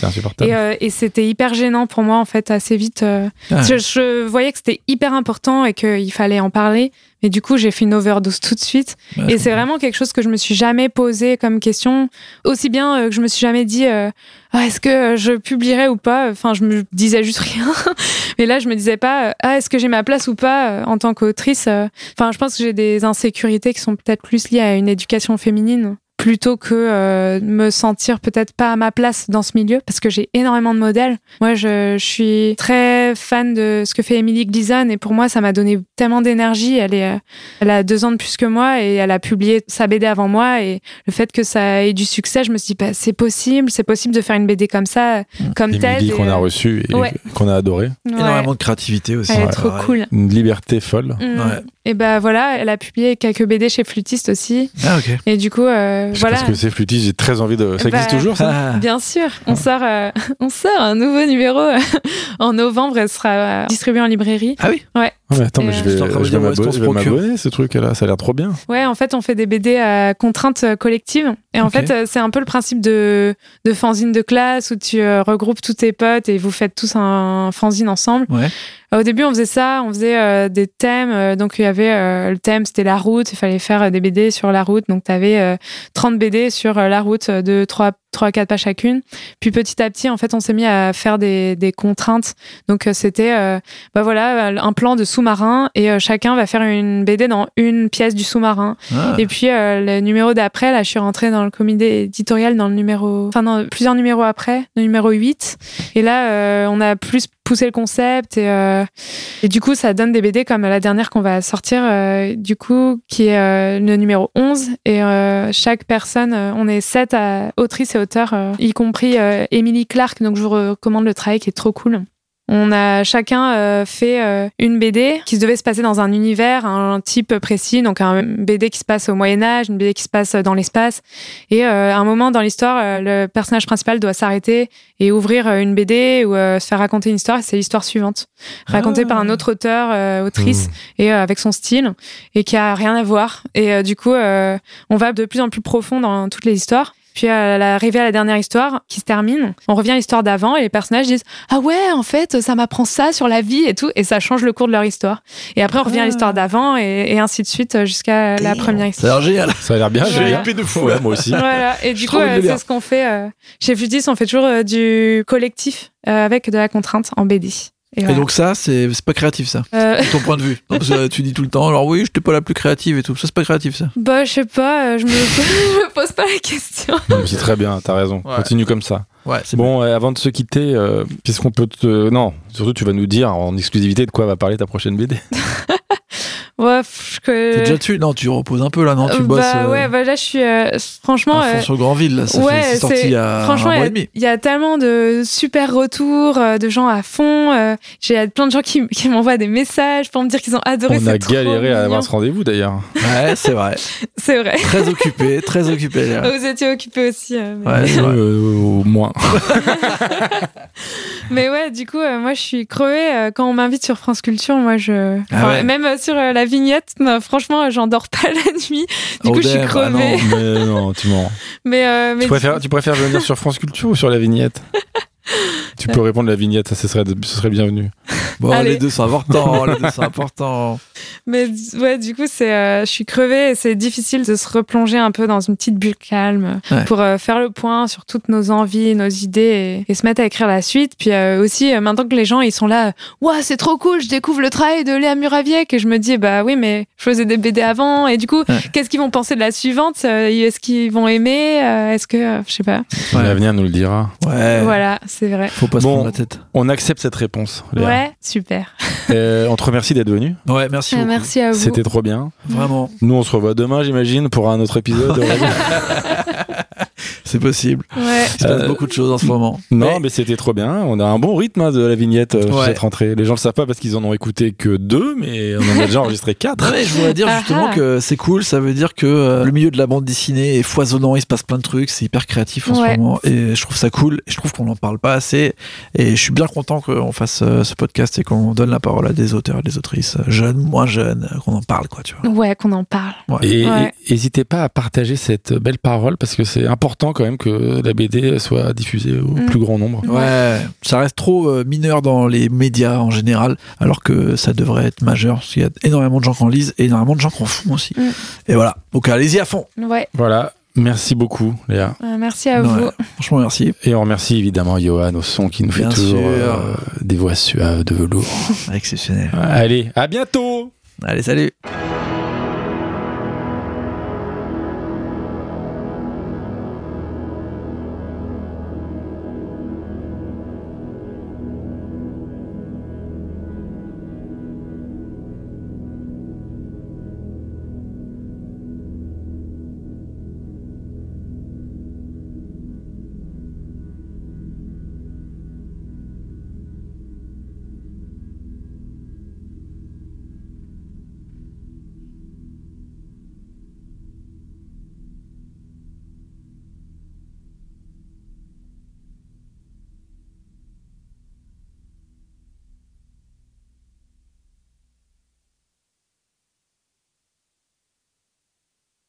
Et, euh, et c'était hyper gênant pour moi en fait assez vite. euh, Ah. je, je voyais que c'était hyper important et qu'il fallait en parler. Mais du coup, j'ai fait une overdose tout de suite. Et c'est vraiment quelque chose que je me suis jamais posé comme question. Aussi bien euh, que je me suis jamais dit euh, Ah, est-ce que euh, je publierai ou pas? Enfin, je me disais juste rien. Mais là, je me disais pas Ah, est-ce que j'ai ma place ou pas en tant qu'autrice. Enfin, je pense que j'ai des insécurités qui sont peut-être plus liées à une éducation féminine plutôt que euh, me sentir peut-être pas à ma place dans ce milieu parce que j'ai énormément de modèles. Moi, je, je suis très fan de ce que fait Emily Gleason et pour moi, ça m'a donné tellement d'énergie. Elle est, euh, elle a deux ans de plus que moi et elle a publié sa BD avant moi et le fait que ça ait du succès, je me suis dit, bah, c'est possible, c'est possible de faire une BD comme ça, comme Ted. Emily et, qu'on a euh, reçu et ouais. qu'on a adoré. ouais. Énormément de créativité aussi. Elle est Ouais, trop cool. Une liberté folle. Mm. Ouais. Et bah voilà, elle a publié quelques BD chez Flutiste aussi. Ah, ok. Et du coup, euh, Je voilà. pas ce que c'est Flutiste, j'ai très envie de. Ça Bah, existe toujours ça? Ah. Bien sûr, on sort, euh, on sort un nouveau numéro euh, en novembre. Elle sera euh, distribuée en librairie. Ah oui? Ah, mais attends, mais je vais, Je vais m'abonner ce truc-là. Ça a l'air trop bien. Ouais, en fait, on fait des BD à contraintes euh, collectives. Et en fait, euh, c'est un peu le principe de, de fanzine de classe où tu euh, regroupes tous tes potes et vous faites tous un fanzine ensemble. Ouais. Au début, on faisait ça, on faisait euh, des thèmes. donc, il y avait euh, le thème, c'était la route. Il fallait faire des BD sur la route. Donc, tu avais 30 BD sur la route de 3 trois quatre pages chacune puis petit à petit en fait on s'est mis à faire des, des contraintes donc c'était euh, bah voilà un plan de sous-marin et euh, chacun va faire une BD dans une pièce du sous-marin Ah. et puis euh, le numéro d'après, là, je suis rentrée dans le comité éditorial dans le numéro, enfin dans plusieurs numéros après, le numéro 8. Et là, euh, on a plus poussé le concept et, et du coup, ça donne des BD comme la dernière qu'on va sortir, du coup, qui est le numéro 11. Et chaque personne, on est sept à, autrices et auteurs, y compris Emily Clark. Donc, je vous recommande le travail qui est trop cool. On a chacun euh, fait euh, une BD qui devait se passer dans un univers, un type précis, donc un BD qui se passe au Moyen Âge, une BD qui se passe dans l'espace. Et euh, à un moment dans l'histoire, le personnage principal doit s'arrêter et ouvrir une BD ou euh, se faire raconter une histoire. Et c'est l'histoire suivante, racontée Ah. par un autre auteur, euh, autrice, et euh, avec son style, et qui a rien à voir. Et euh, du coup, euh, on va de plus en plus profond dans toutes les histoires. Puis à l'arrivée à la dernière histoire qui se termine, on revient à l'histoire d'avant et les personnages disent ah ouais en fait ça m'apprend ça sur la vie et tout et ça change le cours de leur histoire. Et après on revient à l'histoire d'avant et, et ainsi de suite euh, jusqu'à la première Ça a histoire. l'air génial. Ça a l'air bien. Je j'ai hypé de fou, là. moi aussi. Voilà et du coup euh, c'est ce qu'on fait euh, chez Futis on fait toujours euh, du collectif euh, avec de la contrainte en BD. Et, donc ça, c'est c'est pas créatif ça, Euh, de ton point de vue. Non, parce que tu dis tout le temps, alors oui, je n'étais pas la plus créative et tout. Ça, c'est pas créatif ça. bah je sais pas, euh, je me, je me pose pas la question. C'est très bien, t'as raison. Ouais. Continue comme ça. Ouais, c'est Bon, euh, avant de se quitter, euh, qu'est-ce qu'on peut te. Non, surtout, tu vas nous dire en exclusivité de quoi va parler ta prochaine BD. Ouais, pff, que... T'es déjà dessus Non, tu reposes un peu là, non Tu Euh, bosses bah euh, ouais, bah là je suis euh, franchement. à fond euh, sur Grandville, là. Ça ouais, fait, c'est sorti il y a franchement, un mois et demi. il y, a tellement de super retours, euh, de gens à fond. euh, J'ai plein de gens qui, qui m'envoient des messages pour me dire qu'ils ont adoré. On a trop galéré à avoir ce rendez-vous d'ailleurs. Ouais, c'est vrai. C'est vrai. Très occupé, très occupé. là. Vous étiez occupés aussi. euh, mais... Ouais, c'est vrai. Euh, au moins. mais ouais, du coup, euh, moi je suis crevée euh, quand on m'invite sur France Culture. Moi, je. Ah ouais. Même euh, sur euh, la vignette, non, franchement, j'en dors pas la nuit. Du Oh coup, je suis ah crevée. non. mais non, tu mens. mais euh, mais Tu préfères, tu préfères venir sur France Culture ou sur la vignette? Tu peux répondre la vignette, ça ce serait, ce serait bienvenu. Bon, Allez. les deux sont importants, les deux sont importants. Mais ouais, du coup, c'est, euh, je suis crevée et c'est difficile de se replonger un peu dans une petite bulle calme Ouais. pour euh, faire le point sur toutes nos envies, nos idées et, et se mettre à écrire la suite. Puis euh, aussi, euh, maintenant que les gens ils sont là, ouais, c'est trop cool, je découvre le travail de Léa Muraviec et je me dis, bah oui, mais je faisais des BD avant et du coup, Ouais. qu'est-ce qu'ils vont penser de la suivante? Est-ce qu'ils vont aimer? Est-ce que, euh, je sais pas. Ouais. L'avenir nous le dira. Ouais. Voilà, c'est vrai. Faut pas se Bon. prendre la tête. On accepte cette réponse. Léa. Ouais, super. Euh, on te remercie d'être venu. Ouais, merci beaucoup. Merci à vous. C'était trop bien. Vraiment, Nous, on se revoit demain, j'imagine, pour un autre épisode. c'est possible. Ouais. Il se passe Euh, beaucoup de choses en ce moment. non, mais c'était trop bien. On a un bon rythme hein, de la vignette euh, Ouais. cette rentrée. Les gens le savent pas parce qu'ils en ont écouté que deux, mais on en a déjà enregistré quatre. Je voudrais dire Ah justement ah. que c'est cool, ça veut dire que euh, le milieu de la bande dessinée est foisonnant, il se passe plein de trucs, c'est hyper créatif en Ouais. ce moment et je trouve ça cool et je trouve qu'on n'en parle pas assez et je suis bien content qu'on fasse euh, ce podcast et qu'on donne la parole à des auteurs et des autrices jeunes, moins jeunes, qu'on en parle quoi, tu vois. Ouais, qu'on en parle. Ouais. Et Ouais. et n'hésitez pas à partager cette belle parole parce que c'est important quand même que la BD soit diffusée au Mm. plus grand nombre. Ouais, ça reste trop euh, mineur dans les médias en général, alors que ça devrait être majeur, parce qu'il y a énormément de gens qui en lisent et énormément de gens qui en font aussi. Mm. Et voilà, donc allez-y à fond. Ouais. Voilà. Merci beaucoup, Léa. Euh, merci à Ouais. vous. Franchement, merci. Et on remercie évidemment Johan au son qui nous fait toujours euh, des voix suaves de velours. Exceptionnel. Allez, à bientôt Allez, salut.